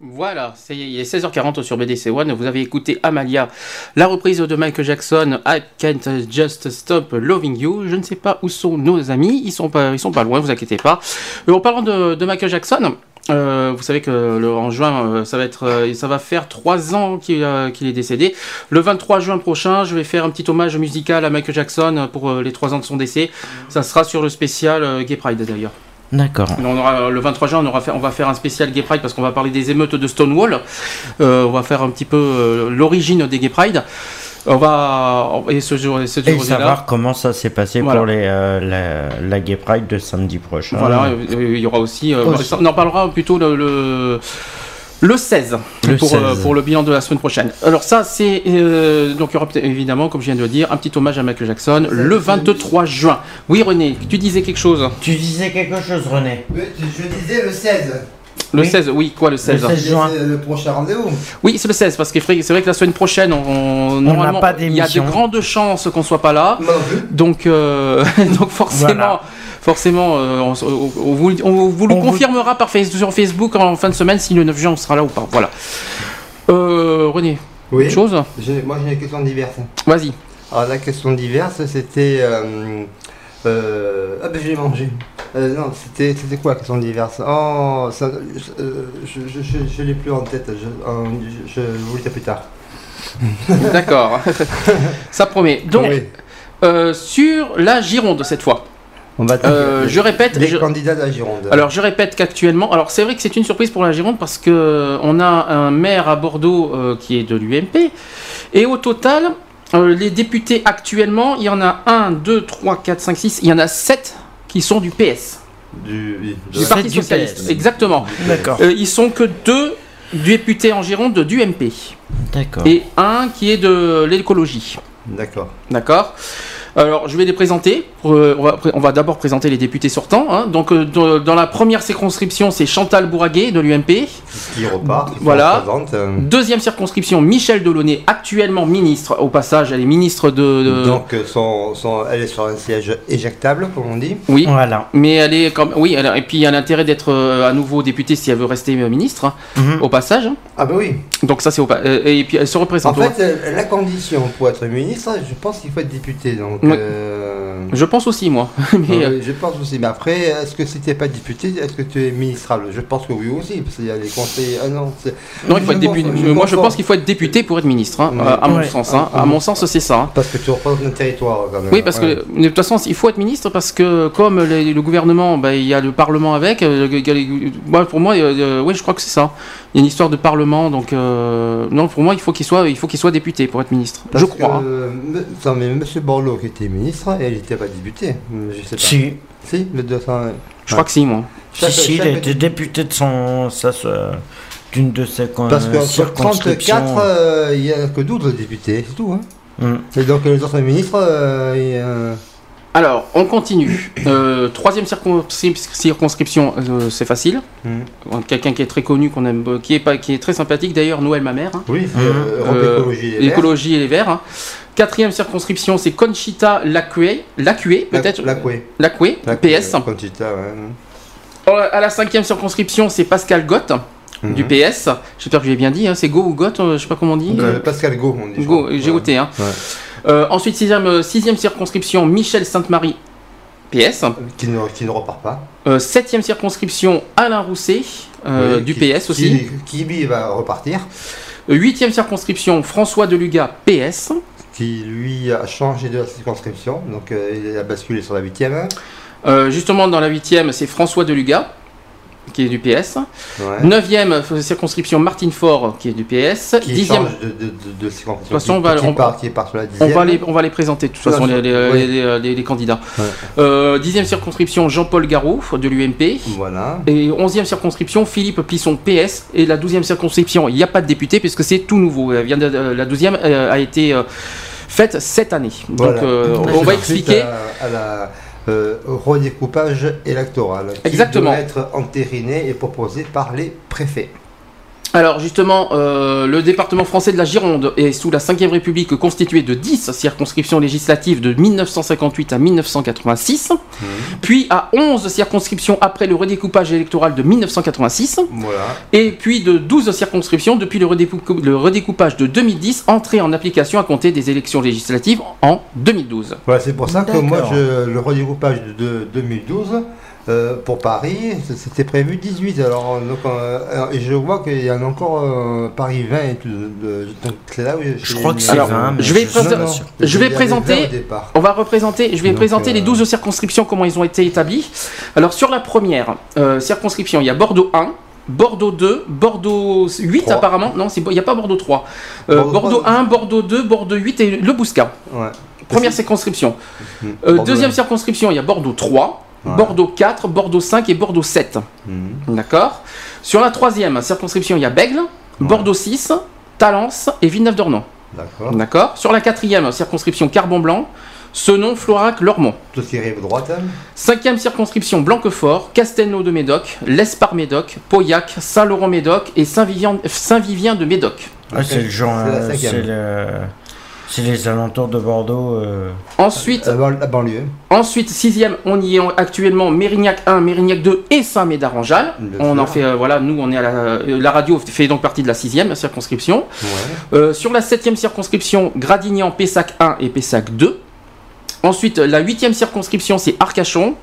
Voilà, c'est il est 16h40 sur BDC One. Vous avez écouté Amalia, la reprise de Michael Jackson, I Can't Just Stop Loving You. Je ne sais pas où sont nos amis, ils sont pas, ils sont pas loin, vous inquiétez pas. En parlant de, de Michael Jackson, euh, vous savez que le, en juin, euh, ça va être, euh, ça va faire trois ans qu'il euh, qu'il est décédé. Le 23 juin prochain, je vais faire un petit hommage musical à Michael Jackson pour euh, les trois ans de son décès. Ça sera sur le spécial Gay Pride d'ailleurs. D'accord. On aura, le 23 juin, on, aura fait, on va faire un spécial Gay Pride parce qu'on va parler des émeutes de Stonewall. Euh, on va faire un petit peu l'origine des Gay Pride. On va et ce jour, et ce Et jour-là- savoir comment ça s'est passé Voilà. pour les, euh, la, la Gay Pride de samedi prochain. Voilà, il y aura aussi. euh, Aussi. on en parlera plutôt le. le le 16, Le pour, euh, 16. pour le bilan de la semaine prochaine. Alors ça, c'est... euh, donc il y aura évidemment, comme je viens de le dire, un petit hommage à Michael Jackson le 23 juin. Oui René, tu disais quelque chose Tu disais quelque chose, René Oui, Je disais le 16. Le Oui. 16, oui, quoi le 16, 16 juin. C'est le prochain rendez-vous. Oui, c'est le 16, parce que c'est vrai que la semaine prochaine, on, normalement, pas il y a de grandes chances qu'on soit pas là. Non plus. Donc, euh, donc forcément, Voilà. Forcément, euh, on, vous, on vous le On vous- confirmera par face- sur Facebook en fin de semaine si le 9 juin on sera là ou pas. Voilà. Euh, René, Oui. autre chose Moi j'ai des questions diverses. Vas-y. Alors la question diverse c'était. euh, euh, ah ben je l'ai mangé. Euh, non, c'était c'était quoi question diverse Oh, ça, euh, je, je, je, je l'ai plus en tête. Je, vous le dis plus tard. D'accord. Ça promet. Donc, Oui. euh, sur la Gironde cette fois. On va Euh, je répète. les je- candidats de la Gironde. Alors je répète qu'actuellement, alors c'est vrai que c'est une surprise pour la Gironde parce que euh, on a un maire à Bordeaux euh, qui est de l'UMP et au total, euh, les députés actuellement, il y en a 1, 2, 3, 4, 5, 6, il y en a 7 qui sont du PS, du, oui, de- du Sept Parti du Socialiste. PS. Exactement. D'accord. Euh, ils sont que deux députés en Gironde du MP D'accord. et un qui est de l'écologie. D'accord. D'accord alors, je vais les présenter. Euh, on va, on va d'abord présenter les députés sortants. hein. Donc, euh, dans, dans la première circonscription, c'est Chantal Bourraguet de l'UMP. Qui repart, qui se Voilà. euh, Deuxième circonscription, Michel Delaunay, actuellement ministre. Au passage, elle est ministre de. de- Donc son, son- elle est sur un siège éjectable, comme on dit. Oui. Voilà. Mais elle est comme oui, elle et puis elle a intérêt d'être euh, à nouveau députée si elle veut rester euh, ministre, hein, Mhm. au passage. Ah bah oui. Donc ça c'est au pa- euh, et puis elle se En représente. au- fait, euh, la condition pour être ministre, je pense qu'il faut être député. Donc, Euh, Je pense aussi moi. Mais, euh, je pense aussi. Mais après, est-ce que si tu n'es pas député, est-ce que tu es ministrable? Je pense que oui aussi, parce qu'il y a les conseillers. Ah non, il faut être député. euh, moi je pense- qu'il faut être député pour être ministre, hein, à, à mon sens. hein. À mon sens c'est ça. Parce que tu représentes le territoire quand même. Oui, parce Ouais. que de toute façon, il faut être ministre parce que comme les- le gouvernement, bah, il y a le Parlement avec. euh, il y a les- moi, pour moi, euh, oui, je crois que c'est ça. Il y a une histoire de Parlement, donc euh, non, pour moi, il faut qu'il soit, il faut qu'il soit député pour être ministre. Parce je crois. que, hein. non, mais M. Borloo qui était ministre, elle n'était pas député. Je sais pas. Si, Si, le 200. Je crois que si, moi. si, si, il a été député de son. Ça, ça- d'une de ses con- Parce que sur circonscriptions. 34, euh, il n'y a que 12 députés, c'est tout. Hein. Mm. Et donc les autres ministres, euh, il y a- Alors, on continue. Euh, troisième circonscri- circonscription, euh, c'est facile. Mm. Quelqu'un qui est très connu, qu'on aime, qui est pas, qui est très sympathique d'ailleurs, Noël ma mère. hein. Oui, Mhm. euh, Europe Euh, Écologie et les Verts. L'écologie et les Verts. hein. Quatrième circonscription, c'est Conchita Lacue, Lacue peut-être? Lacue, La PS. Conchita, ouais. À la cinquième circonscription, c'est Pascal Gott Mhm. du PS. J'espère que j'ai bien dit. hein. C'est Go ou Gott, euh, je sais pas comment on dit. Euh, Pascal Go, on dit. Go. G-O-T. Hein. Ouais. Euh, ensuite, sixième, euh, sixième circonscription, Michel Sainte-Marie, PS. Qui, ne, qui ne repart pas. Euh, septième circonscription, Alain Rousset, euh, Oui, du qui- PS aussi. Qui, va repartir. Euh, Huitième circonscription, François Deluga, PS. Qui lui a changé de circonscription. Donc euh, il a basculé sur la 8ème. Euh, justement, dans la huitième, c'est François Deluga, qui est du PS. Ouais. Neuvième euh, circonscription, Martine Faure, qui est du PS. Qui Dixième, change de, de, de, circonscription. On va- qui, on- part, qui part sur la 10 on va, les, on va les présenter de toute façon, les, les- oui. les- les- les candidats. Ouais. Euh, dixième circonscription, Jean-Paul Garot, de l'UMP. Voilà. Et 11e circonscription, Philippe Plisson, PS. Et la 12e circonscription, il n'y a pas de député puisque c'est tout nouveau. Elle vient de- euh, la 12e euh, a été euh, faite cette année. Donc euh, on va expliquer. À, à la euh, redécoupage électoral. Qui Exactement. doit être entériné et proposé par les préfets. Alors justement, euh, le département français de la Gironde est sous la 5e République constitué de 10 circonscriptions législatives de 1958 à 1986, puis à 11 circonscriptions après le redécoupage électoral de 1986. Voilà. et puis de 12 circonscriptions depuis le, redécou- le redécoupage de 2010, entré en application à compter des élections législatives en 2012. Voilà, c'est pour ça que moi, je, le redécoupage de, de 2012, euh, pour Paris, c'était prévu 18. Alors, donc, euh, alors, et je vois qu'il y en a encore euh, Paris 20 et tout. de- donc, c'est là où Je crois que c'est Alors, 20. mais je vais présenter- pas Non, non, sûr. je vais il y avait présenter- 20 au départ. On va représenter, je vais Donc, présenter euh, les 12 circonscriptions, comment ils ont été établis. Alors sur la première euh, circonscription, il y a Bordeaux 1, Bordeaux 2, Bordeaux 8 Trois. apparemment, non, il n'y a pas Bordeaux 3. Euh, Bordeaux Bordeaux trois, 1, Bordeaux 2, Bordeaux 8 et le Bouscat. Ouais. Première C'est- circonscription. Euh, Bordeaux deuxième circonscription, il y a Bordeaux 3, Ouais. Bordeaux 4, Bordeaux 5 et Bordeaux 7. Mhm. D'accord. Sur la troisième circonscription, il y a Bègle, Bordeaux 6, Talence et Villeneuve-d'Ornon. D'accord. D'accord. Sur la quatrième circonscription, Carbon-Blanc, Senon, Florac, Lormont. Tout ce qui arrive droite. hein. Cinquième circonscription, Blanquefort, Castelnau de Médoc, l'Espar-Médoc, Pauillac, Saint-Laurent-Médoc et Saint-Vivien de Médoc. Ah, c'est le genre. C'est la euh, cinquième. C'est le. C'est les alentours de Bordeaux. euh, Ensuite, La, ban- la banlieue. ensuite sixième, on y est en- actuellement Mérignac 1, Mérignac 2 et Saint-Médard-en-Jalles. On en fait, euh, voilà, nous on est à la, euh, la radio fait donc partie de la sixième circonscription. Ouais. Euh, sur la septième circonscription, Gradignan, Pessac 1 et Pessac 2. Ensuite, la huitième circonscription, c'est Arcachon,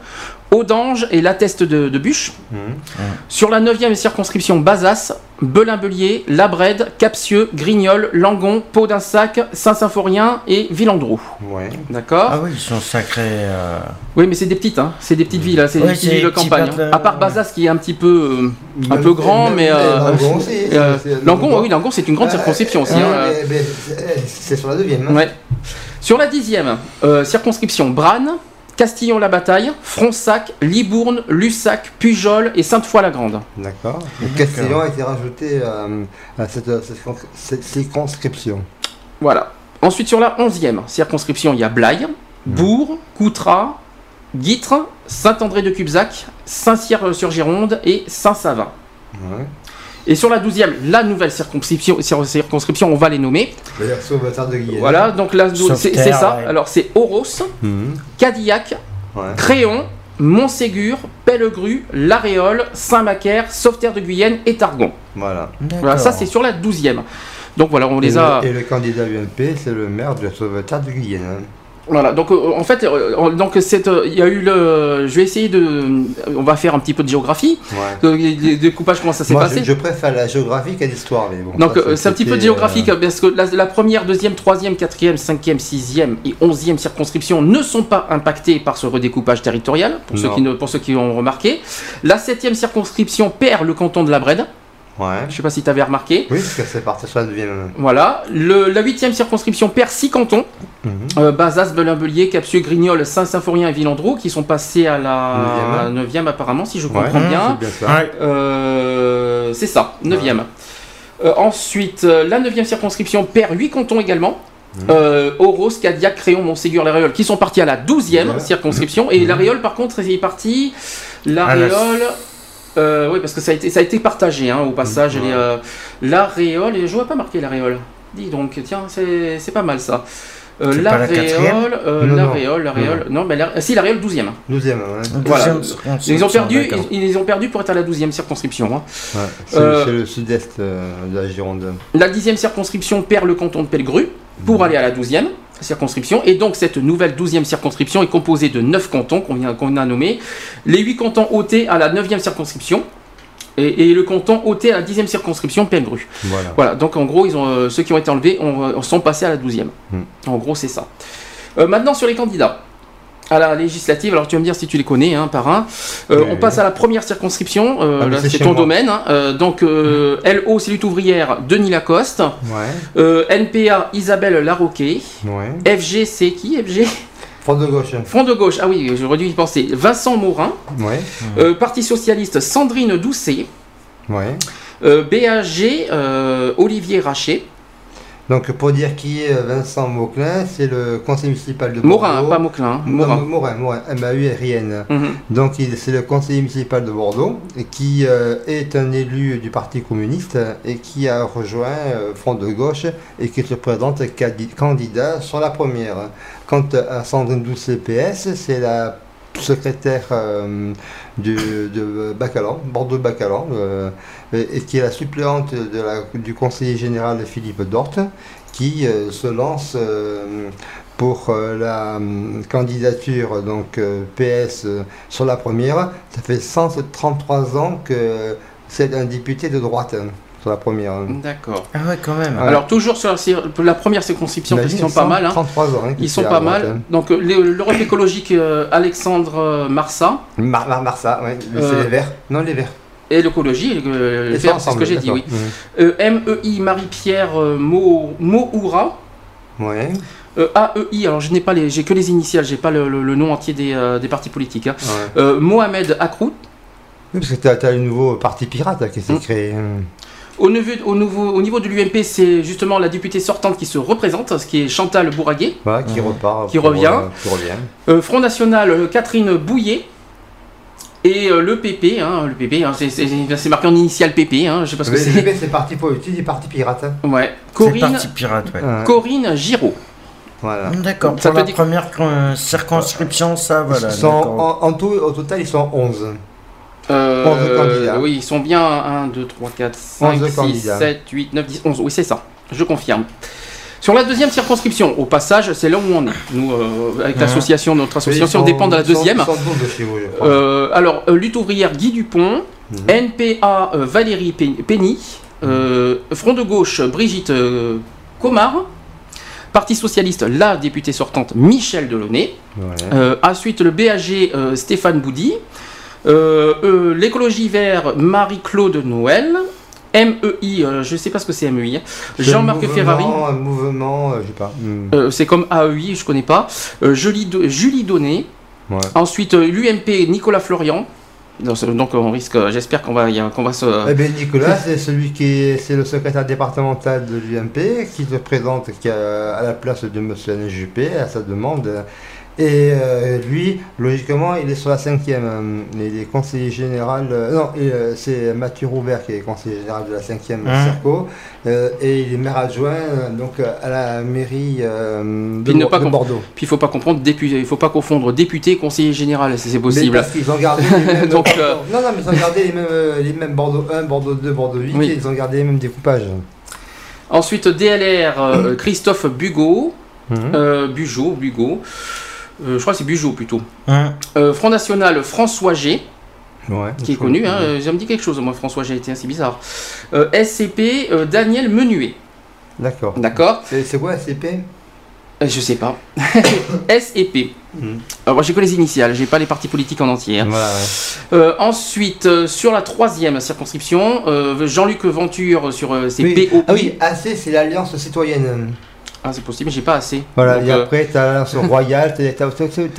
Audange et l'Atteste de, de Bûche. Mhm. Sur la neuvième circonscription, Bazas, Belin-Belier, Labrède, Capsieux, Grignol, Langon, Pau d'un Sac, Saint-Symphorien et Villandreau. Ouais. D'accord Ah oui, ils sont sacrés. euh, Oui, mais c'est des petites, hein. c'est des petites villes, hein. c'est Ouais, des petites villes de campagne. hein. À part Bazas qui est un petit peu, euh, un peu grand, mais. euh, Langon aussi, euh, Langon, oui, Langon, c'est une grande circonscription aussi. Euh, hein. mais c'est- sur la deuxième. hein. Ouais. Sur la dixième, euh, circonscription Branne, Castillon-la-Bataille, Fronsac, Libourne, Lussac, Pujol et Sainte-Foy-la-Grande. D'accord. Castillon a été rajouté euh, à cette, cette, circonscription. Voilà. Ensuite, sur la onzième circonscription, il y a Blaye, Bourg, Coutras, Guitre, Saint-André-de-Cubzac, Saint-Cyr-sur-Gironde et Saint-Savin. Ouais. Et sur la douzième, la nouvelle circonscription, cir- circonscription, on va les nommer. De Guyane. Voilà, donc là, c'est Sauveterre, c'est ça. ouais. Alors, c'est Oros, Mhm. Cadillac, Ouais. Créon, Montségur, Pellegru, L'Aréole, Saint-Macaire, Sauveterre de Guyenne et Targon. Voilà. Voilà, ça c'est sur la douzième. Donc voilà, on les et, a. le, et le candidat UMP, c'est le maire de sauveteur de Guyane. Voilà, donc euh, en fait, euh, donc euh, il y a eu le. Je vais essayer de. On va faire un petit peu de géographie. Ouais. Les découpages, comment ça s'est passé je, je préfère la géographie qu'à l'histoire, mais bon. Donc c'est un petit peu de géographique parce que la, la première, deuxième, troisième, quatrième, cinquième, sixième et onzième circonscriptions ne sont pas impactées par ce redécoupage territorial, pour ceux, qui ne, pour ceux qui ont remarqué. La septième circonscription perd le canton de la Brède. Ouais. Je sais pas si tu avais remarqué. Oui, parce que c'est parti sur la deuxième. Voilà. Le, la huitième circonscription perd six cantons. Mhm. Euh, Bazas, Belin-Belier, Capsieux, Grignol, Saint-Symphorien et Villandreau qui sont passés à la Neuvième. neuvième apparemment, si je Ouais, comprends bien. C'est ça. Ouais. Euh, ça, 9e. ensuite, euh, la 9e circonscription perd 8 cantons également. Mhm. Euh, Oros, Cadillac, Créon, Montségur, l'Aréole qui sont partis à la 12e Ouais. circonscription. Et Mhm. l'Aréole, par contre, est parti. L'Aréole. Euh, oui, parce que ça a été, partagé hein, au mhm. passage. Mmh. Euh, L'aréole, et je vois pas marqué l'aréole. Dis donc, tiens, c'est pas mal ça. Euh, l'aréole, euh, l'aréole, l'aréole. Non, mais la... si l'aréole 12e. 12e, ouais. Ils ont perdu, ils, ont perdu pour être à la 12e circonscription. Hein. Euh, c'est le sud-est euh, de la Gironde. La 10e circonscription perd le canton de Pellegru pour mhm. aller à la 12e circonscription Et donc cette nouvelle douzième circonscription est composée de neuf cantons qu'on vient, qu'on a nommés. Les huit cantons ôtés à la neuvième circonscription, et, le canton ôté à la dixième circonscription PNRU. Voilà. donc en gros, ils ont, euh, ceux qui ont été enlevés ont, euh, sont passés à la douzième hmm. En gros, c'est ça. Euh, maintenant, sur les candidats. À la législative, alors tu vas me dire si tu les connais, un par un. Euh, Oui, on oui. passe à la première circonscription, euh, Ah, c'est ton moi. domaine. hein. Euh, donc, euh, LO, c'est lutte ouvrière, Denis Lacoste. Ouais. Euh, NPA, Isabelle Larroquet. Ouais. FG, c'est qui FG Front de gauche. Front de gauche, ah oui, j'aurais dû y penser. Vincent Morin. Ouais. Euh, Parti socialiste, Sandrine Doucet. Ouais. Euh, BAG, euh, Olivier Rachet. Donc pour dire qui est Vincent Mauclin, c'est le conseil municipal de Bordeaux. Morin, pas Mauclin. hein, Non, Morin. Morin, Morin. Donc il- c'est le conseiller municipal de Bordeaux qui euh, est un élu du Parti communiste et qui a rejoint euh, Front de gauche et qui se présente candidat sur la première. Quant à Sandrine Doucet PS, c'est la secrétaire euh, de Bacalan, Bordeaux Bacalan, euh, et, qui est la suppléante du conseiller général Philippe Dorte, qui euh, se lance pour la candidature donc PS sur la première. Ça fait 133 ans que c'est un député de droite sur la première. hein. D'accord. Ah ouais, quand même. Ouais. Alors toujours sur la, première circonscription, parce qu'ils sont pas mal. hein. 33 ans. hein, Ils sont pas droite, mal. hein. Donc euh, l'Europe écologique, euh, Alexandre euh, Marsa. Mar Mar lui, c'est les Verts. Non, les Verts. Et l'écologie, euh, c'est ce que j'ai dit, oui. Euh, MEI Marie-Pierre euh, Mo- Mohoura. Mhm. Ouais. Euh, AEI, alors je n'ai pas les, j'ai que les initiales, j'ai pas le, le- le nom entier des, euh, des partis politiques. hein. ouais. Euh, Mohamed Akrout. Oui, parce que tu as, le nouveau parti pirate là, qui s'est Mm. créé. Hein. Au niveau, au, nouveau, au niveau de l'UMP, c'est justement la députée sortante qui se représente, ce qui est Chantal Bourraguet. Voilà, qui repart. Qui pour, revient. euh, qui revient. Euh, Front National, euh, Catherine Bouillet. Et euh, le PP, hein, le PP, hein, c'est- marqué en initial PP, hein, je sais pas ce que Mais c'est. le c'est parti politique du parti pirate. hein. Ouais. Corinne, parti pirate, ouais. Corinne Giraud. Voilà. D'accord, Ça pour la dit- première euh, circonscription, ça, voilà. Ils sont d'accord. en, en tout, au total, ils sont 11. Euh, 11 candidats. Oui, ils sont bien 1, 2, 3, 4, 5, 11 6, candidats. 7, 8, 9, 10, 11. Oui, c'est ça. Je confirme. Sur la deuxième circonscription, au passage, c'est là où on est. Nous, euh, avec Mhm. l'association, notre association, sont- on dépend de la sont- deuxième. Ils sont 12 chez vous, je crois. Euh, alors, euh, lutte ouvrière Guy Dupont, Mhm. NPA euh, Valérie Pe- Penny, euh, Front de gauche Brigitte Comard, Parti socialiste, la députée sortante Michel Delaunay, Ouais. ensuite le BAG Stéphane Boudy, euh, euh, l'écologie vert Marie-Claude Noël, MEI, euh, je ne sais pas ce que c'est MEI, hein, Ce Jean-Marc Ferrari. Un mouvement, euh, je sais pas. Hmm. Euh, c'est comme AEI, je connais pas. Euh, Julie, Do- Julie. Ouais. Ensuite, euh, l'UMP Nicolas Florian. Donc, on risque, euh, j'espère qu'on va, qu'on va se. Eh bien, Nicolas, c'est celui qui est, c'est le secrétaire départemental de l'UMP qui se présente qui a- à la place de M. Alain Juppé à sa demande. Et euh, lui, logiquement, il est sur la cinquième. euh, Il est conseiller général. euh, non, et, euh, c'est Mathieu Roubert qui est conseiller général de la cinquième Hein. Cerco. euh, et il est maire adjoint donc à la mairie de, ne pas Bordeaux. Puis il faut pas comprendre député, il faut pas confondre député, conseiller général, si c'est Mais possible. parce qu'ils ont gardé les mêmes. Donc, Non, non, mais ils ont gardé les mêmes, les mêmes Bordeaux 1, Bordeaux 2, Bordeaux 8. Oui. et ils ont gardé les mêmes découpages. Ensuite, DLR Christophe Bugot, Bugeaud, Bugot. Euh, je crois que c'est Bugeaud plutôt. Hein, Euh, Front National François G, Ouais, qui est connu, hein, euh, ça me dit quelque chose, moi François G, tiens, c'est bizarre. Euh, SCP euh, Daniel Menuet, D'accord. d'accord C'est quoi SCP Je sais pas. SEP. Mhm. Alors, moi j'ai que les initiales, j'ai pas les partis politiques en entier. hein. Ouais. Euh, ensuite, euh, sur la troisième circonscription, euh, Jean-Luc Venture sur euh, c'est Oui. Ah oui, AC, c'est l'Alliance citoyenne. Ah, c'est possible, mais j'ai pas assez. Voilà, Donc, et euh, après, tu as royale, tu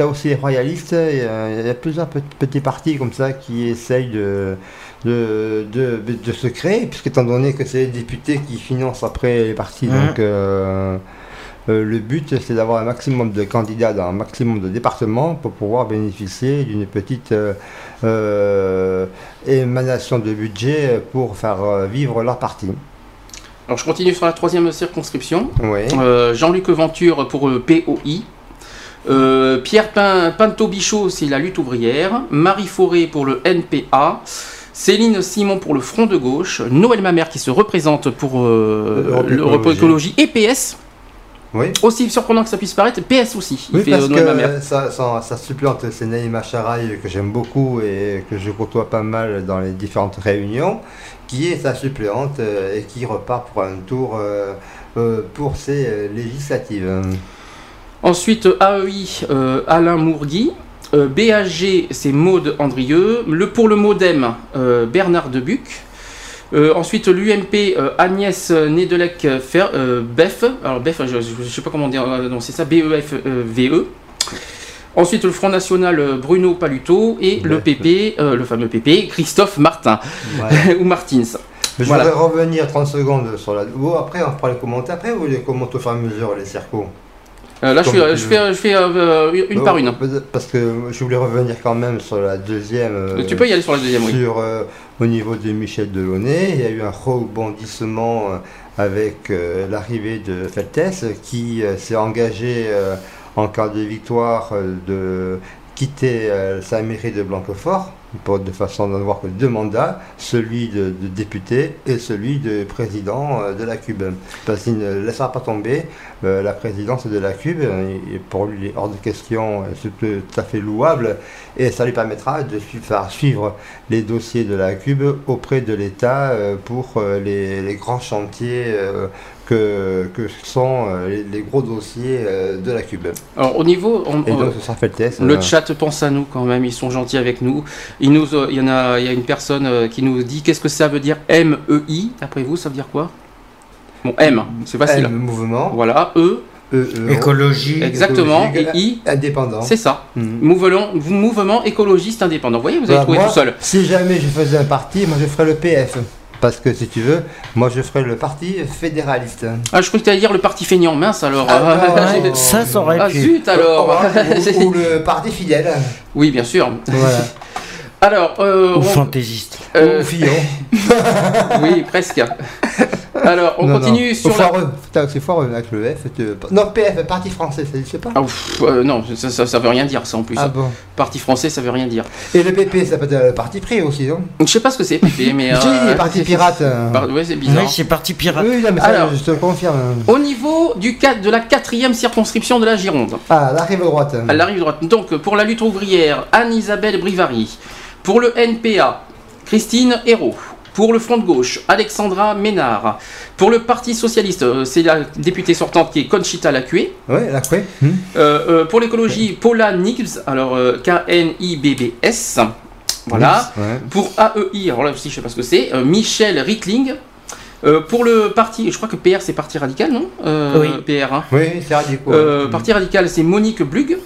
as, aussi les royalistes. euh, Il y a plusieurs pe- petits partis comme ça qui essayent de, de, de, de se créer, puisque étant donné que c'est les députés qui financent après les partis, Mhm. donc euh, le but c'est d'avoir un maximum de candidats dans un maximum de départements pour pouvoir bénéficier d'une petite émanation de budget pour faire vivre leur parti. Alors je continue sur la troisième circonscription. Euh, Jean-Luc Venture pour le POI. Euh, Pierre Pin, Pinto Bichot, c'est la lutte ouvrière. Marie Forêt pour le NPA. Céline Simon pour le Front de gauche. Noël Mamère qui se représente pour euh, Europe l'Europe Écologie. Et PS. Oui. Aussi surprenant que ça puisse paraître, PS aussi. Il Oui, fait parce euh, Noël Mamère. que ça, ça, ça supplante, c'est Naïma Charaï que j'aime beaucoup et que je côtoie pas mal dans les différentes réunions, qui est sa suppléante euh, et qui repart pour un tour euh, euh, pour euh, législatives. Ensuite, AEI, Alain Mourgui. BAG, c'est Maude Andrieux. Le, pour le Modem, Bernard Debuc. Ensuite, l'UMP, Agnès Nedelec euh, BEF. Alors, BEF, je ne sais pas comment euh, non, c'est ça, B-E-F-V-E. Ensuite, le Front National, euh, Bruno Paluto. Et le. PP, euh, le fameux PP, Christophe Martin. Ouais. ou Martins. Je Voilà. voudrais revenir 30 secondes sur la. Bon, après, on fera les commentaires. Après, vous les commentez au fur et à mesure, les circos. Euh, là, je Comme fais, tu je veux. fais, je fais euh, une Bon, par une. Parce que je voulais revenir quand même sur la deuxième. euh, tu peux y aller sur la deuxième, oui. sur, euh, au niveau de Michel Delaunay. Il y a eu un rebondissement avec l'arrivée de Feltes qui s'est engagé en cas de victoire euh, de quitter euh, sa mairie de Blanquefort de façon d'avoir que deux mandats, celui de, député et celui de président euh, de la Cube. Parce qu'il ne laissera pas tomber la présidence de la Cube. Pour lui, hors de question, c'est tout à fait louable. Et ça lui permettra de suivre, faire suivre les dossiers de la Cube auprès de l'État pour les, grands chantiers que, que sont euh, les, les gros dossiers euh, de la Cube. Alors, au niveau. on- donc, fait le test. Le euh, chat pense à nous quand même, ils sont gentils avec nous. Il, nous, euh, il, y en a, il y a une personne euh, qui nous dit qu'est-ce que ça veut dire M-E-I Après vous, ça veut dire quoi? Bon, M, c'est facile. M, mouvement. Voilà, E, E, E, Écologie. exactement, et I, Indépendant. c'est ça. Mhm. Mouvement, mouvement écologiste indépendant. Vous voyez, vous avez Voilà, trouvé moi, tout seul. Si jamais je faisais un parti, moi je ferais le PF. Parce que si tu veux, moi je ferais le parti fédéraliste. Ah, je crois que tu allais dire le parti feignant, mince alors. Ah, non, non. Ça, ça aurait ah pu. zut alors ou, ou le parti fidèle. Oui, bien sûr. Voilà. Alors, euh, Ou on- fantaisiste. euh, Ou Fillon. oui, presque. Alors, on Non, continue non. sur la. Foireux. Putain, C'est foireux avec le F. Non, PF, Parti français, ça sais pas. Ah, pff, euh, non, ça, ça, ça veut rien dire, ça en plus. Ah bon. Parti français, ça veut rien dire. Et le PP, ça peut être le parti pris aussi, non? Je sais pas ce que c'est, PP, mais. Si, euh, les partis pirates. euh. Par- Ouais, c'est Oui, bizarre. c'est parti pirate. Oui, non, mais ça, Alors. je te le confirme. Au niveau du cadre de la quatrième circonscription de la Gironde, Ah, la rive droite. à la rive droite, donc pour la lutte ouvrière, Anne-Isabelle Brivary. Pour le NPA, Christine Hérault. Pour le Front de gauche, Alexandra Ménard. Pour le Parti socialiste, euh, c'est la députée sortante qui est Conchita Lacué. Ouais, la couée. Euh, euh, pour l'écologie, Paula Nibbs, alors euh, K-N-I-B-B-S. Voilà. Ouais. Pour AEI, alors là aussi je sais pas ce que c'est, euh, Michel Rickling. Euh, pour le parti, je crois que PR c'est Parti Radical, non? Euh, Oui. PR. hein. Oui, c'est radical. Euh, Parti Radical c'est Monique Blug.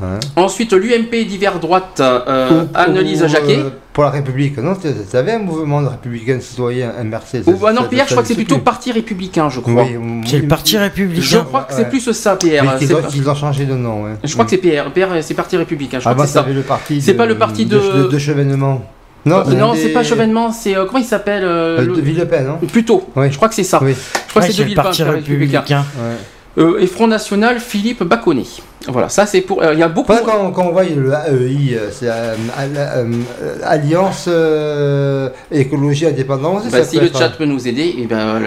Ouais. Ensuite l'UMP d'hiver droite, euh, Ou- Annelise ou, Jacquet. euh, pour la République, non Tu savais un mouvement de républicains citoyens inversé Ou bah non, PR je crois que c'est plutôt Parti républicain, je crois. C'est le parti Je républicain. crois que Ouais. c'est plus ça, PR. C'est qu'ils ont, pas- qu'ils ont changé de nom. Ouais. Je crois que c'est PR. PR c'est Parti républicain, je crois Avant, que c'est ça. c'était le parti. C'est de- pas le parti de- de, de chevènement. Non, non, des- c'est pas Chevènement, c'est. euh, comment il s'appelle euh, euh, le- de Villepin, non Plutôt, Oui. je crois que c'est ça. Oui. Je crois Ouais, que c'est de c'est le Villepin, parti Parti républicain. républicain. Ouais. Euh, et Front National, Philippe Baconnet. Voilà, ça c'est pour. euh, Il y a beaucoup. Quand, quand on voit le AEI, euh, c'est Al- Alliance Écologie Indépendance. Bah, si le être- chat peut nous aider, et ben,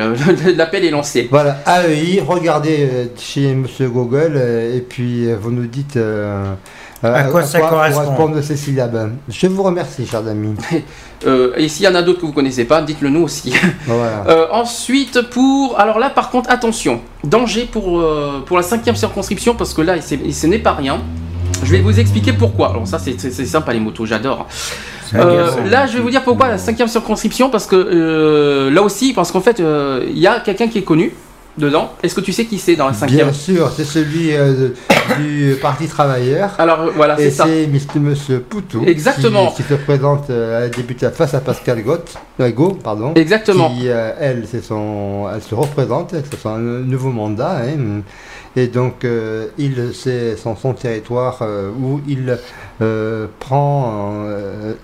l'appel est lancé. Voilà, AEI, regardez chez Monsieur Google et puis vous nous dites euh, À quoi ça correspond correspondent ces syllabes. Je vous remercie, chers amis. Euh, et s'il y en a d'autres que vous connaissez pas, dites-le nous aussi. Voilà. Euh, ensuite, pour. Alors là, par contre, attention. Danger pour, euh, pour la cinquième circonscription, parce que là, c'est- ce n'est pas rien. Je vais vous expliquer pourquoi. Alors ça, c'est c'est- c'est sympa les motos, j'adore. Euh, là, je vais vous dire pourquoi la cinquième circonscription, parce que euh, là aussi, parce qu'en fait, euh, il y a quelqu'un qui est connu dedans. Est-ce que tu sais qui c'est dans la cinquième Bien sûr, c'est celui euh, du Parti Travailleur. Alors voilà, c'est ça. c'est. Monsieur Poutou Exactement. qui, qui se présente euh, à la députée face à Pascal Gott, euh, Go, pardon. Exactement. Qui, elle, c'est son, elle se représente, c'est son nouveau mandat. hein. Et donc, euh, il, c'est son, son territoire euh, où il euh, prend,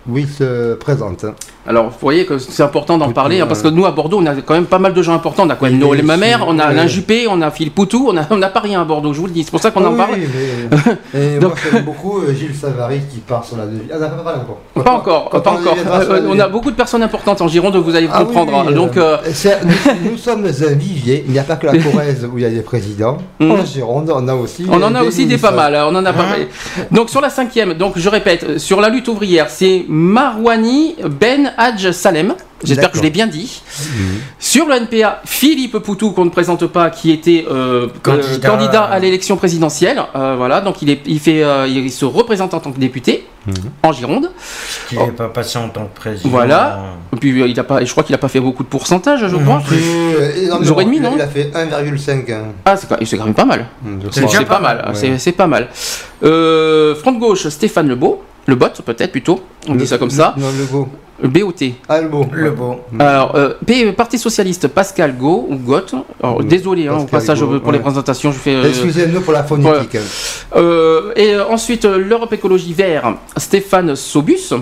où il se présente. Alors, vous voyez que c'est important d'en parler, hein, parce que nous, à Bordeaux, on a quand même pas mal de gens importants. On a quand même Noël Mamère, on a. Alain Juppé, on a Philippe Poutou, on a- on n'a pas rien à Bordeaux, je vous le dis. C'est pour ça qu'on en Oui, parle. mais- et Donc- moi, j'aime beaucoup Gilles Savary qui part sur la devise. Ah, n'a pas encore. Pas encore, pas on encore. a beaucoup de personnes importantes en Gironde, vous allez Ah oui, comprendre. oui, hein. Donc, euh, euh, c'est- nous, nous sommes un vivier. Il n'y a pas que la Corrèze où il y a des présidents. En on a aussi. on en a aussi des pas mal, hein, on en a pas mal. Donc sur la cinquième, donc je répète, sur la lutte ouvrière, c'est Marwani Ben Hadj Salem. J'espère que je l'ai bien dit. Sur le NPA, Philippe Poutou, qu'on ne présente pas, qui était euh, Candidat. euh, candidat à l'élection présidentielle. Euh, voilà, donc il, est, il, fait, euh, il se représente en tant que député en Gironde. Qui n'est pas passé en tant que président. Voilà. Et puis il a pas, je crois qu'il n'a pas fait beaucoup de pourcentage, je crois. Et demi, il, a- non il a fait 1,5. hein. Ah, c'est quand, même pas mal. Je C'est pas mal, Ouais. c'est- c'est pas mal. Euh, front de gauche, Stéphane Lebeau. Le bot, peut-être plutôt. On Le- dit ça comme ça. Non, le go. BOT. Ah, le beau. Le beau. Alors, euh, P- Parti Socialiste, Pascal Go ou Goth. Alors, Mm. désolé hein, au passage Go, pour les présentations, je fais. euh, Excusez-nous pour la phonétique. euh, et euh, ensuite, l'Europe Écologie Vert, Stéphane Sobus.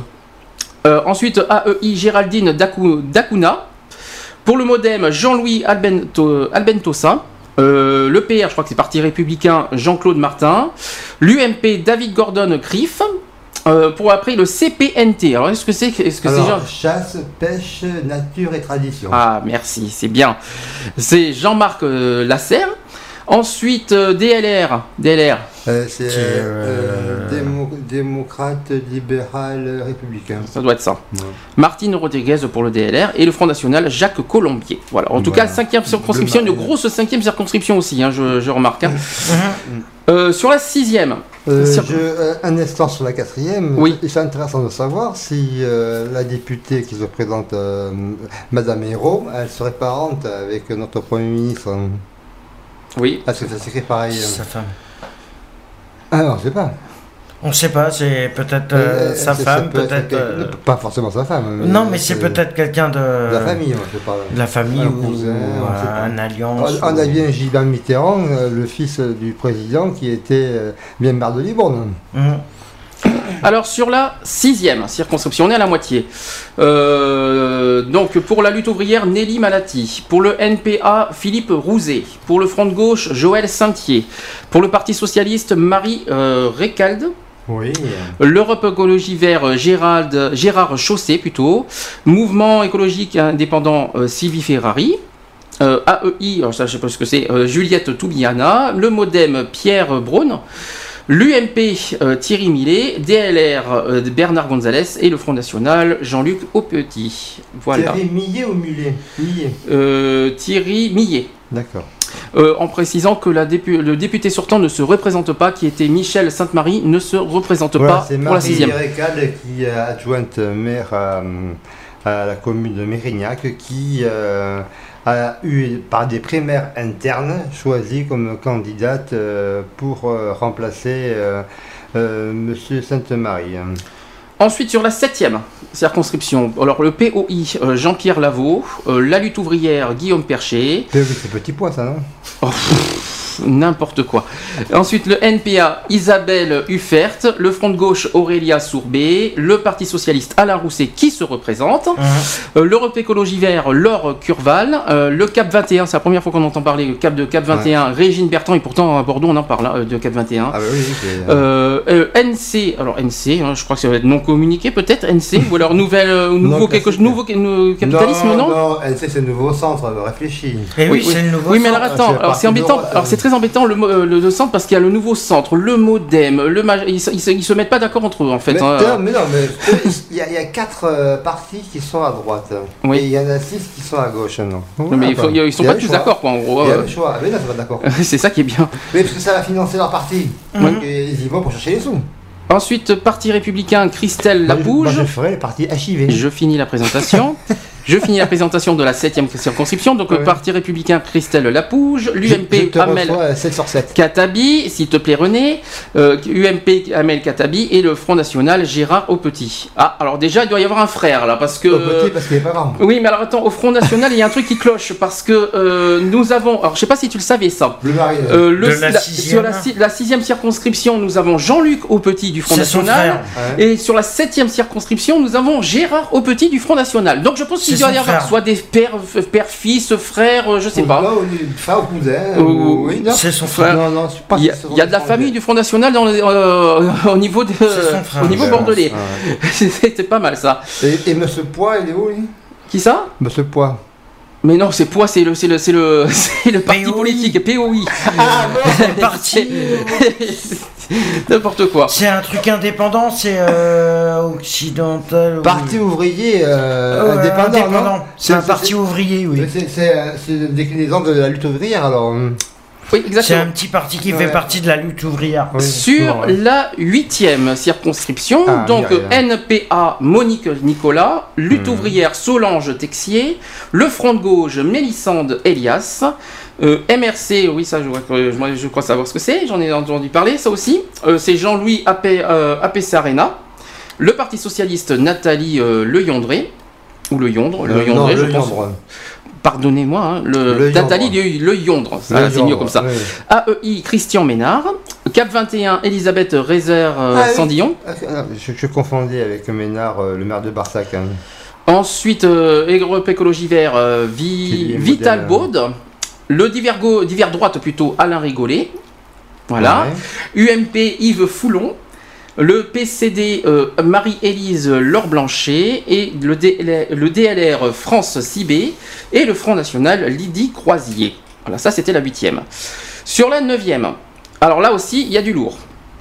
Euh, ensuite, AEI Géraldine Dacou- Dacuna. Pour le Modem, Jean-Louis Albento- Albentosa. Euh, le PR, je crois que c'est Parti Républicain, Jean-Claude Martin. L'UMP, David Gordon Criff. Euh, pour après le CPNT. Alors, est-ce que c'est est-ce que chasse, pêche, nature et tradition. Ah, merci, c'est bien. C'est Jean-Marc euh, Lasserre. Ensuite, euh, DLR. DLR. Euh, c'est euh, euh, démo- démocrate, libéral, républicain. Ça doit être ça. Ouais. Martine Rodriguez pour le DLR et le Front National Jacques Colombier. Voilà. En tout Voilà. cas, cinquième circonscription, une grosse cinquième circonscription aussi, hein, je, je remarque. hein. Euh, sur la sixième, Euh, je- euh, un instant sur la quatrième. Oui. C'est intéressant de savoir si euh, la députée qui se présente, euh, Madame Hérault, elle serait parente avec notre Premier ministre. oui. Est-ce que ça s'écrit pareil Sa femme. Ah non, je sais pas. On sait pas, c'est peut-être euh, Euh, sa femme, peut peut-être. euh, Pas forcément sa femme. Non, mais c'est peut-être quelqu'un de. de la famille, je de la famille Un ou cousin, pas. un alliance. On, on a bien Gilbert Mitterrand, euh, le fils euh, du président, qui était euh, bien maire de Libourne. Mhm. Alors sur la sixième circonscription, on est à la moitié. Euh, donc pour la lutte ouvrière, Nelly Malati. Pour le NPA, Philippe Rouzet. Pour le Front de gauche, Joël Saintier. Pour le Parti socialiste, Marie euh, Récalde. Oui. L'Europe Écologie Vert, Gérald, Gérard Chaussé plutôt. Mouvement écologique indépendant, euh, Sylvie Ferrari. Euh, AEI, ça je sais pas ce que c'est, euh, Juliette Toubiana. Le Modem, Pierre Braun. L'UMP, euh, Thierry Millet. DLR, euh, Bernard Gonzalez. Et le Front National, Jean-Luc Aupetit. Voilà. Thierry Millet ou Mulet Millet. Euh, Thierry Millet. D'accord. Euh, en précisant que la dépu- le député sortant ne se représente pas, qui était Michel Sainte-Marie, ne se représente Voilà, pas c'est pour la Marie sixième. Récal qui est adjointe maire à, à la commune de Mérignac qui euh, a eu par des primaires internes choisi comme candidate euh, pour remplacer Monsieur Sainte-Marie. Ensuite, sur la septième circonscription, alors le POI, euh, Jean-Pierre Lavaux, euh, la lutte ouvrière, Guillaume Percher, C'est petit pois ça non? Oh, n'importe quoi. Ensuite, le NPA, Isabelle Huffert, le Front de gauche, Aurélia Sourbet, le Parti socialiste, Alain Rousset, qui se représente, euh, l'Europe Écologie Vert, Laure Curval, euh, le Cap 21, c'est la première fois qu'on entend parler, le Cap de Cap 21, Régine Bertrand, et pourtant à Bordeaux on en parle, hein, de Cap 21. Ah bah oui, c'est... Euh, euh, NC, alors NC, hein, je crois que ça va être non communiqué peut-être, NC, ou alors nouvelle, euh, nouveau, Non, quelque, classique. nouveau euh, capitalisme, non, non, non, NC, c'est le nouveau centre, réfléchis. Et oui, Oui, c'est le nouveau. Oui, mais alors attends, c'est la alors c'est embêtant, alors hein. c'est très embêtant le, euh, le, le centre parce qu'il y a le nouveau centre, le modem, le maj- ils, se- ils se- ils se mettent pas d'accord entre eux en fait. mais, hein. non, mais non, mais eux, il y, a- il y a quatre euh, partis qui sont à droite. Oui. Et il y en a six qui sont à gauche, non Non, mais il faut- ils sont pas tous d'accord quoi en gros. Il y a euh. le choix. Mais non, c'est pas d'accord. c'est ça qui est bien. Mais parce que ça va financer leur parti. Donc euh, ils y vont pour chercher les sous. Ensuite, parti républicain, Christelle Moi, je- moi, Lapouge. je ferai le parti HIV. Je finis la présentation. Je finis la présentation de la septième circonscription. Donc, le Ouais. Parti républicain, Christelle Lapouge. L'UMP, Amel reçois 7 sur 7. Katabi, s'il te plaît René, euh, UMP Amel Katabi et le Front National Gérard Aupetit. Ah, alors déjà il doit y avoir un frère là parce que. Au petit parce qu'il est pas grand. Oui, mais alors attends, au Front National il y a un truc qui cloche parce que euh, nous avons. Alors je sais pas si tu le savais ça. Le mari. Euh, le- De la la- sixième. sur la, la sixième circonscription, nous avons Jean-Luc Aupetit du Front son National. frère. Ouais. Et sur la septième circonscription, nous avons Gérard Aupetit du Front National. Donc je pense qu'il C'est doit y son avoir frère. soit des pères, pères, fils, frères, euh, je sais pas. C'est son Frère. Non, non, pas Il y a, il y a de la famille du Front National dans les- euh, au niveau de, frère. au niveau bordelais. ouais. C'était pas mal ça. Et, et Monsieur Poix, il est où, lui? Qui ça? Monsieur Poix. Mais non, c'est Poids, c'est le, c'est le, c'est le, c'est le parti POI. politique, POI. Ah non, c'est parti. N'importe quoi. C'est un truc indépendant, c'est euh, occidental. Parti ouvrier euh, Euh, indépendant, non C'est un parti ouvrier, oui. C'est c'est, déclinaison de la lutte ouvrière, alors. Oui, C'est exactement. un petit parti qui Ouais. fait partie de la lutte ouvrière. Oui. Sur ouais. la huitième circonscription, Ah, donc NPA Monique Nicolas, Lutte Mhm. ouvrière Solange Texier, le Front de gauche Mélissande Elias, euh, MRC, oui ça je, crois savoir ce que c'est, j'en ai entendu parler ça aussi, Euh, c'est Jean-Louis Apé, euh, Apessarena, le Parti Socialiste Nathalie euh, Le Yondré, ou Le Yondre, Le non, Yondré je le pense, Yondre. Pardonnez-moi, hein, le, Le Nathalie Yondre. Le, Le Yondre, ça, Le c'est mieux Yondre, comme ça. oui. AEI Christian Ménard, Cap 21 Elisabeth Rézer euh, Ah oui. Sandillon. Ah, non, je, je confondais avec Ménard, euh, le maire de Barsac. hein. Ensuite, euh, Europe Écologie Vert, euh, Vi- Vital. Baud. Le divergo, divers droite plutôt, Alain Rigolet. Voilà. Ouais. UMP Yves Foulon. Le PCD euh, Marie-Élise Laure. Et le DLR, le DLR France Cibé. Et le Front National Lydie Croisier. Voilà, ça c'était la huitième. Sur la neuvième, alors là aussi, il y a du lourd.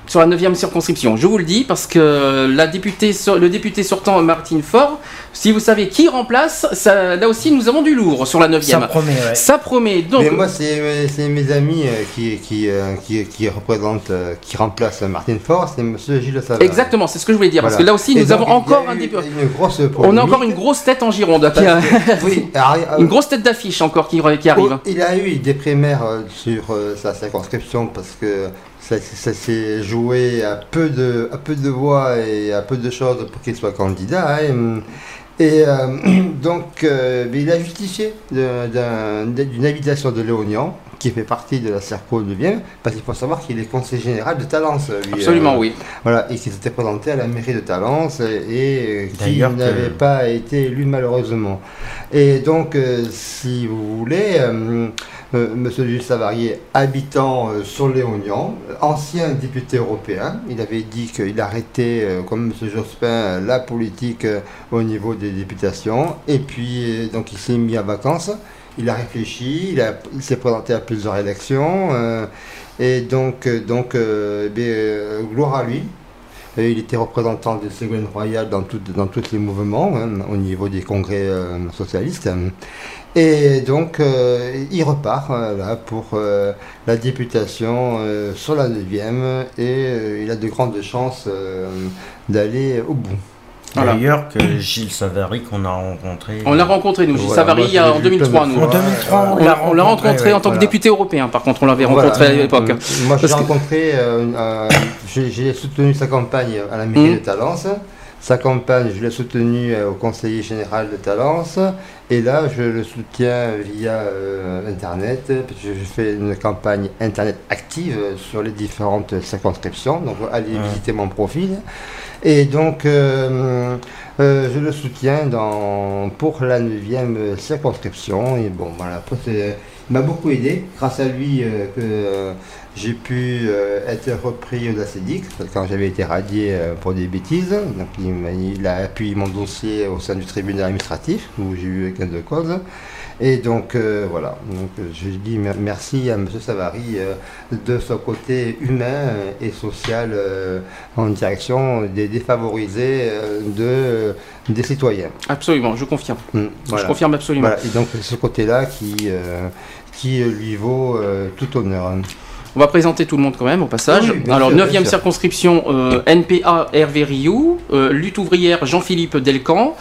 Sur la neuvième circonscription, je vous le dis parce que la députée, le député sortant Martine Faure, si vous savez qui remplace, ça, là aussi nous avons du lourd sur la Ça neuvième. promet, ouais. Ça promet donc. Mais moi, c'est mes- c'est mes amis euh, qui, qui, euh, qui, qui représentent, euh, qui remplacent Martine Faure, c'est Monsieur Gilles Savard. Exactement, c'est ce que je voulais dire. Parce que là aussi, Et nous donc, avons encore un député. Une grosse On a encore une grosse tête en Gironde. qui a- Oui, arri- une grosse tête d'affiche encore qui, qui arrive. Oh, Il a eu des primaires euh, sur euh, sa circonscription parce que ça, s'est joué à peu, de, voix et à peu de choses pour qu'il soit candidat. hein. Et euh, donc, euh, il a justifié d'une invitation de Léonian, qui fait partie de la Cerco de Vienne, parce qu'il faut savoir qu'il est conseiller général de Talence. lui, Absolument, euh, oui. Voilà, et qui s'était présenté à la mairie de Talence et euh, qui que- n'avait pas été élu malheureusement. Et donc, euh, si vous voulez, euh, Monsieur Jules Savarier, habitant sur Léognan, ancien député européen, il avait dit qu'il arrêtait, comme Monsieur Jospin, la politique au niveau des députations. Et puis, donc, il s'est mis à vacances. Il a réfléchi, il, a- il s'est présenté à plusieurs élections. euh, et donc, euh, donc euh, ben, euh, gloire à lui. Il était représentant de Ségolène Royal dans, dans tous les mouvements, hein, au niveau des congrès socialistes. Et donc, il repart là, pour la députation sur la 9e et il a de grandes chances d'aller au bout. Voilà. D'ailleurs que Gilles Savary qu'on a rencontré. On l'a rencontré, nous, Gilles Voilà, Savary, moi, il y a je l'ai en vu 2003, plein de nous. En fois. 2003, On on l'a on l'a rencontré en tant que député européen, par contre, on l'avait Voilà. rencontré à l'époque. Euh, Moi, j'ai Parce que- rencontré, euh, euh, j'ai soutenu sa campagne à la mairie Mhm. de Talence. Sa campagne, je l'ai soutenu euh, au conseiller général de Talence. Et là, je le soutiens via euh, Internet. Je fais une campagne Internet active sur les différentes circonscriptions. Donc, allez Mhm. visiter mon profil. Et donc, euh, euh, je le soutiens pour la 9e circonscription. Et bon, voilà, il m'a beaucoup aidé. Grâce à lui, euh, que j'ai pu être repris parce que quand j'avais été radié pour des bêtises. Donc, il, il a appuyé mon dossier au sein du tribunal administratif, où j'ai eu gain de cause. Et donc, euh, voilà. Donc, euh, je dis mer- merci à M. Savary euh, de son côté humain et social euh, en direction des défavorisés de, des citoyens. Absolument, je confirme. Mm, Je confirme absolument. Voilà, et donc ce côté-là qui, qui lui vaut tout honneur. On va présenter tout le monde quand même au passage. Oui, Alors, sûr, 9e bien sûr. circonscription, NPA Hervé Rioux, lutte ouvrière Jean-Philippe Delcan,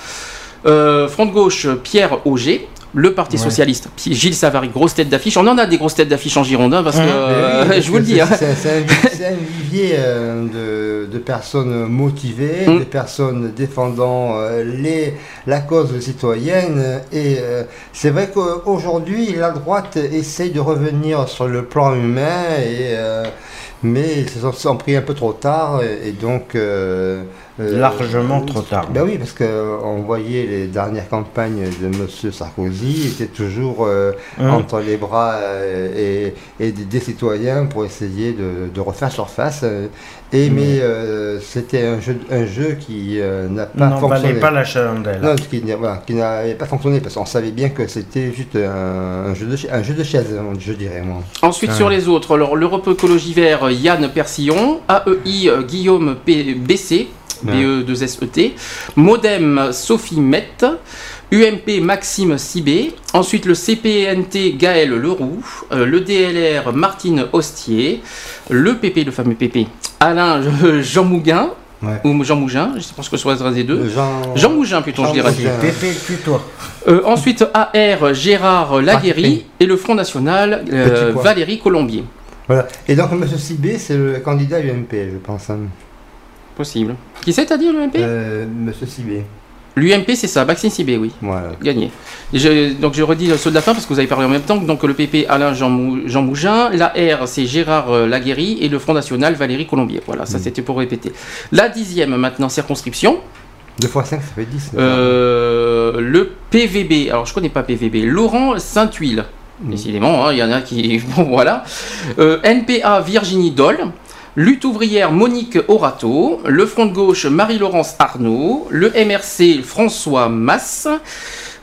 front de gauche Pierre Auger, le Parti Ouais. Socialiste Gilles Savary, grosse tête d'affiche. On en a des grosses têtes d'affiche en Girondin parce que, Hein, euh, Mais oui, je vous le dis. hein. C'est c'est un, vivier euh, de, de personnes motivées, Mm. de personnes défendant euh, les, la cause citoyenne. Et euh, c'est vrai qu'aujourd'hui, la droite essaye de revenir sur le plan humain, et, euh, mais ils se sont- pris un peu trop tard. Et, et donc. euh, euh, Largement trop tard. Ben oui, parce qu'on voyait les dernières campagnes de M. Sarkozy, il était toujours euh, Hein? entre les bras euh, et, et des, des citoyens pour essayer de, de refaire surface. euh, Et, mais euh, c'était un jeu, un jeu qui euh, n'a pas N'en fonctionné. pas la chandelle. Non, qui, voilà, qui n'avait pas fonctionné parce qu'on savait bien que c'était juste un, un jeu de, un jeu de chaise, je dirais moi. Ensuite, sur les autres, alors l'Europe Écologie Vert, Yann Persillon, AEI euh, Guillaume P- BC, BE2SET, Modem Sophie Mette, UMP Maxime Sibé, ensuite le CPNT Gaël Leroux, euh, le DLR Martine Hostier, le PP, le fameux PP, Alain euh, Jean Mouguin, Ouais. ou Jean Mougin, je ce que ce soit des deux. Jean, Jean Mougin plutôt, je dirais. Pépé. Euh, ensuite, AR Gérard Laguéry Ah, et le Front National euh. Valérie Colombier. Voilà. Et donc M. Sibé, c'est le candidat UMP, je pense. hein. Possible. Qui c'est, t'as dit, l'UMP Euh, Monsieur Sibé. L'UMP, c'est ça, Maxime Sibé, oui. Voilà. Gagné. Je- donc je redis ceux de la fin parce que vous avez parlé en même temps. Donc le PP Alain Jean, Mou- Jean Mougin, la R c'est Gérard euh, Laguéry et le Front National Valérie Colombier. Voilà, ça Mm. c'était pour répéter. La dixième maintenant circonscription, 2 fois 5, ça fait 10. euh, le PVB. Alors je connais pas PVB. Laurent Saint-Huile. Mm. Décidément, hein, il y en a qui. Bon voilà. Euh, NPA Virginie Doll. Lutte ouvrière Monique Orato, le Front de gauche Marie-Laurence Arnaud, le MRC François Masse,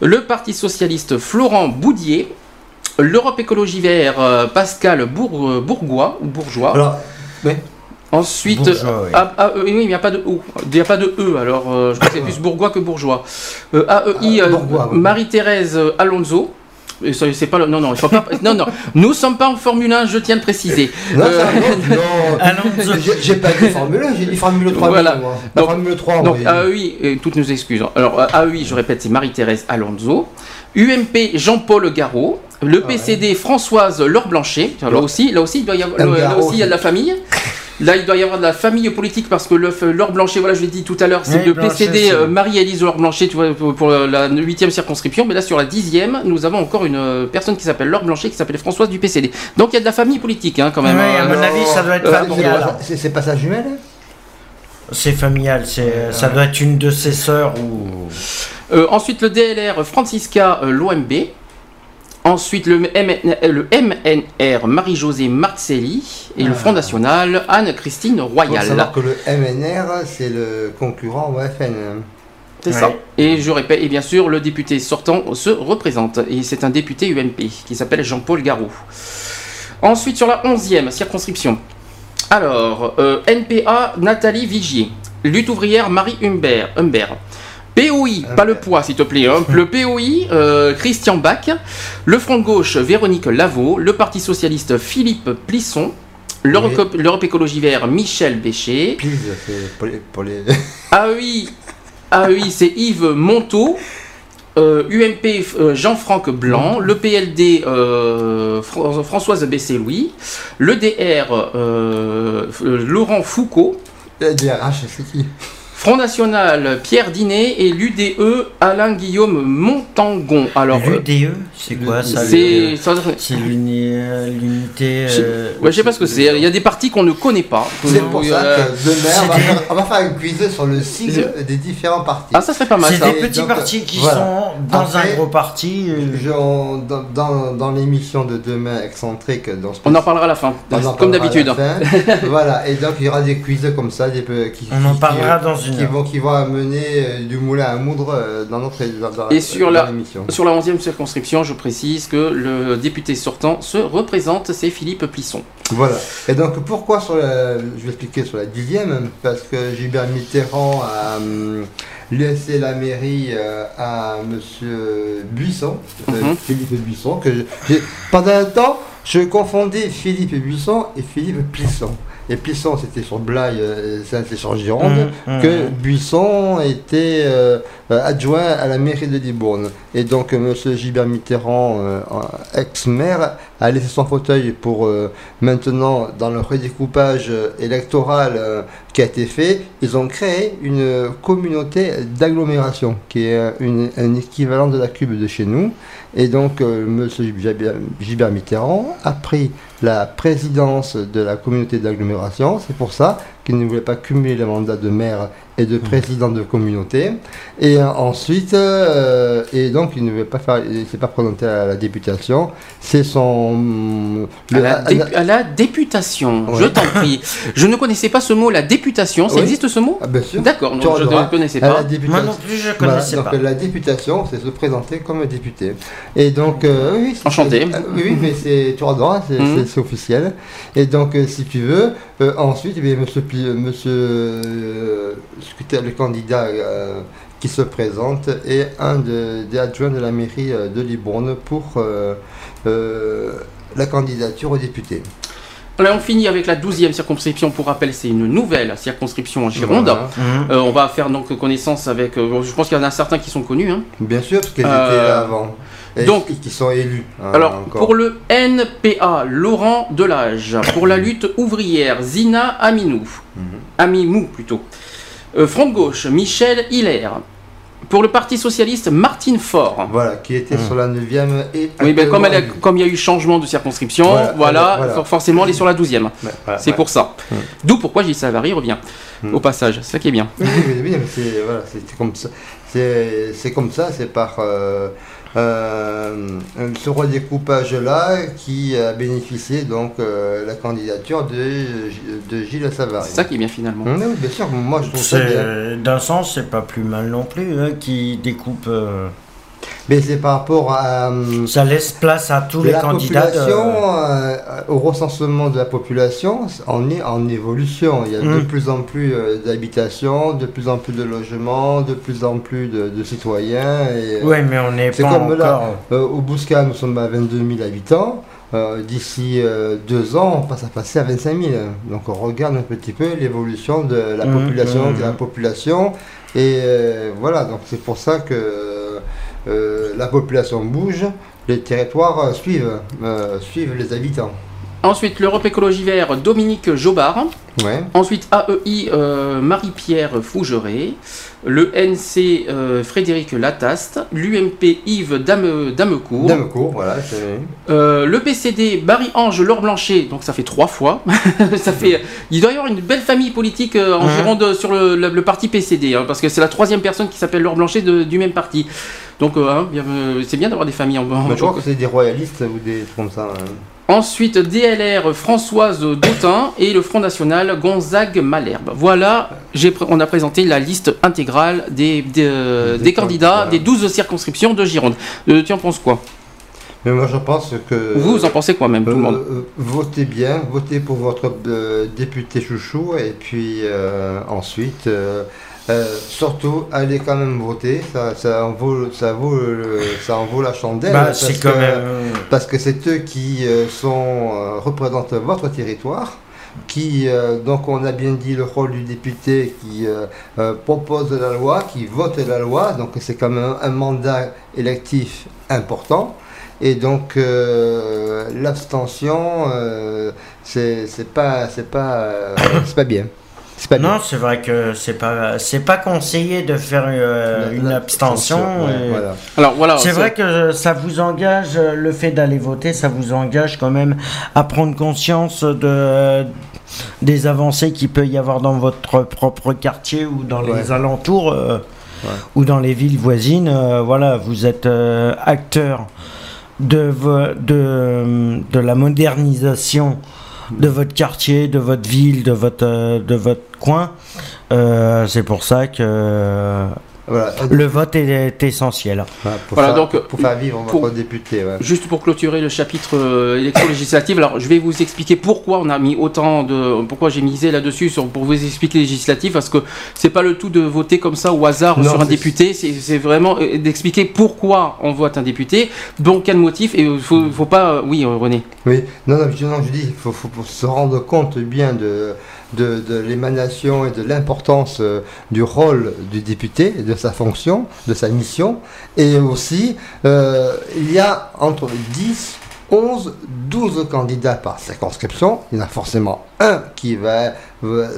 le Parti socialiste Florent Boudier, l'Europe écologie vert euh, Pascal Bour- Bourgois ou Bourgeois. Alors. Ensuite, Bourgeois, oui. euh, oui, il n'y a pas de O, il n'y a pas de E, alors euh, je crois que c'est plus bourgeois que bourgeois. Euh, AEI, Ah, euh. Marie-Thérèse Alonso. C'est pas le- non non il faut pas non non nous sommes pas en Formule 1 je tiens à le préciser Non, Euh, ça, non, non. Alonso. J'ai- J'ai pas dit Formule 1, j'ai dit Formule 3. Voilà. moi. La Donc- Formule 3, donc oui. AEI et toutes nos excuses alors euh, AEI je répète c'est Marie-Thérèse Alonso UMP Jean-Paul Garot le Ah ouais. PCD Françoise Laure Blanchet là aussi là aussi il doit y avoir là aussi il y a de la famille Là, il doit y avoir de la famille politique parce que le- Laure Blanchet, voilà, je l'ai dit tout à l'heure, c'est Oui, le Blanchet, PCD euh, Marie-Élise Laure Blanchet tu vois, pour, pour la huitième circonscription. Mais là, sur la dixième, nous avons encore une euh, personne qui s'appelle Laure Blanchet, qui s'appelle Françoise du PCD. Donc il y a de la famille politique, hein, quand même. Hein. à mon avis, ça doit être Euh, familial. C'est pas sa jumelle hein? C'est familial, c'est, ça doit être une de ses sœurs ou. Euh, ensuite, le DLR Francisca euh, l'OMB. Ensuite, le, MN euh, MNR Marie-Josée Marcelli. Et le Front National Anne-Christine Il faut Royal. savoir que le MNR, c'est le concurrent au FN. C'est Ouais. ça. Et je répète, et bien sûr, le député sortant se représente. Et c'est un député UMP qui s'appelle Jean-Paul Garou. Ensuite, sur la 11e circonscription. Alors, euh, NPA Nathalie Vigier. Lutte ouvrière Marie Humbert. Humbert. POI, pas le poids s'il te plaît, hein. le POI, euh, Christian Bach, le Front de gauche Véronique Lavaux, le Parti socialiste Philippe Plisson, l'Europe Oui. Écologie Vert Michel Bécher, Please, c'est pour les. Pour les... AEI, AEI c'est Yves Monteau. Euh, UMP euh, Jean-Franck Blanc, le PLD euh, Fran- Françoise Bessé-Louis, le DR euh, euh, Laurent Foucault, Le DRH, c'est qui? Front National Pierre Dinet et l'UDE Alain Guillaume Montangon. Alors, euh, L'UDE, c'est quoi ça c'est. l'unité. Je- euh, ouais, je sais pas ce que c'est. Il y a des partis qu'on ne connaît pas. C'est pour ça Euh, que demain, on va, faire, on va faire un quiz sur le sigle des différents partis. Ah, ça serait pas mal C'est des petits partis qui voilà. sont dans Après, un gros parti. euh, dans dans, dans l'émission de demain excentrique, dans ce On en parlera à la fin, comme d'habitude. voilà, et donc il y aura des quiz comme ça, des, peu- qui, On en parlera qui, dans une qui vont, qui vont amener euh, du moulin à moudre euh, dans notre dans, Et sur dans la-. Sur la 11e circonscription, je précise que le député sortant se représente, c'est Philippe Plisson. Voilà. Et donc pourquoi sur la, je vais expliquer sur la dixième, parce que Gilbert Mitterrand a hum, laissé la mairie euh, à Monsieur Buisson, Mhm. Philippe Buisson, que pendant un temps je confondais Philippe Buisson et Philippe Plisson. Et Plisson c'était sur Blaye, euh, c'est sur Gironde. Mmh, mmh, que. Buisson était euh, euh, adjoint à la mairie de Libourne. Et donc, M. Gilbert Mitterrand, euh, ex-maire, a laissé son fauteuil pour euh, maintenant, dans le redécoupage euh, électoral euh, qui a été fait, ils ont créé une communauté d'agglomération, qui est euh, une- un équivalent de la cube de chez nous. Et donc, euh, M. Gilbert- Mitterrand a pris la présidence de la communauté d'agglomération. C'est pour ça qu'il ne voulait pas cumuler les mandats de maire et de président de communauté. Et ensuite, euh, et donc il ne veut pas faire, il s'est pas présenté à la députation. C'est son À la, à- dé- à la députation, je t'en prie. Je ne connaissais pas ce mot, la députation. Ça Oui. existe ce mot ah, bien sûr. D'accord, donc je ne connaissais pas. députation. Moi non plus, je Voilà, connaissais donc pas. la députation, c'est se présenter comme député. Et donc, euh, oui, c'est- Enchanté. euh, oui, mais c'est, tu adores, c'est, Mhm. c'est- c'est officiel. Et donc, euh, si tu veux, euh, ensuite, eh bien, monsieur, euh, monsieur euh, secrétaire- le candidat euh, qui se présente est un de- des adjoints de la mairie euh, de Libourne pour euh, euh, la candidature au député. Là, on finit avec la 12e circonscription. Pour rappel, c'est une nouvelle circonscription en Gironde. Voilà. Mmh. Euh, on va faire donc connaissance avec. euh, je pense qu'il y en a certains qui sont connus. hein. Bien sûr, parce qu'ils Euh, étaient là avant. Et donc- qui- sont élus. hein, Alors, encore. pour le NPA, Laurent Delage. Pour la lutte ouvrière, Zina Aminou. Mhm. Amimou, plutôt. Euh, Front de gauche, Michel Hilaire. Pour le Parti Socialiste, Martine Faure. Voilà, qui était sur la 9e et. Oui, ben, comme, elle a- actuellement- comme il y a eu changement de circonscription, Voilà, voilà, voilà. for- forcément, elle est sur la 12e. Ouais, voilà, C'est ouais. pour ça. Mm. D'où pourquoi Gilles Savary revient. Mm. Au passage, c'est ça qui est bien. Oui, oui, oui, mais c'est voilà, c'est c'est comme ça. C'est comme ça, c'est par euh, ce redécoupage-là qui a bénéficié donc euh, la candidature de, de Gilles Savary. C'est ça qui est bien finalement. Oui, oui, bien sûr, moi je trouve ça bien. C'est- D'un sens, c'est pas plus mal non plus hein, qui découpe. Mais c'est par rapport à euh, Ça laisse place à tous les candidats. population, euh, au recensement de la population, on est en évolution. Il y a de Mm. plus en plus euh, d'habitations, de plus en plus de logements, de plus en plus de, de citoyens. Et, Ouais, mais on n'est pas comme là. encore. Euh, au Bouscat, nous sommes à 22 000 habitants. Euh, D'ici euh, deux ans, on passe à passer à 25 000. Donc on regarde un petit peu l'évolution de la Mhm, population, mhm. de la population. Et voilà, donc c'est pour ça que la population bouge, les territoires euh, suivent, euh, suivent les habitants. Ensuite, l'Europe Écologie Vert, Dominique Jobard. Ouais. Ensuite, AEI, euh, Marie-Pierre Fougeré. Le NC, euh, Frédéric Lataste. L'UMP, Yves Dame, Damecourt. Damecourt, voilà. Euh, le PCD, Marie-Ange Laure Blanchet, donc ça fait trois fois. ça fait, il doit y avoir une belle famille politique en Mhm. Gironde sur le, le- le parti PCD, hein, parce que c'est la troisième personne qui s'appelle Laure Blanchet de- du même parti. Donc hein, c'est bien d'avoir des familles en, en Mais je crois que c'est des royalistes ou des trucs comme ça. hein. Ensuite, DLR Françoise Dautin et le Front National Gonzague Malherbe. Voilà, on a présenté la liste intégrale des, des, euh, Des candidats des 12 circonscriptions de Gironde. Euh, tu en penses quoi? Mais moi je pense que. Vous, vous en pensez quoi même, tout le Euh, monde? votez bien, votez pour votre euh, député chouchou et puis euh, ensuite, euh, surtout, allez quand même voter, ça, ça en vaut, ça vaut, le- ça en vaut la chandelle. Bah, parce quand que- même. Parce que c'est eux qui euh, sont, euh, représentent votre territoire. Qui, euh, donc on a bien dit le rôle du député qui euh, euh, propose la loi, qui vote la loi, donc c'est quand même un mandat électif important. Et donc l'abstention, c'est pas, c'est pas, c'est pas bien. C'est pas Non, c'est vrai que c'est pas c'est pas conseillé de faire euh, une abstention. Ouais, et- voilà. Alors voilà, C'est vrai que ça vous engage, euh, le fait d'aller voter, ça vous engage quand même à prendre conscience de, des avancées qu'il peut y avoir dans votre propre quartier ou dans les alentours euh, Ouais. ou dans les villes voisines. Euh, voilà, vous êtes euh, acteur de, de, de la modernisation de votre quartier, de votre ville, de votre, euh, de votre coin. Euh, C'est pour ça que euh, Voilà. le vote est, est essentiel. Voilà, pour, Voilà, faire, donc, pour faire vivre pour- votre député. ouais. Juste pour clôturer le chapitre euh, élection législative, alors je vais vous expliquer pourquoi on a mis autant de, pourquoi j'ai misé là-dessus sur- pour vous expliquer les législatives, parce que c'est pas le tout de voter comme ça au hasard Non, sur un député, c'est vraiment euh, d'expliquer pourquoi on vote un député, donc quel motif, et il faut, faut pas, euh, oui euh, René. Oui, non, non, je, non, je dis, il faut, faut- faut se rendre compte bien de, de, l'émanation et de l'importance euh, du rôle du député, de sa fonction, de sa mission. Et aussi, euh, il y a entre 10, 11, 12 candidats par circonscription. Il y en a forcément un qui va,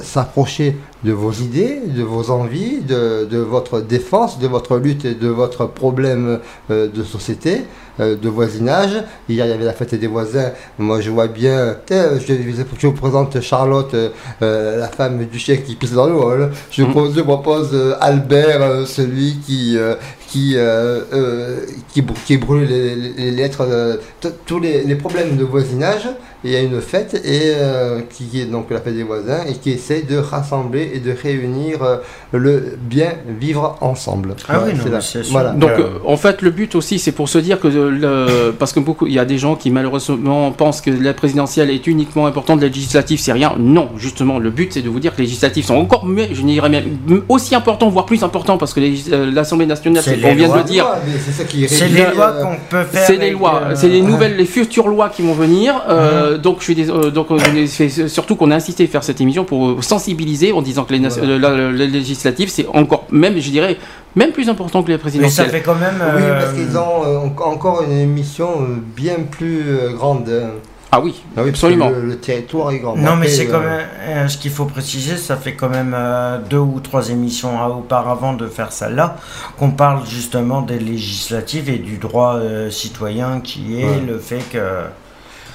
s'approcher de vos idées, de vos envies, de, de votre défense, de votre lutte et de votre problème euh, de société, euh, de voisinage. Hier, il y avait la fête des voisins. Moi, je vois bien. Je, je vous présente Charlotte, euh, la femme du chef qui pisse dans le hall. Je, propose, je propose Albert, celui qui, qui, euh, euh, qui, brû- qui brûle les, les- lettres. euh, tous les problèmes de voisinage. Il y a une fête et euh, qui est donc la fête des voisins et qui essaie de rassembler et de réunir euh, le bien vivre ensemble. Ah oui, non, c'est. Voilà. Donc Euh, en fait le but aussi c'est pour se dire que le, parce que beaucoup il y a des gens qui malheureusement pensent que la présidentielle est uniquement importante, la législative c'est rien. Non, justement le but c'est de vous dire que les législatives sont encore mieux, je dirais même aussi importants voire plus importants parce que euh, l'Assemblée nationale, C'est on vient lois. de le dire, c'est les lois qu'on peut faire. c'est les lois, euh, c'est les nouvelles, les futures lois qui vont venir. Euh, Donc je suis dés- euh, donc on est- c'est surtout qu'on a insisté à faire cette émission pour euh, sensibiliser en disant que les, Voilà. euh, la- la- les législatives c'est encore même je dirais même plus important que les Mais ça présidentielles. fait quand même. Oui, euh, parce qu'ils ont euh, en- encore une mission euh, bien plus euh, grande. hein. Ah oui, Ah oui, absolument. que Le, le territoire est grand. Non, mais c'est euh, quand même. euh, ce qu'il faut préciser, ça fait quand même euh, deux ou trois émissions euh, auparavant de faire celle-là, qu'on parle justement des législatives et du droit euh, citoyen qui est Ouais. le fait que.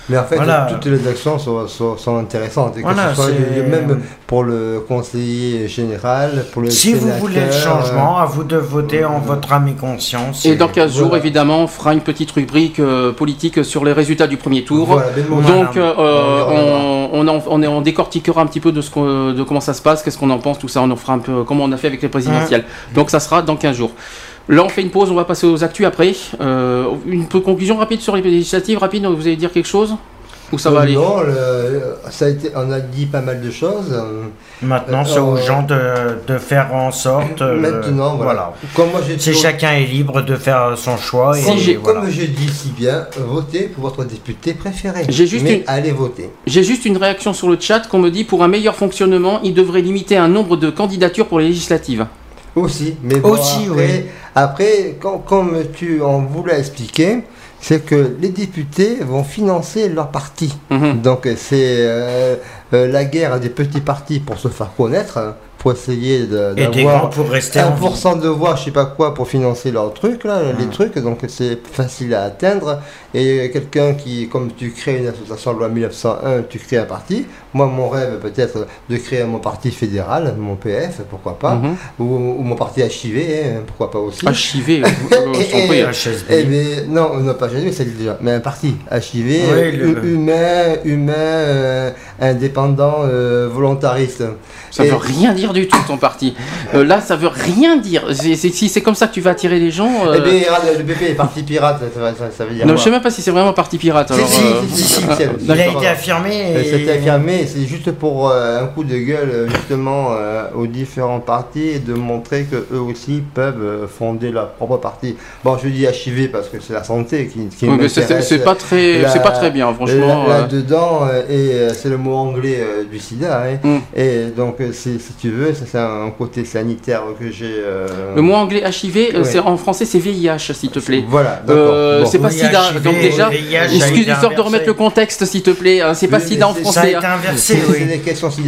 Mais en fait, Voilà. toutes les actions sont, sont, sont intéressantes. Et que Voilà, ce soit même pour le conseiller général, pour le Si vous voulez le changement, à vous de voter en votre âme et conscience. Et dans 15 jours, voilà. évidemment, on fera une petite rubrique euh, politique sur les résultats du premier tour. Voilà, Donc, euh, On on, on, en- on est- on décortiquera un petit peu de, ce qu'on- de comment ça se passe, qu'est-ce qu'on en pense, tout ça. On en fera un peu comme on a fait avec les présidentielles. Donc, ça sera dans 15 jours. Là, on fait une pause, on va passer aux actus après. Euh, une conclusion rapide sur les législatives, rapide, vous allez dire quelque chose Ou ça va Euh, aller Non, le- ça a été, on a dit pas mal de choses. Maintenant, Euh, c'est aux euh, gens de, de faire en sorte. euh, Maintenant, voilà. Comme moi, j'ai C'est toujours- chacun est libre de faire son choix. Comme, et j'ai- voilà. comme je dis si bien, votez pour votre député préféré. J'ai juste Mais une- allez voter. J'ai juste une réaction sur le chat qu'on me dit pour un meilleur fonctionnement, il devrait limiter un nombre de candidatures pour les législatives. Aussi, mais bon, Aussi, après, oui. Après com- comme tu, on vous l'a expliqué, c'est que les députés vont financer leur parti. Mhm. Donc c'est euh, euh, la guerre des petits partis pour se faire connaître, hein, pour essayer d'avoir pour rester en vie. 1% de voix, je sais pas quoi, pour financer leurs trucs, là, les Mhm. trucs, donc c'est facile à atteindre. Et quelqu'un qui, comme tu crées une association loi 1901, tu crées un parti. Moi, mon rêve peut-être de créer mon parti fédéral, mon PF, pourquoi pas, Mhm. ou, ou mon parti HIV, hein, pourquoi pas aussi. Archivé, euh, euh, HSB. Eh non, non, pas HIV, c'est déjà, mais un parti HIV, Oui, euh, le- hu- humain, humain, euh, indépendant, euh, volontariste. Ça Et- veut rien dire du tout ton parti. Euh, là, ça veut rien dire. Si c'est comme ça que tu vas attirer les gens. euh, Eh bien, le BP est parti pirate, ça, ça- ça veut dire non, quoi je sais même pas si c'est vraiment parti pirate. Alors, si, euh, si, si, ah. C'est juste pour euh, un coup de gueule euh, justement euh, aux différents partis et de montrer que eux aussi peuvent euh, fonder leur propre parti. Bon, je dis HIV parce que c'est la santé qui, qui Oui, mais c'est- c'est m'intéresse. c'est pas très, c'est pas très bien, franchement. Là, euh, dedans et euh, c'est le mot anglais euh, du sida. hein. Mm. Et donc, si tu veux, c'est un côté sanitaire que j'ai. euh, Le mot anglais HIV, c'est en français, c'est VIH, s'il te plaît. Voilà, d'accord. Euh, Bon. c'est pas sida. Donc déjà, excuse-moi de remettre le contexte, s'il te plaît. hein, C'est pas sida en c'est- Ça a français. été hein. Inversé, oui.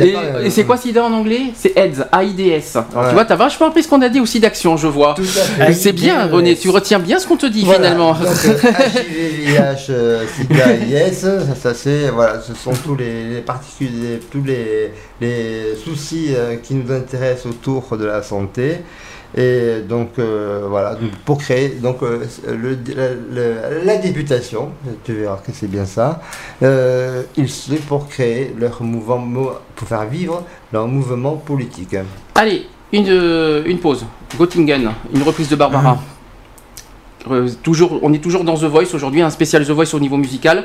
Et, euh, et c'est quoi sida en anglais C'est AIDS, AIDS. Tu vois, t'as vachement appris ce qu'on a dit aussi d'action, je vois. Fait. C'est bien. René, tu retiens bien ce qu'on te dit Voilà, finalement. Donc, euh, HIV, VIH, euh, SIDA, IS, ça, ça, c'est voilà, ce sont tous les, les tous les, les soucis euh, qui nous intéressent autour de la santé. Et donc euh, voilà, donc, pour créer donc euh, le, la, le- la députation, tu verras que c'est bien ça. Euh, ils c'est pour créer leur mouvement, pour faire vivre leur mouvement politique. Allez, une, euh, une pause. Göttingen, une reprise de Barbara. Euh, toujours, on est toujours dans The Voice aujourd'hui, un spécial The Voice au niveau musical.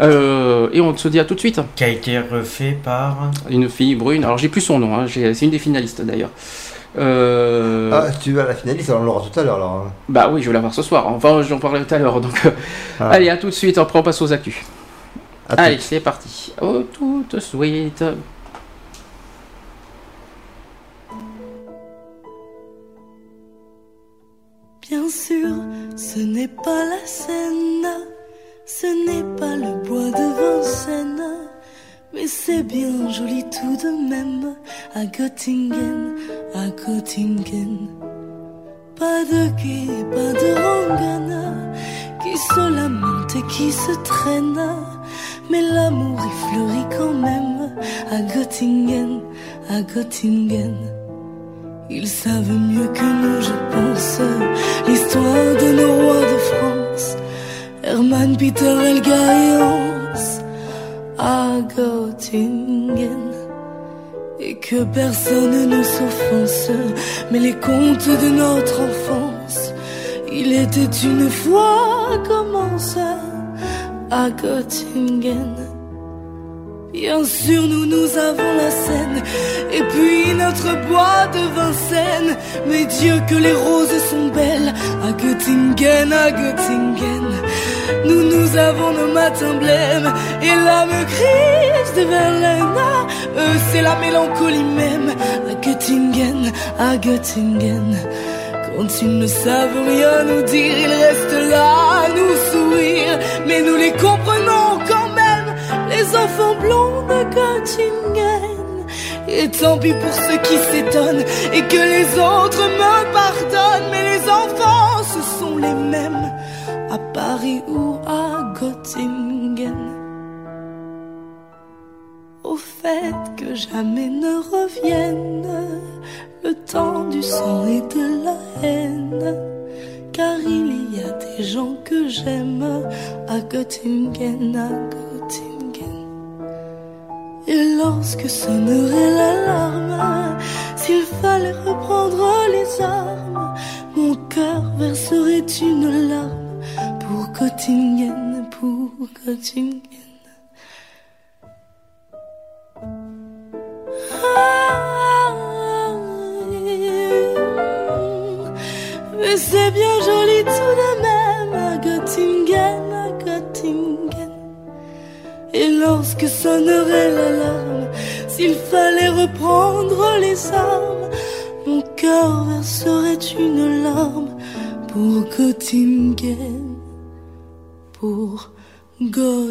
Euh, et on se dit à tout de suite. Qui a été refait par. Une fille brune, alors j'ai plus son nom, hein, j'ai- c'est une des finalistes d'ailleurs. Euh, Ah, tu vas à la finaliste, alors on l'aura tout à l'heure. alors. hein. Bah oui, je vais la voir ce soir. Enfin, j'en parlerai tout à l'heure. Donc, euh, Ah. allez, à tout de suite. Après, on passe aux actus. À. Allez, c'est parti. Oh, tout de suite. Bien sûr, ce n'est pas la Seine, ce n'est pas le bois de Vincennes, mais c'est bien joli tout de même à Göttingen, à Göttingen. Pas de quai, pas de rengaine qui se lamente et qui se traîne, mais l'amour y fleurit quand même à Göttingen, à Göttingen. Ils savent mieux que nous, je pense, l'histoire de nos rois de France. Hermann, Peter, Helga et Hans Göttingen. Et que personne ne s'offense, mais les contes de notre enfance. Il était une fois commence à Göttingen. Bien sûr, nous, nous avons la Seine, et puis notre bois de Vincennes. Mais Dieu, que les roses sont belles à Göttingen, à Göttingen. Nous, nous avons nos matins blêmes, et l'âme crise de Verlaine. Eux, c'est la mélancolie même à Göttingen, à Göttingen. Quand ils ne savent rien nous dire, ils restent là à nous sourire. Mais nous les comprenons les enfants blonds de Göttingen. Et tant pis pour ceux qui s'étonnent et que les autres me pardonnent. Mais les enfants, ce sont les mêmes à Paris ou à Göttingen. Au fait que jamais ne revienne le temps du sang et de la haine. Car il y a des gens que j'aime à à Göttingen. Et lorsque sonnerait l'alarme, s'il fallait reprendre les armes, mon cœur verserait une larme pour Göttingen, pour Göttingen. Mais c'est bien joli tout de même Göttingen, Göttingen. Et lorsque sonnerait l'alarme, s'il fallait reprendre les armes, mon cœur verserait une larme pour Göttingen, pour Göttingen.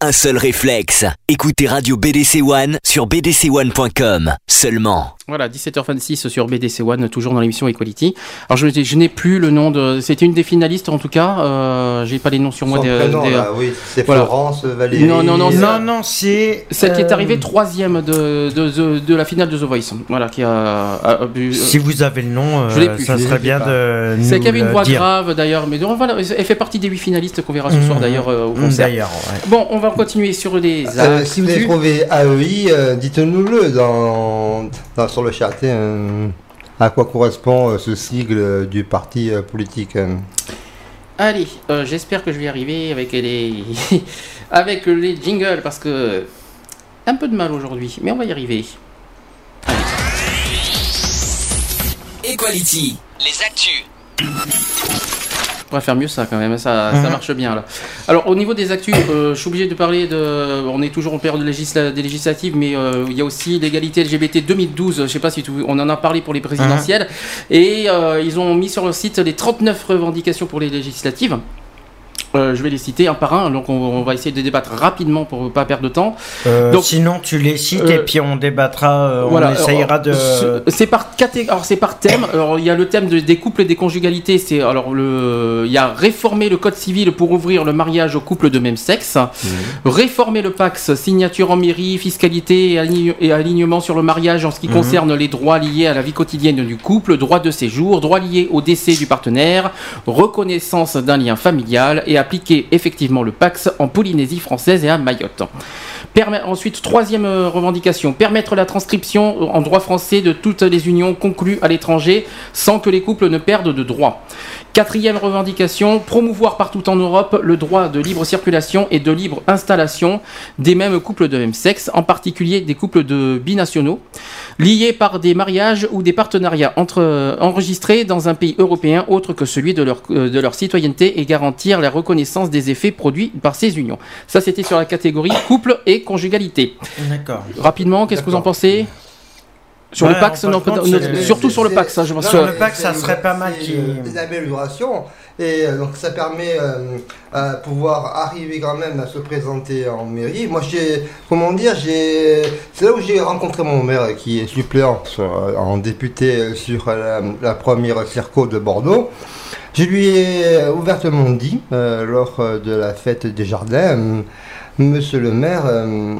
Un seul réflexe. Écoutez Radio BDC One sur bdc1.com seulement. Voilà, 17h26 sur BDC One, toujours dans l'émission Equality. Alors je, je n'ai plus le nom de. C'était une des finalistes en tout cas. Euh, J'ai pas les noms sur moi. Son des- prénom, des- là, oui, c'est voilà. Florence, Valérie. Non, non, non, Non, non, c'est. Celle qui est euh, arrivée troisième de, de, de, de la finale de The Voice. Voilà, qui a. a- a bu- Si vous avez le nom, euh, Je l'ai plus, ça je l'ai serait plus bien pas. de. C'est qui avait une voix dire. grave d'ailleurs, mais donc, voilà, elle fait partie des huit finalistes qu'on verra ce soir Mmh. d'ailleurs euh, au concert. D'ailleurs, ouais. Bon, on va continuer sur les Euh, si vous avez trouvé AEI, euh, dites-nous-le dans, dans- sur le chat. hein, à quoi correspond euh, ce sigle euh, du parti euh, politique euh. Allez, euh, j'espère que je vais y arriver avec les avec les jingles parce que un peu de mal aujourd'hui, mais on va y arriver. Equality. Les actus. On va faire mieux ça quand même, ça, ça Mhm. marche bien là. Alors au niveau des actus, euh, je suis obligé de parler de... On est toujours en période législa- des législatives, mais euh, il y a aussi l'égalité LGBT 2012, je sais pas si tu- on en a parlé pour les présidentielles, et euh, ils ont mis sur le site les 39 revendications pour les législatives. Euh, je vais les citer un par un, donc on, on va essayer de débattre rapidement pour pas perdre de temps. Euh, Donc- sinon, tu les cites Euh, et puis on débattra, euh, Voilà, on essayera alors, de. ce- C'est par caté- alors c'est par thème. Alors il y a le thème de- des couples et des conjugalités. C'est alors le, il y a réformer le code civil pour ouvrir le mariage aux couples de même sexe. Réformer le Pax, signature en mairie, fiscalité et, align- et alignement sur le mariage en ce qui concerne les droits liés à la vie quotidienne du couple, droit de séjour, droit lié au décès du partenaire, reconnaissance d'un lien familial et appliquer effectivement le Pax en Polynésie française et à Mayotte. Ensuite, troisième euh, revendication, permettre la transcription en droit français de toutes les unions conclues à l'étranger sans que les couples ne perdent de droits. Quatrième revendication, promouvoir partout en Europe le droit de libre circulation et de libre installation des mêmes couples de même sexe, en particulier des couples de binationaux, liés par des mariages ou des partenariats entre, euh, enregistrés dans un pays européen autre que celui de leur, euh, de leur citoyenneté et garantir la reconnaissance des effets produits par ces unions. Ça, c'était sur la catégorie couple et conjugalité. D'accord. Rapidement, qu'est-ce que vous en pensez? Sur Ouais, le Pax, non, compte, surtout sur le Pax, hein, je pense. Sur le Pax, ça serait pas mal euh, Des améliorations. Et euh, donc ça permet euh, à pouvoir arriver quand même à se présenter en mairie. Moi j'ai, comment dire, j'ai, c'est là où j'ai rencontré mon maire qui est suppléant sur- euh, en député euh, sur la, la première circo de Bordeaux. Je lui ai ouvertement dit euh, lors de la fête des jardins, euh, Monsieur le maire, euh,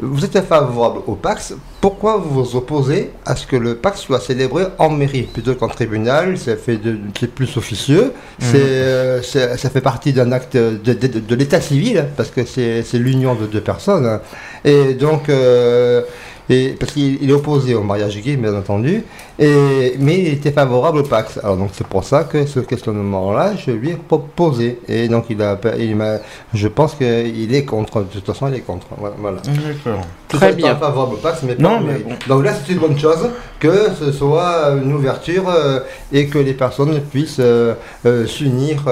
vous êtes favorable au Pax, pourquoi vous vous opposez à ce que le Pax soit célébré en mairie plutôt qu'en tribunal? Ça fait de- c'est plus officieux, c'est, euh, ça fait partie d'un acte de, de- de- de l'état civil parce que c'est, c'est l'union de deux personnes. hein. Et donc, euh, et, parce qu'il il est opposé au mariage gay, bien entendu, et, mais il était favorable au Pax. Alors donc c'est pour ça que ce questionnement-là, je lui ai proposé. Et donc il a, il m'a, je pense qu'il est contre. De toute façon, il est contre. Voilà. D'accord. Très bien. favorable au Pax, mais Non, mais bon. Donc là, c'est une bonne chose que ce soit une ouverture euh, et que les personnes puissent euh, euh, s'unir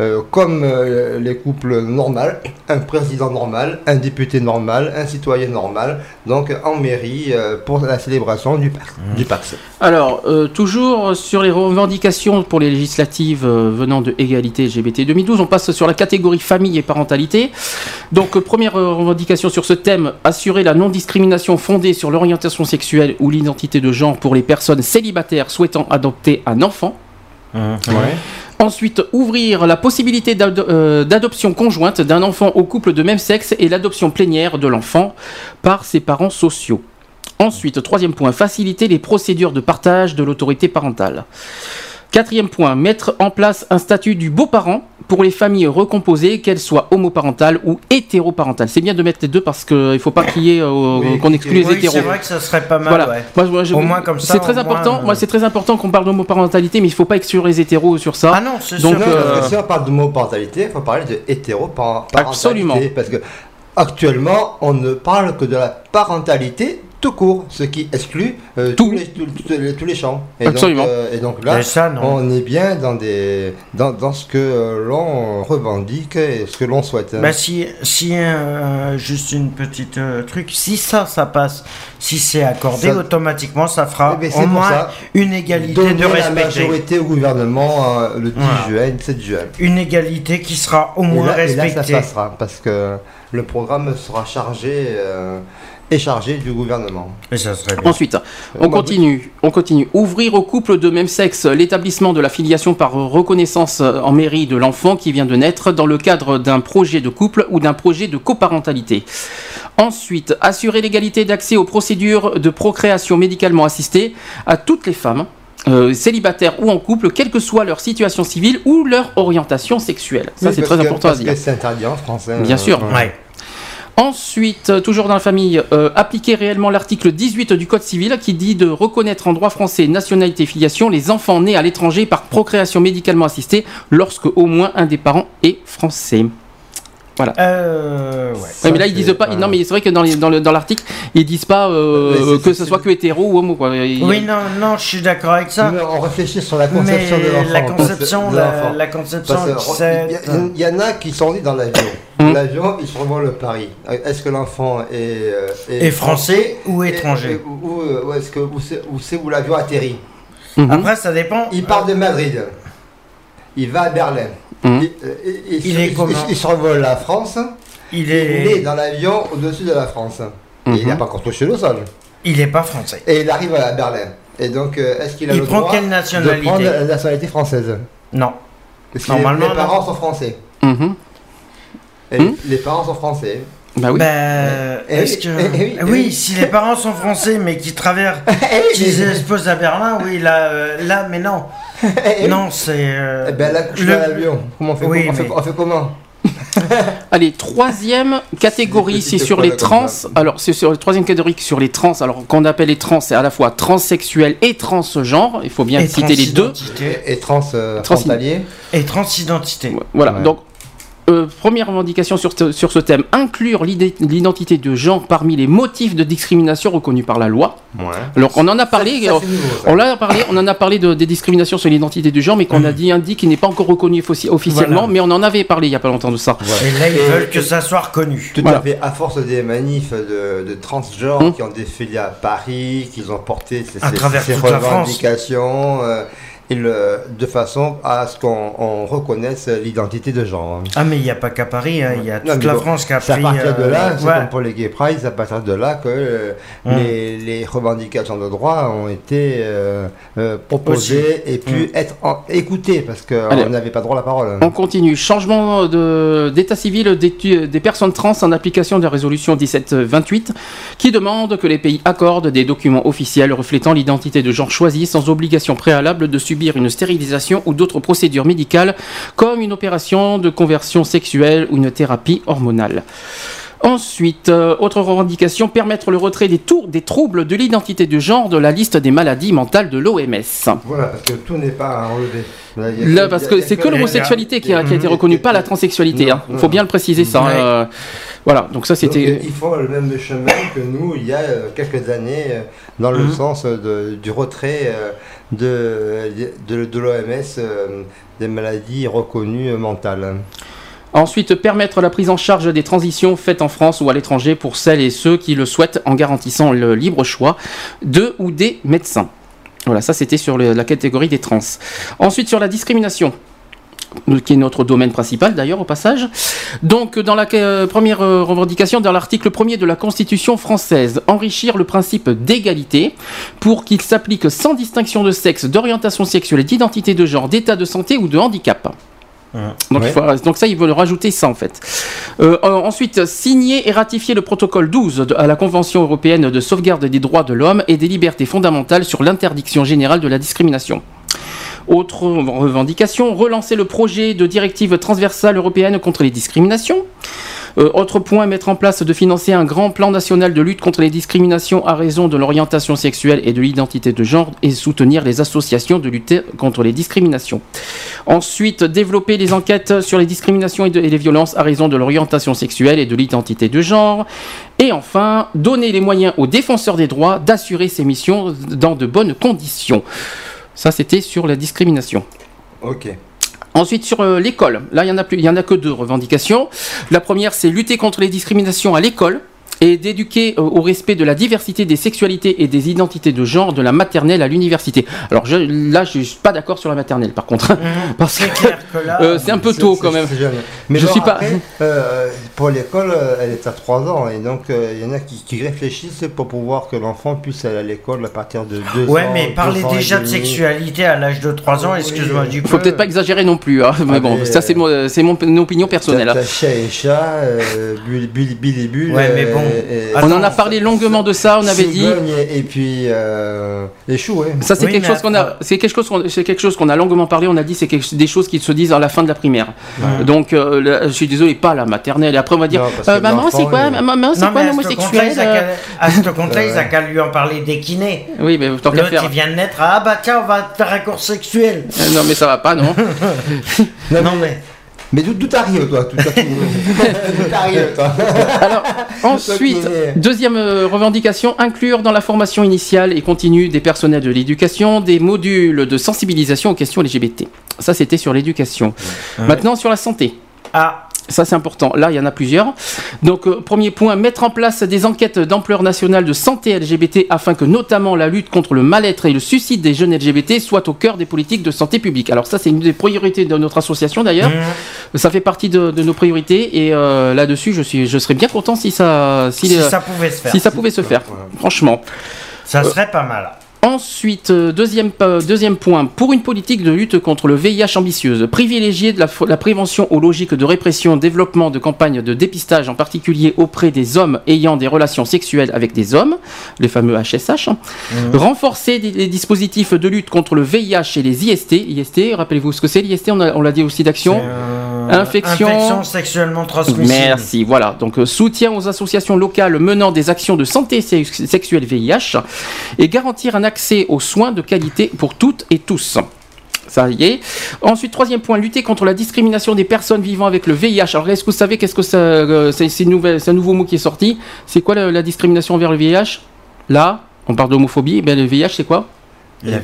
euh, comme euh, les couples normaux, un président normal, un député normal, un citoyen normal, donc en mairie euh, pour la célébration du Pax. Du Pax. Alors, euh, toujours sur les revendications pour les législatives euh, venant de Égalité LGBT 2012, on passe sur la catégorie famille et parentalité. Donc, euh, première revendication sur ce thème, assurer la non-discrimination fondée sur l'orientation sexuelle ou l'identité de genre pour les personnes célibataires souhaitant adopter un enfant. Ensuite, ouvrir la possibilité euh, d'adoption conjointe d'un enfant au couple de même sexe et l'adoption plénière de l'enfant par ses parents sociaux. Ensuite, troisième point, faciliter les procédures de partage de l'autorité parentale. Quatrième point, mettre en place un statut du beau-parent pour les familles recomposées, qu'elles soient homoparentales ou hétéroparentales. C'est bien de mettre les deux parce qu'il ne faut pas qu'il y ait, euh, Oui, qu'on exclue les Oui, hétéros. c'est vrai que ça serait pas mal, Voilà. ouais. Moi, moi, je- Au moins comme ça, C'est très important. euh, Moi, c'est très important qu'on parle d'homoparentalité, mais il ne faut pas exclure les hétéros sur ça. Ah non, c'est Donc, sûr. Euh, si on parle d'homoparentalité, il faut parler de hétéroparentalité. Absolument. Parce que actuellement, on ne parle que de la parentalité tout court, ce qui exclut euh, tous, les, tous, tous les, tous les champs. Et Absolument. Donc, euh, et donc là, Et ça, on est bien dans, des, dans, dans ce que euh, l'on revendique et ce que l'on souhaite. Bah si, si euh, juste une petite euh, truc, si ça, ça passe, si c'est accordé, Ça- automatiquement, ça fera Eh c'est au moins ça. une égalité de la respecter. majorité au gouvernement euh, le 10 Voilà. juin, le 7 juin. Une égalité qui sera au Et moins là, et là, ça respectée. passera parce que le programme sera chargé euh, et chargé du gouvernement. Et ça serait bien. Ensuite, on bah, continue, on continue. Ouvrir aux couples de même sexe l'établissement de la filiation par reconnaissance en mairie de l'enfant qui vient de naître dans le cadre d'un projet de couple ou d'un projet de coparentalité. Ensuite, assurer l'égalité d'accès aux procédures de procréation médicalement assistée à toutes les femmes. euh, célibataires ou en couple, quelle que soit leur situation civile ou leur orientation sexuelle. Ça, Oui, c'est très que- important à dire. que c'est interdit en France. hein. Bien sûr. Ouais. Ensuite, euh, toujours dans la famille, euh, appliquer réellement l'article 18 du Code civil qui dit de reconnaître en droit français nationalité et filiation les enfants nés à l'étranger par procréation médicalement assistée lorsque au moins un des parents est français. Euh, ouais. Ouais, mais là ils disent pas. pas- Non, mais c'est vrai que dans, les- dans le- dans l'article ils disent pas euh, que ce soit que hétéro ou homo. Quoi. Il Oui, non, non, je suis d'accord avec ça. Mais on réfléchit sur la Mais conception de l'enfant. la conception, de la, conception, il y en a qui sont nés dans l'avion. Hum. L'avion, ils sont devant le Paris. Est-ce que l'enfant est, euh, Et français ou étranger et- Ou, euh, ou est-ce que où c'est où, c'est où l'avion atterrit Mhm. Après, ça dépend. Il part de Madrid. Il va à Berlin. Mhm. Il, euh, il- il- Il est il- comment il- il survole la France. Il Il est dans l'avion au-dessus de la France. Et il Mhm. n'a pas encore touché le sol. il est pas français. Et il arrive à Berlin. Et donc, euh, est-ce qu'il a Il le prend droit quelle de nationalité prendre la nationalité française Non. Parce que Normalement, les, les parents non. sont français. Mhm. Et Les parents sont français. Bah oui. Bah, Eh est-ce que. eh oui, eh oui, oui. si les parents sont français mais qui traversent, Eh qui se posent à Berlin, oui, là, euh, là mais non. Non, c'est. euh, Eh ben là, je suis le- à l'avion. Comment on fait, Oui, on, fait, on fait comment Allez, troisième catégorie, C'est sur les trans? Alors, c'est sur la troisième catégorie sur les trans. Alors, qu'on appelle les trans, c'est à la fois transsexuels et transgenres. Il faut bien et citer les deux. transidentité. Et trans euh, Et transidentité. Voilà. Ouais. Donc, euh, première revendication sur ce, sur ce thème inclure l'idée- l'identité de genre parmi les motifs de discrimination reconnus par la loi. Ouais. Alors, on en a parlé. Ça, euh, nouveau, on l'a parlé, on en a parlé de, des discriminations sur l'identité du genre, mais qu'on a dit indique qu'il n'est pas encore reconnu offici- officiellement, Voilà. mais on en avait parlé il y a pas longtemps de ça. Et là, ils veulent que ça soit reconnu. Tout Voilà. à fait, à force des manifs de, de transgenres Hum. qui ont défilé à Paris, qu'ils ont porté ces, À ces- travers ces toute la France. revendications, euh, le- de façon à ce qu'on on reconnaisse l'identité de genre. Ah, mais il n'y a pas qu'à Paris, hein, il y a toute la bon, France qui a C'est à pris. partir de euh, là, c'est ouais. comme pour les Gay Pride, c'est à partir de là que euh, Hum. les, les revendications de droit ont été euh, euh, proposées et pu Hum. être en- écoutées parce qu'on n'avait pas droit à la parole. On continue. Changement de- d'état civil des, des personnes trans en application de la résolution 1728 qui demande que les pays accordent des documents officiels reflétant l'identité de genre choisi sans obligation préalable de subir une stérilisation ou d'autres procédures médicales comme une opération de conversion sexuelle ou une thérapie hormonale. Ensuite, euh, autre revendication, permettre le retrait des, tours, des troubles de l'identité de genre de la liste des maladies mentales de l'OMS. Voilà, parce que tout n'est pas à enlever. Là, parce que c'est que l'homosexualité qui a, qui a été reconnue, pas la transsexualité. Hein. Il faut bien le préciser ça. Ouais. euh, voilà, donc ça c'était. ils font le même chemin que nous il y a euh, quelques années dans le Mhm. sens de- du retrait de, de, de l'OMS des maladies reconnues mentales. Ensuite, permettre la prise en charge des transitions faites en France ou à l'étranger pour celles et ceux qui le souhaitent en garantissant le libre choix de ou des médecins. Voilà, ça c'était sur la catégorie des trans. Ensuite, sur la discrimination. qui est notre domaine principal d'ailleurs au passage. Donc dans la euh, première euh, revendication, dans l'article 1er de la Constitution française, enrichir le principe d'égalité pour qu'il s'applique sans distinction de sexe, d'orientation sexuelle, d'identité de genre, d'état de santé ou de handicap. Donc, Ouais. il faut- donc ça, ils veulent rajouter ça en fait. Euh, euh, ensuite, signer et ratifier le protocole 12 de- à la Convention européenne de sauvegarde des droits de l'homme et des libertés fondamentales sur l'interdiction générale de la discrimination. Autre revendication, relancer le projet de directive transversale européenne contre les discriminations. Euh, autre point, mettre en place de financer un grand plan national de lutte contre les discriminations à raison de l'orientation sexuelle et de l'identité de genre et soutenir les associations de lutte contre les discriminations. Ensuite, développer les enquêtes sur les discriminations et les violences à raison de l'orientation sexuelle et de l'identité de genre. Et enfin, donner les moyens aux défenseurs des droits d'assurer ces missions dans de bonnes conditions. Ça, c'était sur la discrimination. Ok. Ensuite, sur euh, l'école, là, il y en a plus, il en a que deux revendications. La première, c'est lutter contre les discriminations à l'école et d'éduquer euh, au respect de la diversité des sexualités et des identités de genre de la maternelle à l'université. Alors je, là, je suis pas d'accord sur la maternelle, par contre, parce C'est que clair que là. euh, c'est un peu tôt quand même. Mais Je bon, suis pas- après, euh, pour l'école, elle est à 3 ans. Et donc, euh, il y en a qui, qui réfléchissent pour pouvoir que l'enfant puisse aller à l'école à partir de 2 ans. Ouais, mais parler déjà de sexualité à l'âge de 3 ans, excuse-moi du coup. Faut peut-être pas exagérer non plus, hein, mais bon, mais, ça c'est mon, c'est mon, opinion personnelle. Hein. chat et chat, euh, bulle, bulle, bulle et bulle. Ouais, mais bon. Euh, et- On en a parlé longuement de ça, on avait dit. Et, puis, euh, les choux, ouais. Ça c'est Oui, quelque chose qu'on a, c'est quelque chose qu'on, c'est quelque chose qu'on a longuement parlé. On a dit c'est quelque- des choses qui se disent à la fin de la primaire. Donc euh, là, je suis désolé, pas la maternelle. Et après on va dire, Non, euh, maman c'est quoi, maman c'est quoi l'homosexuel ils a qu'à- à ce compte-là, ils a qu'à lui en parler des kinés. Oui, mais tant qu'à faire. il vient de naître. Ah bah tiens, on va te faire un cours sexuel. Non mais ça va pas, non. Non, Non, mais, mais. d'où t'arrives, toi? D'où t'arrives, toi? Alors ensuite, deuxième euh, revendication, inclure dans la formation initiale et continue des personnels de l'éducation des modules de sensibilisation aux questions LGBT. Ça c'était sur l'éducation. Maintenant sur la santé. Ah, Ça, c'est important. Là, il y en a plusieurs. Donc, euh, premier point, mettre en place des enquêtes d'ampleur nationale de santé LGBT afin que notamment la lutte contre le mal-être et le suicide des jeunes LGBT soit au cœur des politiques de santé publique. Alors ça, c'est une des priorités de notre association d'ailleurs. mmh, Ça fait partie de, de nos priorités et euh, là-dessus, je suis, je serais bien content si ça, si, si euh, ça pouvait se faire. si ça pouvait se faire. Franchement. Ça serait pas mal. Ensuite, euh, deuxième, deuxième point, pour une politique de lutte contre le VIH ambitieuse, privilégier de la, prévention aux logiques de répression, développement de campagnes de dépistage, en particulier auprès des hommes ayant des relations sexuelles avec des hommes, les fameux HSH, renforcer des- les dispositifs de lutte contre le VIH et les IST. IST, rappelez-vous ce que c'est l'IST, on, l'a dit aussi d'action. Euh, Infection. Infection sexuellement transmissible. Merci, voilà. Donc euh, soutien aux associations locales menant des actions de santé sex- sexuelle VIH et garantir un accès aux soins de qualité pour toutes et tous. Ça y est. Ensuite, troisième point, lutter contre la discrimination des personnes vivant avec le VIH. Alors, est-ce que vous savez qu'est-ce que ça, euh, c'est, un nouveau mot qui est sorti? C'est quoi la, la discrimination envers le VIH Là, on parle d'homophobie. Ben, le VIH, c'est quoi? La-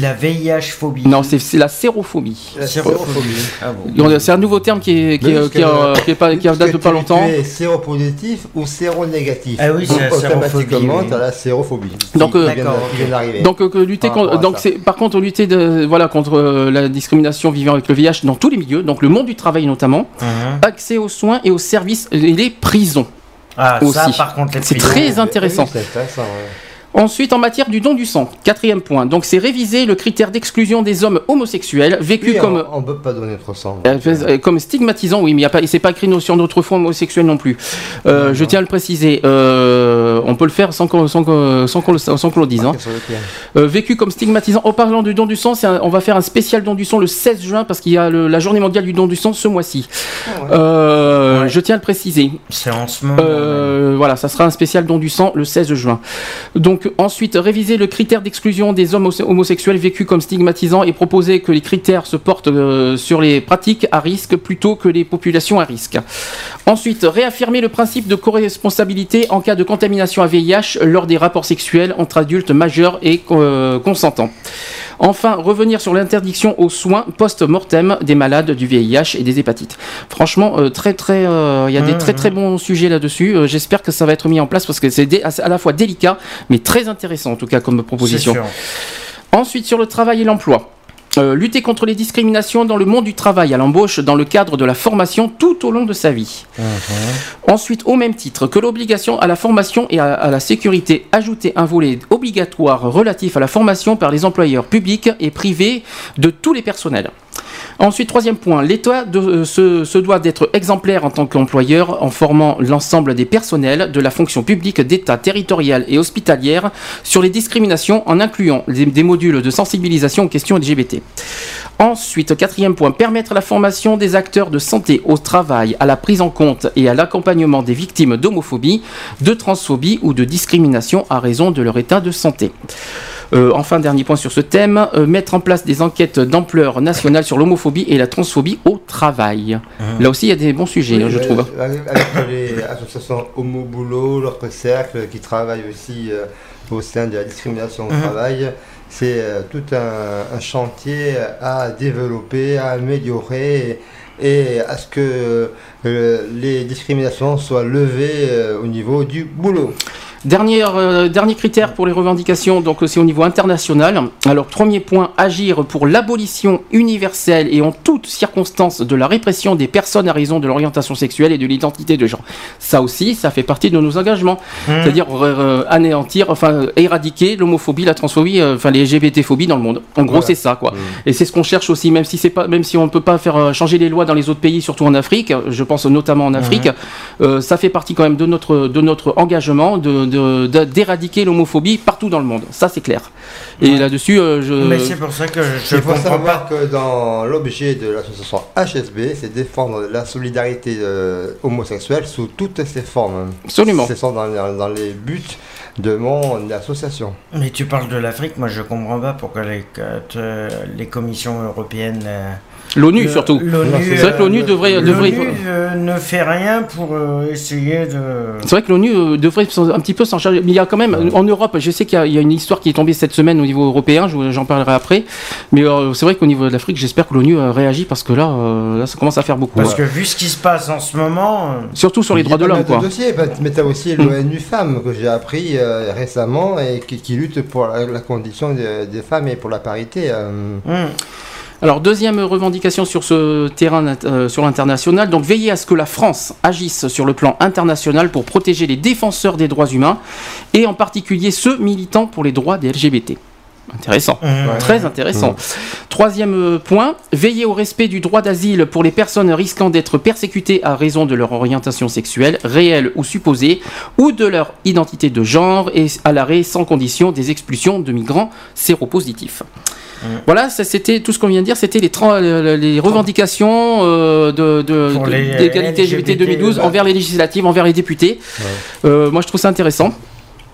La VIH-phobie. Non, c'est, la sérophobie. la sérophobie. Ah bon. C'est un nouveau terme qui est, qui, est- qui est, euh, qui pas, date de pas longtemps. Tu es séropositif ou séronégatif. Ah oui, c'est Automatiquement, tu as la sérophobie. Donc, qui euh, d'arriver. Donc, euh, lutter Par contre, donc c'est par contre lutter de, voilà contre euh, la discrimination vivant avec le VIH dans tous les milieux, donc le monde du travail notamment, Mhm. accès aux soins et aux services et les prisons. Ah, ça, par contre, C'est très intéressant. Oui. Ensuite, en matière du don du sang, quatrième point, donc c'est réviser le critère d'exclusion des hommes homosexuels vécu Oui, comme on, on peut pas donner notre sang. euh, euh, comme stigmatisant, oui, mais il y a pas, c'est pas écrit notion d'autres fois homosexuel non plus. Euh, je tiens à le préciser. euh, on peut le faire sans qu'on sans qu'on- sans qu'on le, sans qu'on le dise. hein. Sur pied. Euh, vécu comme stigmatisant. En parlant du don du sang, c'est un- on va faire un spécial don du sang le 16 juin parce qu'il y a le- la journée mondiale du don du sang ce mois-ci. Euh, Ouais. Je tiens à le préciser. C'est en ce moment. Euh, voilà, ça sera un spécial don du sang le 16 juin. Donc ensuite, réviser le critère d'exclusion des hommes homosexuels vécus comme stigmatisants et proposer que les critères se portent euh, sur les pratiques à risque plutôt que les populations à risque. Ensuite, réaffirmer le principe de co-responsabilité en cas de contamination à VIH lors des rapports sexuels entre adultes majeurs et euh, consentants. Enfin, revenir sur l'interdiction aux soins post-mortem des malades du VIH et des hépatites. Franchement, euh, très très, euh, il y a des très très bons sujets là-dessus. Euh, J'espère que ça va être mis en place parce que c'est à la fois délicat, mais très intéressant en tout cas comme proposition. Ensuite, sur le travail et l'emploi. Euh, lutter contre les discriminations dans le monde du travail à l'embauche dans le cadre de la formation tout au long de sa vie. Ensuite, au même titre que l'obligation à la formation et à, à la sécurité, ajouter un volet obligatoire relatif à la formation par les employeurs publics et privés de tous les personnels. Ensuite, troisième point, l'État euh, se, doit d'être exemplaire en tant qu'employeur en formant l'ensemble des personnels de la fonction publique d'État territoriale et hospitalière sur les discriminations en incluant des modules de sensibilisation aux questions LGBT. Ensuite, quatrième point, permettre la formation des acteurs de santé au travail, à la prise en compte et à l'accompagnement des victimes d'homophobie, de transphobie ou de discrimination à raison de leur état de santé. Euh, enfin, dernier point sur ce thème, euh, mettre en place des enquêtes d'ampleur nationale sur l'homophobie et la transphobie au travail. Là aussi, il y a des bons sujets, hein, je Oui, trouve. euh, Avec, les associations Homo Boulot, l'autre cercle qui travaille aussi euh, au sein de la discrimination au Mhm. travail, c'est euh, tout un, un chantier à développer, à améliorer et à ce que euh, les discriminations soient levées euh, au niveau du boulot. Dernier, euh, dernier critère pour les revendications, donc c'est au niveau international. Alors, premier point, agir pour l'abolition universelle et en toutes circonstances de la répression des personnes à raison de l'orientation sexuelle et de l'identité de genre. Ça aussi, ça fait partie de nos engagements. C'est-à-dire euh, anéantir, enfin euh, éradiquer l'homophobie, la transphobie, euh, enfin les LGBT-phobies dans le monde. En gros, Voilà. c'est ça, quoi. Et c'est ce qu'on cherche aussi, même si c'est pas, même si on ne peut pas faire euh, changer les lois dans les autres pays, surtout en Afrique. Je pense notamment en Afrique. euh, ça fait partie quand même de notre de notre engagement de de- de- d'éradiquer l'homophobie partout dans le monde. Ça, c'est clair. Et là-dessus, euh, je. Mais c'est pour ça que je Il faut comprends savoir pas. que dans l'objet de l'association HSB, c'est défendre la solidarité euh, homosexuelle sous toutes ses formes. Absolument. Ce sont dans, dans les buts de mon association. Mais tu parles de l'Afrique, moi je comprends pas pourquoi les, les commissions européennes. L'ONU surtout. l'ONU, C'est vrai que l'ONU euh, devrait- devrait- l'ONU, euh, ne fait rien pour euh, essayer de. C'est vrai que l'ONU devrait un petit peu s'en charger. Mais il y a quand même, en Europe, je sais qu'il y a- il y, a une histoire qui est tombée cette semaine au niveau européen, j'en parlerai après. Mais c'est vrai qu'au niveau de l'Afrique, j'espère que l'ONU réagit parce que là, là, ça commence à faire beaucoup. Parce que vu ce qui se passe en ce moment. Surtout sur les droits de l'homme, quoi. dossiers, mais tu as aussi l'ONU Femmes que j'ai appris récemment et qui, qui lutte pour la, condition des, femmes et pour la parité. euh. Alors, deuxième revendication sur ce terrain, euh, sur l'international, donc veiller à ce que la France agisse sur le plan international pour protéger les défenseurs des droits humains et en particulier ceux militant pour les droits des LGBT. Intéressant. Très intéressant. Troisième euh, point, veiller au respect du droit d'asile pour les personnes risquant d'être persécutées à raison de leur orientation sexuelle, réelle ou supposée, ou de leur identité de genre, et à l'arrêt sans condition des expulsions de migrants séropositifs. Voilà, ça, c'était tout ce qu'on vient de dire, c'était les, revendications euh, de, de, d'égalité LGBT, LGBT, 2012 ouais. envers les législatives, envers les députés. Euh, moi, je trouve ça intéressant.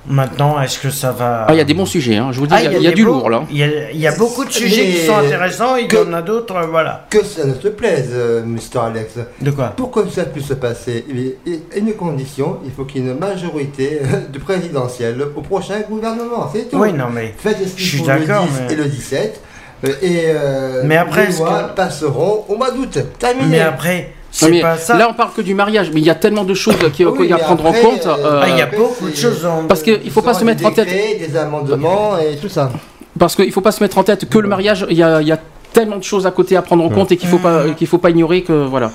Maintenant, est-ce que ça va. Ah, il y a des bons sujets, hein, je vous dis, Ah, il y a, il y a des du beaux- lourd là. Il y a, il y a beaucoup de sujets qui sont intéressants, il y en a d'autres, euh, voilà. Que ça ne te plaise, euh, Mr. Alex. De quoi? Pour que ça puisse se passer, il y a une condition, il faut qu'il y ait une majorité de présidentielle au prochain gouvernement, c'est tout. Oui, non, mais. Faites ce Je qu'il suis faut le 10 d'accord, mais- et le 17. euh, et euh, Mais après, les lois que- passeront au mois d'août. Terminé. Mais après, c'est mais pas ça. Là, on parle que du mariage, mais il y a tellement de choses qu'il Oui, y a à prendre après, en compte. euh, euh, Ah, il y a beaucoup de choses en. parce qu'il faut pas se Des mettre en tête. Des amendements et tout ça. Parce qu'il faut pas se mettre en tête que le mariage, il y a, il y a tellement de choses à côté à prendre en compte et qu'il faut pas qu'il faut pas ignorer que voilà.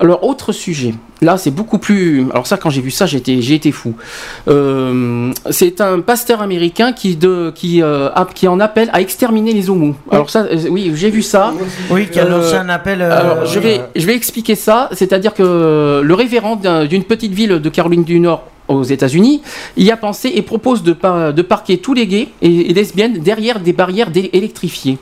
Alors autre sujet. Là, c'est beaucoup plus. Alors ça, quand j'ai vu ça, j'ai été fou. Euh, c'est un pasteur américain qui de qui euh, a- qui en appelle à exterminer les homos. Alors ça, euh, oui, j'ai vu ça. Oui, qui a lancé un appel. Alors, je vais, je vais expliquer ça. C'est-à-dire que le révérend d'un- d'une petite ville de Caroline du Nord aux États-Unis y a pensé et propose de, par- de parquer tous les gays et, et lesbiennes derrière des barrières électrifiées.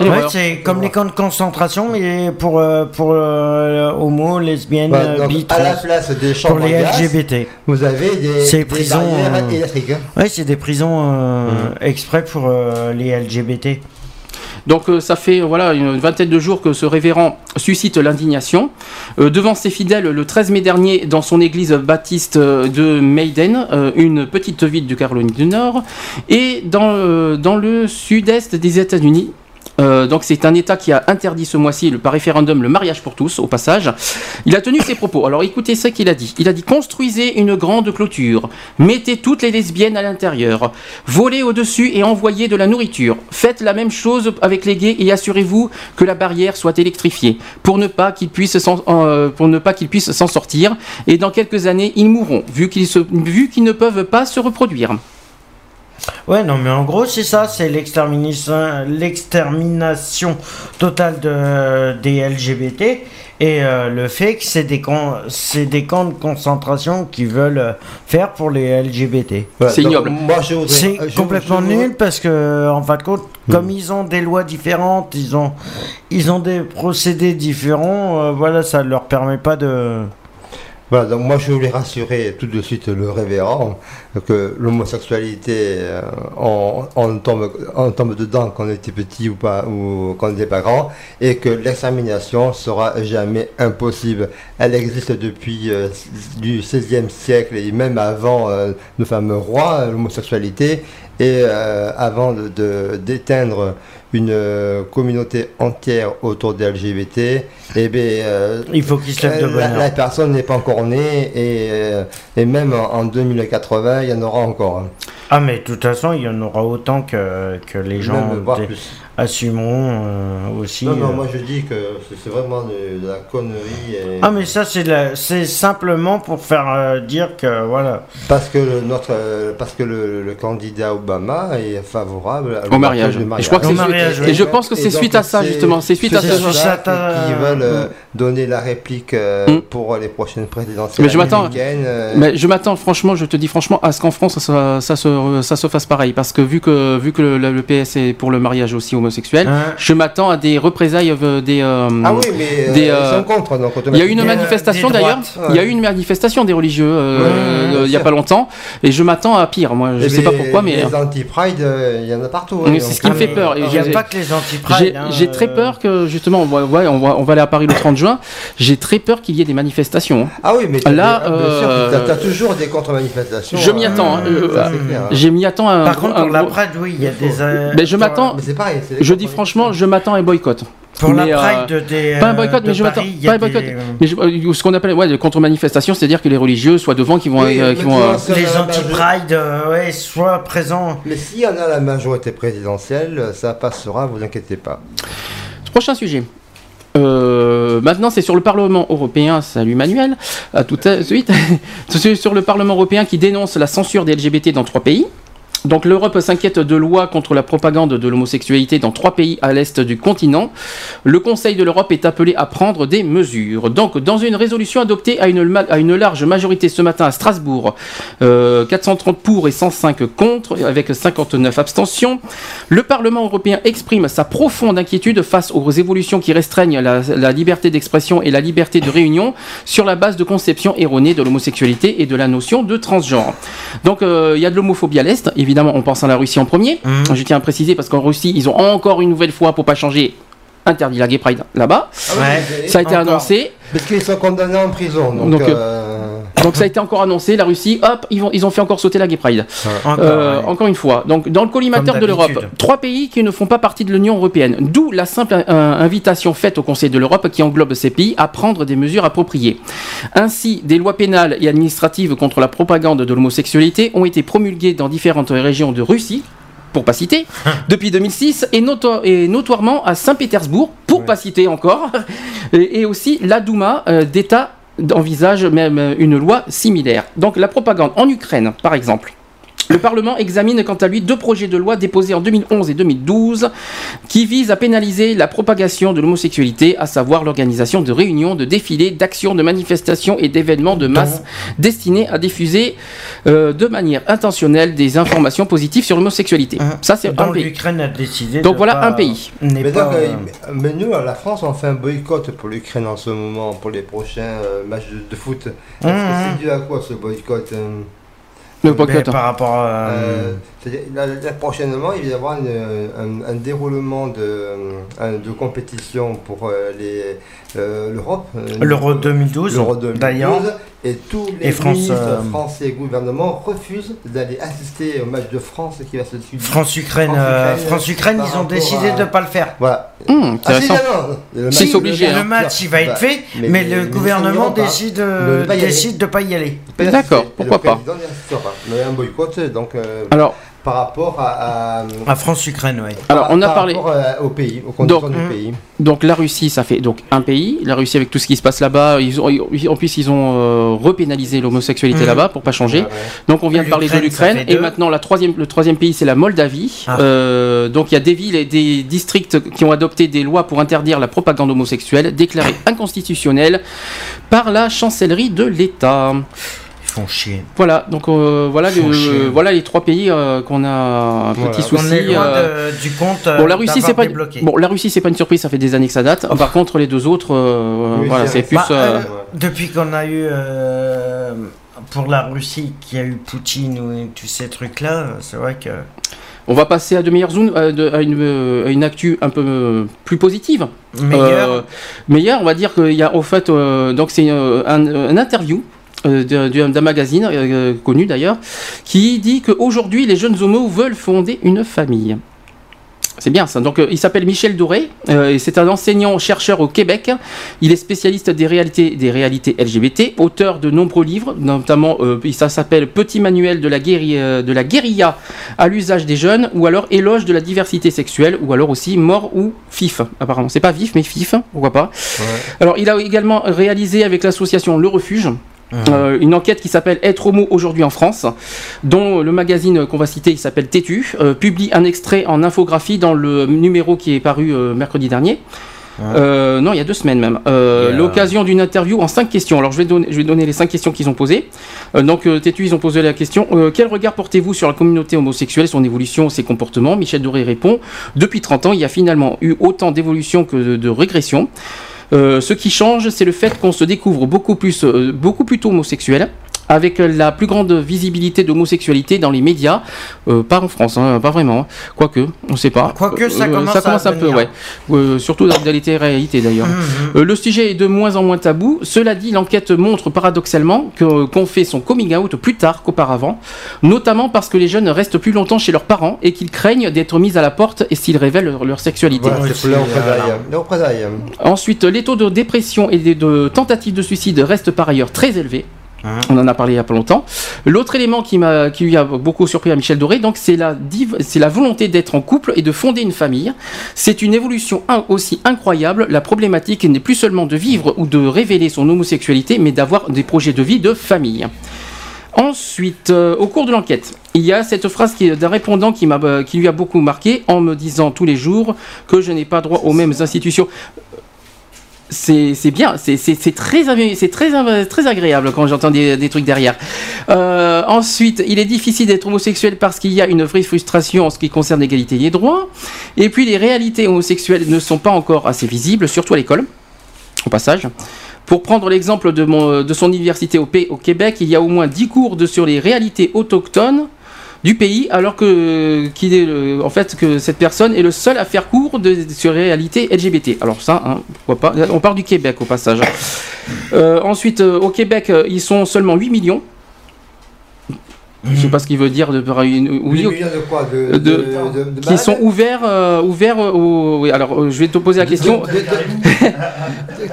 Ouais, c'est comme les camps de concentration, mais pour, euh, pour euh, homo, lesbiennes, Bah, euh, donc, bi, à la trans, place des pour les LGBT. vous avez des, C'est des prison, barrières euh, électriques. hein. Ouais, c'est des prisons euh, exprès pour euh, les LGBT. Donc euh, ça fait voilà une vingtaine de jours que ce révérend suscite l'indignation. Euh, devant ses fidèles, le 13 mai dernier, dans son église baptiste euh, de Maiden, euh, une petite ville de Caroline du Nord, et dans, euh, dans le sud-est des États-Unis. Euh, donc c'est un État qui a interdit ce mois-ci par référendum le mariage pour tous, au passage. Il a tenu ses propos. Alors écoutez ce qu'il a dit. Il a dit construisez une grande clôture, mettez toutes les lesbiennes à l'intérieur, volez au-dessus et envoyez de la nourriture. Faites la même chose avec les gays et assurez-vous que la barrière soit électrifiée pour ne pas qu'ils puissent s'en euh, s'en sortir. Et dans quelques années, ils mourront vu qu'ils ne peuvent pas se reproduire. Ouais, non, mais en gros, c'est ça, c'est l'extermination l'extermination totale de, des LGBT et euh, le fait que c'est des, camps- c'est des camps de concentration qui veulent euh, faire pour les LGBT. C'est ignoble. C'est complètement nul parce que, en fin de compte, Comme ils ont des lois différentes, ils ont, ils ont des procédés différents, euh, voilà, ça leur permet pas de. Voilà, donc moi je voulais rassurer tout de suite le révérend que l'homosexualité, euh, on, tombe, dedans quand on était petit ou pas, ou quand on n'était pas grand, et que l'extermination sera jamais impossible. Elle existe depuis euh, du XVIe siècle et même avant euh, nos fameux rois, l'homosexualité, et euh, avant de- de- d'éteindre une euh, communauté entière autour des LGBT, eh bien, euh, Il faut qu'ils se de la, bonne heure. la personne n'est pas encore née et, euh, et même en, en 2080, il y en aura encore. hein. Ah, mais de toute façon, il y en aura autant que, que les gens Même, voire plus. Assumeront euh, aussi. Non, non, euh. moi je dis que c'est- vraiment de, de la connerie. et- Ah, mais ça, c'est simplement pour faire euh, dire que, voilà. Parce que le, notre, euh, parce que le, le candidat Obama est favorable à Au mariage. Et je crois que Au c'est mariage, et je pense que c'est suite à ça justement. C'est suite à ça. ça. ça ça. qu'ils veulent euh, Mm. donner la réplique euh, Mm. pour les prochaines présidentielles Mais je m'attends- euh, Mais je m'attends, franchement, je te dis franchement, à ce qu'en France, ça, se- ça, se, ça se fasse pareil. Parce que vu que, vu que le, le PS est pour le mariage aussi homosexuel, Hein. je m'attends à des représailles euh, des. euh, Ah oui, mais euh, des, euh, sont contre. Donc, Il y a eu une manifestation d'ailleurs. Il y a eu une manifestation des religieux euh, Ouais, euh, il y a pas longtemps. Et je m'attends à pire. Moi, je Eh sais pas ben, pourquoi, mais. Les anti-pride, euh, il y en a partout. Hein, c'est ce qui me fait peur. Il n'y a j'ai- pas que les J'ai anti-pride. hein, j'ai très peur que justement, on va, ouais, on va, on va aller à Paris le 30 juin. J'ai très peur qu'il y ait des manifestations. hein. Ah oui, mais Là, ah, bien sûr, t'as- t'as toujours des contre-manifestations. Je m'y hein. attends, hein, hein. J'ai m'y attends Par contre, pour la Pride, oui, il y a des. Mais je pour- m'attends- Mais c'est pareil. Je dis franchement, je m'attends à un boycott. Pour Mais, la euh, Pride des. Pas un euh, boycott, de mais je m'attends. Pas un boycott. des, euh, Mais je- euh, ce qu'on appelle ouais, des contre-manifestations, c'est-à-dire que les religieux soient devant, qui vont, Oui, euh, qui vont. euh, Les anti-pride, euh, ouais, soient présents. Mais s'il y en a la majorité présidentielle, ça passera, vous inquiétez pas. Prochain sujet. Euh, maintenant, c'est sur le Parlement européen. Salut Manuel. À tout de suite. C'est sur le Parlement européen qui dénonce la censure des LGBT dans trois pays. Donc l'Europe s'inquiète de lois contre la propagande de l'homosexualité dans trois pays à l'est du continent. Le Conseil de l'Europe est appelé à prendre des mesures. Donc dans une résolution adoptée à une, large majorité ce matin à Strasbourg, euh, 430 pour et 105 contre, avec 59 abstentions, le Parlement européen exprime sa profonde inquiétude face aux évolutions qui restreignent la, la liberté d'expression et la liberté de réunion sur la base de conceptions erronées de l'homosexualité et de la notion de transgenre. Donc euh, il y a de l'homophobie à l'Est, évidemment on pense à la Russie en premier, Mhm. je tiens à préciser parce qu'en Russie ils ont encore une nouvelle fois pour pas changer interdit la gay pride là-bas, Ouais. ça a été Encore. annoncé, Parce qu'ils sont condamnés en prison. Donc, Donc, euh, donc ça a été encore annoncé, la Russie, hop, ils, vont, ils ont fait encore sauter la gay pride. Encore, Euh, ouais. Encore une fois, donc dans le collimateur de l'Europe, trois pays qui ne font pas partie de l'Union européenne. D'où la simple euh, invitation faite au Conseil de l'Europe qui englobe ces pays à prendre des mesures appropriées. Ainsi, des lois pénales et administratives contre la propagande de l'homosexualité ont été promulguées dans différentes régions de Russie. Pour pas citer, depuis 2006 et, noto- et notoirement à Saint-Pétersbourg, pour pas citer encore, et, et aussi la Douma euh, d'État envisage même une loi similaire. Donc la propagande en Ukraine, par exemple. Le Parlement examine quant à lui deux projets de loi déposés en 2011 et 2012 qui visent à pénaliser la propagation de l'homosexualité, à savoir l'organisation de réunions, de défilés, d'actions, de manifestations et d'événements de masse destinés à diffuser euh, de manière intentionnelle des informations positives sur l'homosexualité. Hein. Ça, c'est un Donc pays. l'Ukraine a décidé. Donc de voilà pas- un pays. n'est mais, pas, donc, euh, mais nous, à la France, on fait un boycott pour l'Ukraine en ce moment, pour les prochains euh, matchs de, de foot. Est-ce que Mmh. c'est dû à quoi ce boycott euh, Le mais boycott. par rapport à. Euh, c'est-à-dire, là, là, prochainement, il va y avoir une- un, un déroulement de, un- de compétition pour euh, euh, l'Europe. euh, L'Euro 2012, l'Euro 2012, d'ailleurs. Et tous les Et France, ministres euh, français et gouvernements refusent d'aller assister au match de France qui va se suivre. France-Ukraine, euh, par ils ont décidé à- de ne pas le faire. Voilà. Hum, Ah, si, c'est obligé, le- hein. Le match, il va être Bah, fait, mais- mais, mais- le mais gouvernement décide, Ne euh, pas y aller. décide de pas y aller. Peut-être D'accord, pourquoi le pas. assistera pas. Mais un boycott, donc, euh, Alors, par rapport à, à- À France-Ukraine, oui. alors on a par parlé. à- au pays, aux conditions Donc, du hum. pays. Donc la Russie, ça fait donc un pays. La Russie avec tout ce qui se passe là-bas, ils ont, ils- en plus ils ont euh, repénalisé l'homosexualité Mhm. là-bas pour pas changer. Ouais, ouais. Donc on vient de parler de L'Ukraine, et maintenant la troisième, le troisième pays c'est la Moldavie. Ah. Euh, donc il y a des villes et des districts qui ont adopté des lois pour interdire la propagande homosexuelle déclarée inconstitutionnelle par la chancellerie de l'État. Font chier. Voilà, donc euh, voilà, les trois pays euh, qu'on a un Voilà. petit On souci. est loin euh, de- du compte. Bon, la Russie, c'est pas débloqué. bon, la Russie, c'est pas une surprise, ça fait des années que ça date. Par contre, les deux autres, Oui, voilà, c'est plus. Bah, depuis qu'on a eu pour la Russie, qu'il y a eu Poutine ou tous ces trucs-là, c'est vrai que. On va passer à de meilleures zones, à, de- à une, à une actu un peu euh, plus positive. Meilleur. Euh, meilleure, on va dire qu'il y a au fait, euh, donc c'est un, un interview. Euh, d'un magazine euh, connu d'ailleurs qui dit qu'aujourd'hui les jeunes homos veulent fonder une famille c'est bien ça. Donc, euh, il s'appelle Michel Doré euh, et c'est un enseignant-chercheur au Québec. Il est spécialiste des réalités, des réalités LGBT, auteur de nombreux livres, notamment euh, ça s'appelle Petit manuel de la, guérilla, de la guérilla à l'usage des jeunes, ou alors Éloge de la diversité sexuelle, ou alors aussi Mort ou FIF. Apparemment, c'est pas vif, mais FIF, pourquoi pas. Alors, il a également réalisé avec l'association Le Refuge. Euh, une enquête qui s'appelle Être homo aujourd'hui en France, dont le magazine qu'on va citer, il s'appelle Tétu, euh, publie un extrait en infographie dans le numéro qui est paru euh, mercredi dernier. Euh, non, il y a deux semaines même. Euh, euh, L'occasion d'une interview en cinq questions. Alors je vais donner, je vais donner les cinq questions qu'ils ont posées. Euh, donc euh, Tétu, ils ont posé la question euh, quel regard portez-vous sur la communauté homosexuelle, son évolution, ses comportements? Michel Doré répond depuis 30 ans, il y a finalement eu autant d'évolution que de, de régression. Euh, ce qui change, c'est le fait qu'on se découvre beaucoup plus, euh, beaucoup plus tôt homosexuel. Avec la plus grande visibilité d'homosexualité dans les médias, Euh, pas en France, hein, pas vraiment, hein. quoique, on sait pas. Quoique, ça Euh, commence ça à commence un peu, ouais. Euh, surtout dans les réalités d'ailleurs. Mhm. Euh, le sujet est de moins en moins tabou. Cela dit, l'enquête montre paradoxalement que- qu'on fait son coming out plus tard qu'auparavant, notamment parce que les jeunes restent plus longtemps chez leurs parents et qu'ils craignent d'être mis à la porte et s'ils révèlent leur, leur sexualité. Voilà, les représailles. Ensuite, les taux de dépression et de, de tentatives de suicide restent par ailleurs très élevés. Hein? On en a parlé il y a pas longtemps. L'autre élément qui, lui a beaucoup surpris à Michel Doré, donc c'est la, c'est la volonté d'être en couple et de fonder une famille. C'est une évolution aussi incroyable. La problématique n'est plus seulement de vivre ou de révéler son homosexualité, mais d'avoir des projets de vie de famille. Ensuite, euh, au cours de l'enquête, il y a cette phrase d'un répondant qui, m'a, euh, qui lui a beaucoup marqué en me disant tous les jours que je n'ai pas droit aux mêmes institutions. C'est bien, c'est très, agréable quand j'entends des, trucs derrière. Euh, ensuite, il est difficile d'être homosexuel parce qu'il y a une vraie frustration en ce qui concerne l'égalité des droits. Et puis, les réalités homosexuelles ne sont pas encore assez visibles, surtout à l'école, au passage. Pour prendre l'exemple de, son université au, au Québec, il y a au moins 10 cours de, sur les réalités autochtones du pays, alors que, cette personne est le seul à faire cours de, sur les réalités LGBT. Alors ça, hein, pourquoi pas. On part du Québec au passage. Euh, ensuite, euh, au Québec, euh, ils sont seulement 8 millions. Je sais pas ce qu'il veut dire de oui, de quoi de, de- de, de- de qui sont ouverts, euh, ouverts au. oui, alors, euh, je vais te poser la question.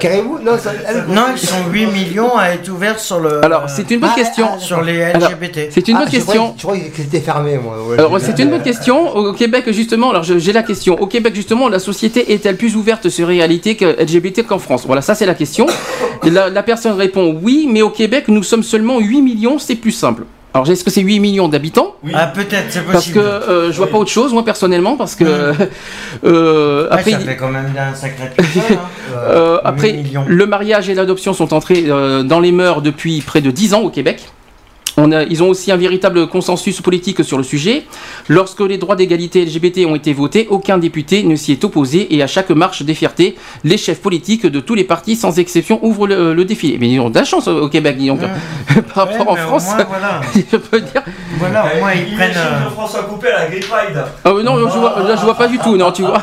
Caribou Non, ça, elle- Non, ils sont 8 millions à être ouverts sur le. Alors, c'est une bonne Ah, question. ah, Sur les LGBT. C'est une Ah, bonne je question. croyais- Je croyais que c'était fermé, moi. ouais. Alors c'est une bonne question. Au Québec justement, alors j'ai la question. Au Québec justement, la société est-elle plus ouverte sur réalité que LGBT qu'en France? Voilà, ça c'est la question. La, la personne répond oui, mais au Québec nous sommes seulement 8 millions, c'est plus simple. Alors est-ce que c'est 8 millions d'habitants Ah, peut-être, c'est Parce possible. que euh, je vois pas autre chose moi personnellement parce que euh, Ouais, après ça fait quand même un sacré hein. euh, après, 8 millions. le mariage et l'adoption sont entrés euh, dans les mœurs depuis près de 10 ans au Québec. On a- ils ont aussi un véritable consensus politique sur le sujet. Lorsque les droits d'égalité LGBT ont été votés, aucun député ne s'y est opposé et à chaque marche des fiertés, les chefs politiques de tous les partis sans exception ouvrent le, le défilé. Mais ils ont de la chance au Québec, dis donc. Par rapport Ouais, en France, moins, voilà. je peux dire. Voilà, au moins ils Il prennent. euh, François Coupé à la Gay Pride. Ah oui, non, je vois, là je vois pas du tout, non, tu vois.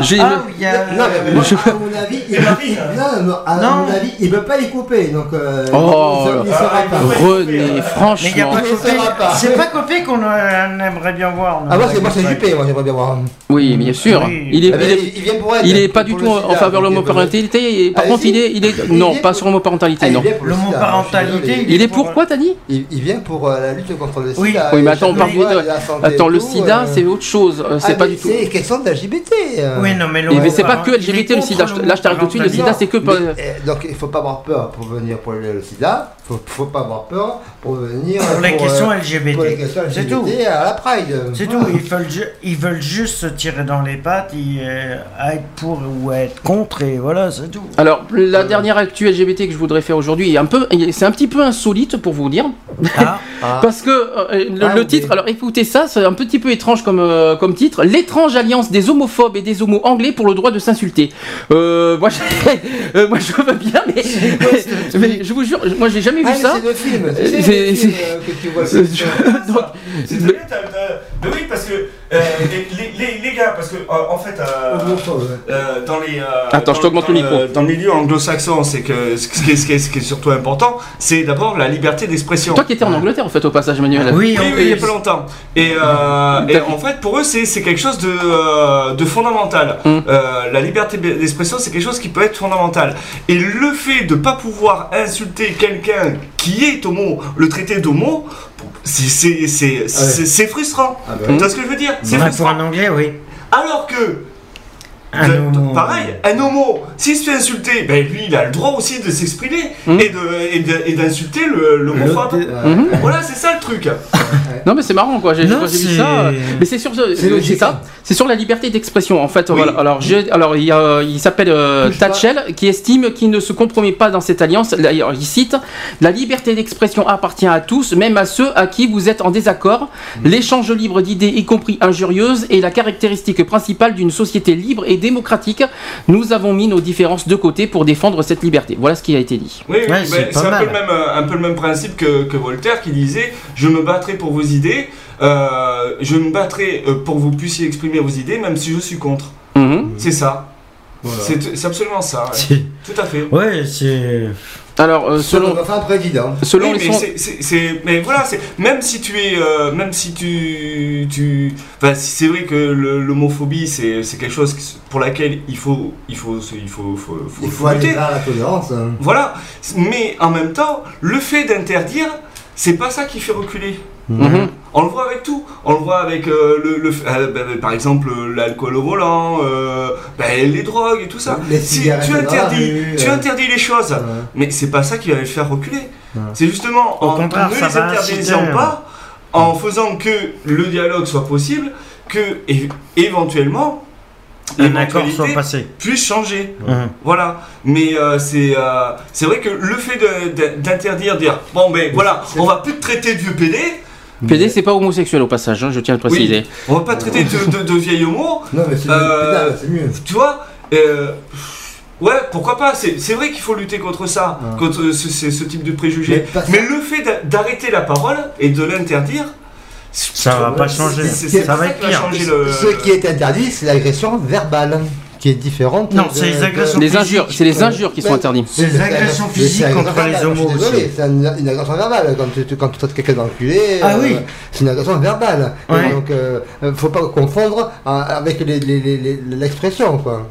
J'ai- Ah, oui, il y a. Non, mais moi, à mon avis, il Et Marie, non, non, à Non. mon avis, il veut pas les couper, donc euh, Oh, il, il saura pas. René, Mais a pas Copé. C'est pas Copé qu'on euh, aimerait bien voir. Ah, moi, c'est moi, c'est. Juppé, moi, j'aimerais bien voir. Oui, bien sûr. Oui. Il est, Ah, il mais est- il, il vient pour elle. Il est pas du pour tout le en sida, faveur de l'homoparentalité. et Par Ah, contre, si. il est, il est, Il non, vient pas pour- sur l'homoparentalité, Ah, il non. vient pour le sida, L'homoparentalité, je suis désolé. Il est pour- quoi, t'as dit Il, il vient pour euh, la lutte contre le Oui. sida. Oui, mais attends, on parle de- a santé Attends, le sida, euh, c'est autre chose. euh, C'est ah, pas du tout. C'est question d'LGBT. euh. Oui, non, mais Et mais c'est pas que il est LGBT le sida. Je- Là, je t'arrête tout de suite. Le sida, c'est que. pas- Mais, euh, donc il faut pas avoir peur pour venir pour le, le sida. Faut, faut pas avoir peur pour venir Pour les euh, questions pour LGBT. C'est LGBT tout. à la Pride. C'est Voilà. tout, ils veulent, ju- ils veulent juste se tirer dans les pattes, euh, à être pour ou à être contre, et voilà, c'est tout. Alors, la dernière actu LGBT que je voudrais faire aujourd'hui est un peu, c'est un petit peu insolite pour vous dire. Ah, Parce que euh, le, Ah, le titre, alors écoutez ça, c'est un petit peu étrange comme, euh, comme titre. L'étrange alliance des homophobes et des homos anglais pour le droit de s'insulter. Euh, moi, je, euh, moi, je veux bien, mais, mais je vous jure, moi, j'ai jamais Ah, mais ça. c'est le film, c'est le film euh, que tu vois. C'est oui, parce que euh, les, les- les- les gars, parce que euh, en fait, euh, euh, dans les. euh, Attends, je t'augmente le micro. Dans le milieu anglo-saxon, c'est que ce qui, est, ce qui est- ce qui est surtout important, c'est d'abord la liberté d'expression. toi qui étais en Angleterre, en fait, au passage, Emmanuel. oui, Oui, en oui, il y a pas longtemps. Et, euh, et en fait, pour eux, c'est quelque chose de, de fondamental. Mm. Euh, la liberté d'expression, c'est quelque chose qui peut être fondamental. Et le fait de pas pouvoir insulter quelqu'un qui est homo, le traiter d'homo, c'est- c'est frustrant. Ah bah Tu vois ce que je veux dire? C'est Ouais, pour frustrant. un anglais, oui. Alors que Un de- homo. Pareil, un homo, s'il se fait insulter, ben lui, il a le droit aussi de s'exprimer Mm. et de- et de- et d'insulter le, le homophobe. L'autre- Ouais. Mhm. Voilà, c'est ça le truc. Non mais c'est marrant quoi, j'ai Non, quand j'ai vu ça. Mais c'est sur C'est ça, hein. c'est sur la liberté d'expression en fait. Oui. Voilà. Alors j'ai alors il y a il s'appelle euh. Tatchell qui estime qu'il ne se compromet pas dans cette alliance. Alors, il cite la liberté d'expression appartient à tous, même à ceux à qui vous êtes en désaccord. Mm. L'échange libre d'idées, y compris injurieuses, est la caractéristique principale d'une société libre et démocratique. Nous avons mis nos différences de côté pour défendre cette liberté. Voilà ce qui a été dit. Oui, oui, Ouais, c'est c'est pas un, peu mal. le même, euh, un peu le même principe que, que Voltaire qui disait Je me battrai pour vos idées, euh, je me battrai euh, pour que vous puissiez exprimer vos idées, même si je suis contre. Mhm. C'est ça. Voilà. C'est absolument ça. ouais. Tout à fait. Ouais, c'est. Alors euh, Selon selon enfin un président. selon Oui, les mais, sons- c'est- mais voilà, c'est même si tu es, euh, même si tu, tu, enfin, si c'est vrai que le- l'homophobie c'est c'est quelque chose pour laquelle il faut, il faut, il faut, faut, faut, Il faut faut aller vers la tolérance. hein. Voilà, mais en même temps, le fait d'interdire, c'est pas ça qui fait reculer. Mhm. On le voit avec tout. On le voit avec euh, le, le- euh, ben, ben, par exemple euh, l'alcool au volant, euh, ben, les drogues et tout ça. Si tu interdis, rue, tu interdis les choses, ouais. mais c'est pas ça qui va les faire reculer. Ouais. C'est justement Au en contraire, ne les interdisant pas, en faisant que le dialogue soit possible, que éventuellement Un accord soit passé. puisse changer. Voilà, mais euh, c'est euh, c'est vrai que le fait d'interdire, dire bon ben voilà, on va plus te traiter de vieux PD, PD c'est pas homosexuel au passage, hein, je tiens à le préciser. on va pas te traiter de, de, de vieil homo, Non, mais c'est Euh, mieux. tu vois. euh, ouais, pourquoi pas C'est vrai qu'il faut lutter contre ça, Ouais. contre ce, ce- ce type de préjugés. Mais le fait d'a- d'arrêter la parole et de l'interdire, Ça va pas changer. Ça va être le. Ce qui est interdit, c'est l'agression verbale, qui est différente. Non, c'est les agressions Les physiques. injures, c'est les injures qui sont interdites. C'est les agressions physiques contre les homos je suis désolé, aussi. C'est une, une agression verbale quand tu, tu- quand tu traites quelqu'un d'enculé. Ah euh, oui. C'est une agression verbale. Donc, euh, faut pas confondre euh, avec les- les- les- les- l'expression, quoi.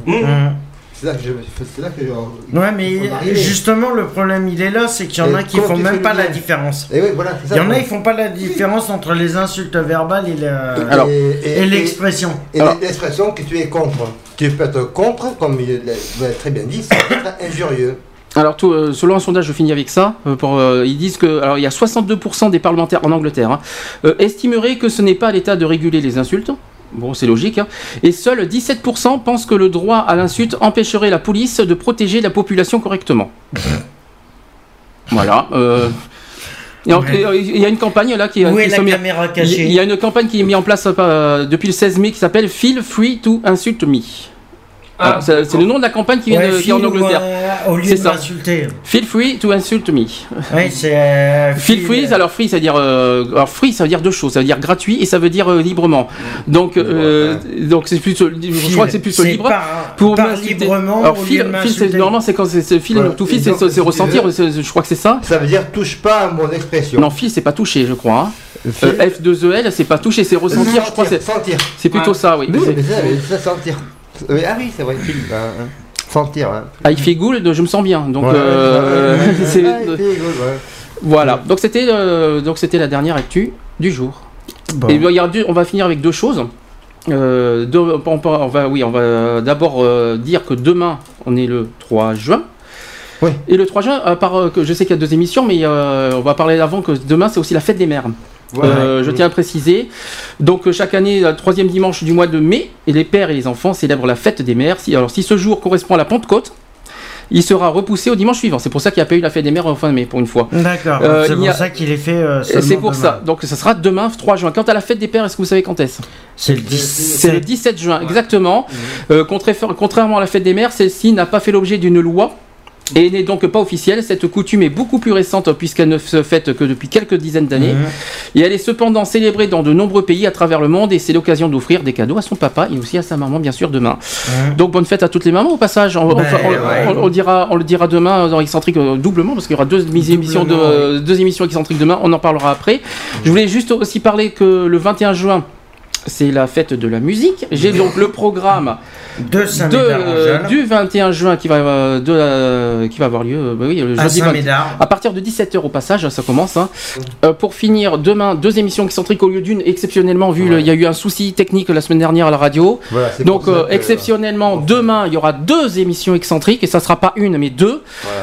C'est là que je. C'est là que je. Ouais, mais justement, le problème il est là, c'est qu'il y en Et a qui font même pas la différence. Et oui, voilà, c'est Il ça. y en a, ils font pas la différence entre les insultes verbales et la- Alors, et, et l'expression. Et l'expression que tu es contre. Tu peux être contre, comme il l'a vous l'avez très bien dit, c'est injurieux. Alors, tout, euh, selon un sondage, je finis avec ça. euh, pour, euh, ils disent que, alors, il y a 62% des parlementaires en Angleterre hein, euh, estimeraient que ce n'est pas à l'État de réguler les insultes. Bon, c'est logique. hein. Et seuls 17% pensent que le droit à l'insulte empêcherait la police de protéger la population correctement. voilà. euh, Ouais. Il y a une campagne là qui, Où qui est la caméra y- il y cachée a une campagne qui est mise en place euh, depuis le 16 mai qui s'appelle Feel Free to Insult Me. Ah, Alors, c'est le nom de la campagne qui vient Ouais, de, qui est en Angleterre. euh, au lieu C'est de m'insulter. Feel free to insult me. Ouais, c'est. euh, Feel free, alors free, ça veut dire euh, alors free, ça veut dire deux choses, ça veut dire gratuit et ça veut dire euh, librement. Donc, euh, donc c'est plus, je crois que c'est plus libre. Par, Pour par librement Alors feel, feel, normalement c'est quand c'est feel, Voilà. tout feel, c'est ressentir. Je crois que c'est ça. Ça veut dire touche pas à mon expression. Non, feel, c'est pas toucher, je crois. hein. Feel- Euh, F2EL, c'est pas toucher, c'est ressentir. Je crois c'est- sentir. c'est plutôt Ouais. ça, oui. Oui, ça, sentir. Oui, ah oui, c'est vrai, feel, hein, hein. sentir. Hein. I feel good, je me sens bien. Donc, Ouais. euh, Ouais, ouais, c'est- ouais. voilà. Donc c'était euh, donc c'était la dernière actu du jour. Bon. Et bien, il y a deux- on va finir avec deux choses. Euh, deux- on, va, oui, on va d'abord euh, dire que demain, on est le 3 juin. Oui. Et le 3 juin, à part euh, que je sais qu'il y a deux émissions, mais euh, on va parler avant que demain, c'est aussi la fête des mères. Voilà. Euh, je tiens à préciser. Donc euh, chaque année, le troisième dimanche du mois de mai, et les pères et les enfants célèbrent la fête des mères. Si, alors si ce jour correspond à la Pentecôte, il sera repoussé au dimanche suivant. C'est pour ça qu'il n'y a pas eu la fête des mères en fin mai pour une fois. D'accord, Euh, c'est pour a- ça qu'il est fait. euh, C'est pour demain. ça. Donc ça sera demain 3 juin. Quant à la fête des pères, est-ce que vous savez quand est-ce? C'est le C'est le 17. 17 juin, exactement. Euh, contra- contrairement à la fête des mères, celle-ci n'a pas fait l'objet d'une loi. Et n'est donc pas officielle. Cette coutume est beaucoup plus récente puisqu'elle ne se fête que depuis quelques dizaines d'années. Mhm. Et elle est cependant célébrée dans de nombreux pays à travers le monde et c'est l'occasion d'offrir des cadeaux à son papa et aussi à sa maman bien sûr demain. Mhm. Donc bonne fête à toutes les mamans au passage. On, Ben, on- ouais. on- on dira, on le dira demain dans Excentrique euh, doublement parce qu'il y aura deux émissions, de, deux émissions Excentriques demain. On en parlera après. Je voulais juste aussi parler que le 21 juin. C'est la fête de la musique. J'ai donc le programme De de, euh, du 21 juin qui va, euh, de, euh, qui va avoir lieu euh, bah oui, le à jeudi 20 Saint-Médard. à partir de 17h au passage, ça commence. hein. Pour finir, demain, deux émissions excentriques au lieu d'une, exceptionnellement, vu il y a eu un souci technique la semaine dernière à la radio. Voilà, Donc, que- exceptionnellement, demain, il y aura deux émissions excentriques, et ça sera pas une, mais deux.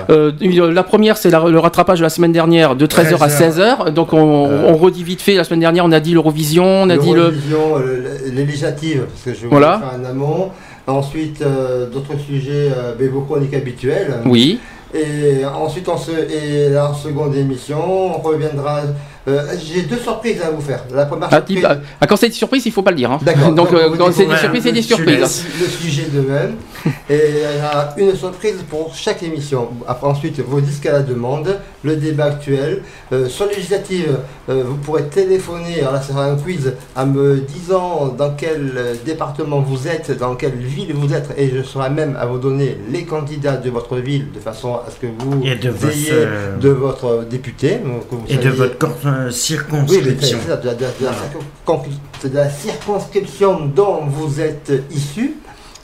Voilà. La première, c'est le rattrapage de la semaine dernière, de 13h à 16h. Donc, on, on redit vite fait. La semaine dernière, on a dit l'Eurovision, on a dit le. L'Eurovision, euh, les législatives, parce que je voulais Voilà. faire un amont. Ensuite, euh, d'autres sujets, euh, chroniques habituelles. Oui. Et ensuite, en, se, et la seconde émission, on reviendra. euh, J'ai deux surprises à vous faire. La première Ah, surprise. ah, quand c'est des surprises, il faut pas le dire. hein. D'accord. Donc, Donc, euh, vous quand c'est des surprises, c'est des surprises. le sujet de même. Et il y a une surprise pour chaque émission. Après, ensuite, vos disques à la demande, le débat actuel. Euh, sur législative, euh, vous pourrez téléphoner, alors là c'est un quiz, en me disant dans quel département vous êtes, dans quelle ville vous êtes, et je serai même à vous donner les candidats de votre ville, de façon à ce que vous Et de votre, ayez euh, de votre député. donc que vous Et de votre oui, circonscription. ça, c'est de la circonscription dont vous êtes issu.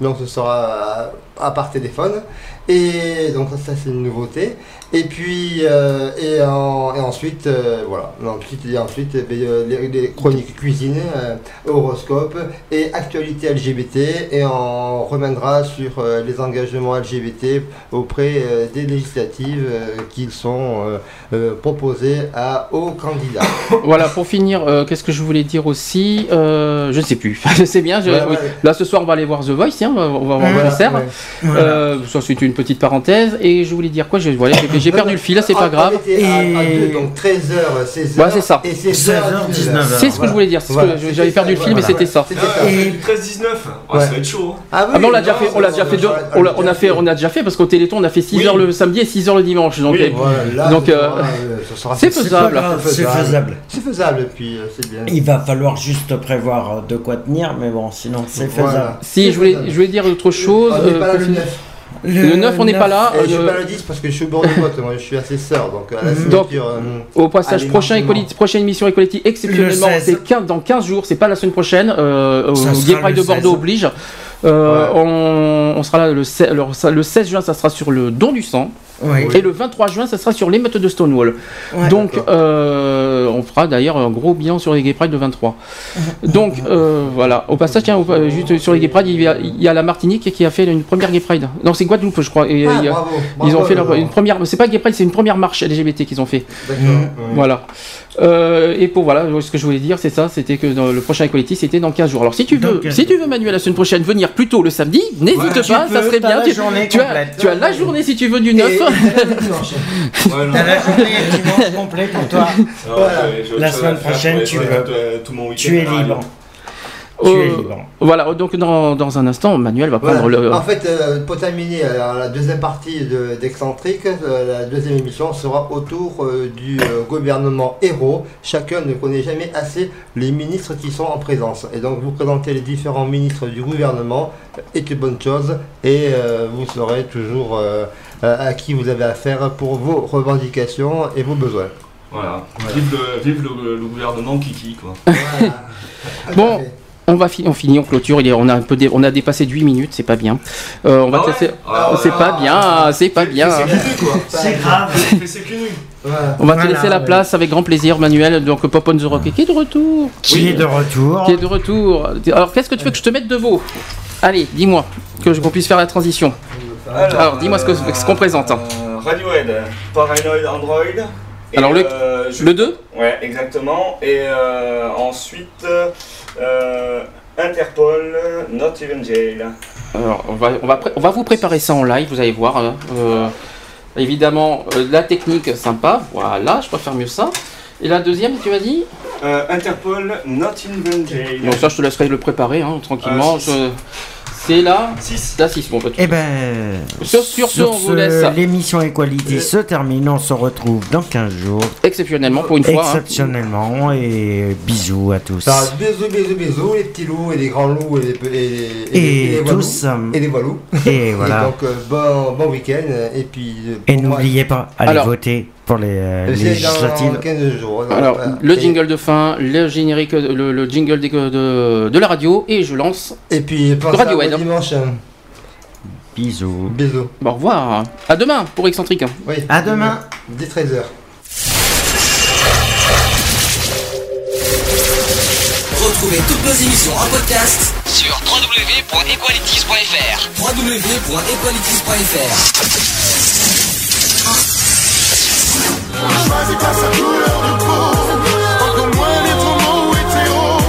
Donc ce sera à, à par téléphone. Et donc ça c'est une nouveauté. Et puis euh, et, en- et ensuite euh, voilà. Ensuite, et ensuite eh bien, euh, les, les chroniques cuisine, euh, horoscope et actualité LGBT. Et on reviendra sur les engagements LGBT auprès des législatives qui sont proposées à, aux candidats. Voilà, pour finir, qu'est-ce que je voulais dire aussi Je ne sais plus. bien. je- Ouais, oui. ouais. Là, ce soir, on va aller voir The Voice. hein, on va, voir le Voilà, concert. ouais. Voilà. Ça, c'est une petite parenthèse. Et je voulais dire quoi J'ai voilà, perdu le fil, là, c'est pas On- grave. Était à, à Et- deux, donc 13h, 16h. Ouais, c'est ça. Et 16h, 16h, 19h. C'est ce que je voulais dire. c'est ce que Voilà, J'avais perdu ça, le fil, mais c'était ça. Ah, du 13-19. Ah, Ouais. Ça va être chaud. hein. Ah, oui, Ah on l'a déjà fait, on l'a déjà fait deux, on a fait, on a déjà fait parce qu'au Téléthon on a fait 6 Oui. heures le samedi et 6 heures le dimanche. Donc euh, euh, euh, c'est faisable. c'est faisable. C'est faisable, et puis euh, c'est bien. Il va falloir juste prévoir euh, de quoi tenir, mais bon, sinon c'est faisable. si je voulais, je voulais dire autre chose. On n'est euh, pas là pour le finir. 9. Le 9 on n'est pas là. Et je suis euh, pas le 10 parce que je suis au bord du vote, moi je suis assesseur, donc à la Donc, euh, Au passage, Allez, prochain rapidement. Equality- prochaine émission Equality, exceptionnellement, Le 16. c'est 15 dans 15 jours, c'est pas la semaine prochaine. Euh, Gay Pride de Bordeaux 16. oblige. Euh, Ouais. on, on sera là le, 16 le- ça- le 16 juin, ça sera sur le don du sang. Et le 23 juin, ça sera sur l'émeute de Stonewall. Ouais. Donc, euh, on fera d'ailleurs un gros bilan sur les Gay Pride de 23. Donc, euh, voilà. Au passage, tiens, juste sur les Gay Pride, il y, a, il y a la Martinique qui a fait une première Gay Pride. Non, c'est Guadeloupe, je crois. Et, Ah, il y a- bravo, ils ont fait leur- une première. C'est pas Gay Pride, c'est une première marche LGBT qu'ils ont fait. Mm. Voilà. Euh, et pour voilà, ce que je voulais dire, c'est ça, c'était que dans le prochain Equality, c'était dans 15 jours. Alors si tu veux, Dans 15 si tu veux Manuel la semaine prochaine venir plus tôt le samedi, n'hésite Ouais, pas, ça serait bien. la Tu, as, tu as la journée si tu veux du Et- 9. Ouais, non. T'as la journée et le dimanche complet pour toi. Non, Voilà. La semaine prochaine, je- tu je- peux. Tout mon week-end Tu es à libre. Tu es Euh, libre. Voilà, donc dans, dans un instant, Manuel va Voilà. prendre le. En fait, euh, pour terminer euh, la deuxième partie de- d'Excentrique, euh, la deuxième émission sera autour euh, du euh, gouvernement héros. Chacun ne connaît jamais assez les ministres qui sont en présence. Et donc, vous présentez les différents ministres du gouvernement est une bonne chose et euh, vous saurez toujours à qui vous avez affaire pour vos revendications et vos besoins. Voilà. Vive, le, vive le, le gouvernement Kiki, quoi. Voilà. Bon. On va fi- on finit, on clôture. Il est, on a un peu, dé- on a dépassé de 8 minutes, c'est pas bien. Euh, on va Ah te laisser. Ah ouais. c'est pas bien, c'est pas bien. C'est grave. Voilà. On va te laisser la ouais. place avec grand plaisir, Manuel. Donc Pop on the Rock qui est de retour. Qui Oui. est de retour. Qui est de retour. Alors qu'est-ce que tu veux que je te mette de veau? Allez, dis-moi que je- qu'on puisse faire la transition. Alors, dis-moi ce que- ce qu'on présente. euh, Radiohead, Paranoid Android. Et, Alors, le- euh, je- Le 2 Ouais, exactement. Et euh, ensuite, euh, Interpol, Not Even Jail. Alors, on va, on, va, pré- on va vous préparer ça en live, vous allez voir. hein. Euh, évidemment, euh, la technique, sympa. Voilà, je préfère mieux ça. Et la deuxième, tu m'as dit Interpol, Not in Jail. Bon, ça, je te laisserai le préparer, hein, tranquillement. Je- C'est la 6. La 6. Bon, bah, Eh ben, Sur- sur ce, on vous laisse. l'émission Equality se termine. On se retrouve dans 15 jours. Exceptionnellement, pour une fois. hein. Exceptionnellement. Et bisous à tous. Ça, bisous, bisous, bisous, les petits loups et les grands loups et les, et les, Et les- les voilous. tous, euh, Et les voilous. Et voilà. donc, euh, bon, bon week-end. Et puis. euh, Et n'oubliez pas, allez Alors- voter pour les euh, législatives. dans 15 jours. donc, Alors, voilà. le jingle de fin, le générique, le, le jingle des- de, de la radio, et je lance. Et puis, Radio à dimanche. hein. Bisous. Bisous. Bon, au revoir. À demain pour Excentrique. Oui. À demain. Dès 13h. Retrouvez toutes nos émissions en podcast sur www.equalities.fr. www.equalities.fr. choisit pas sa couleur de peau. Encore moins les homo hétéros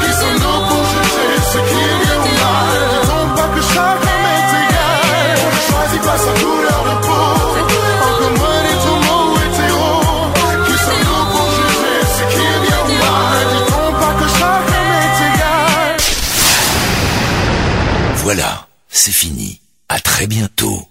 Qui sommes-nous pour juger ce qui est bien ou mal? Disons pas que chacun est égal ne choisit pas sa couleur de peau. Encore moins les homo hétéros Qui sommes-nous pour juger ce qui est bien ou mal? Disons pas que chacun est égal Voilà, c'est fini. À très bientôt.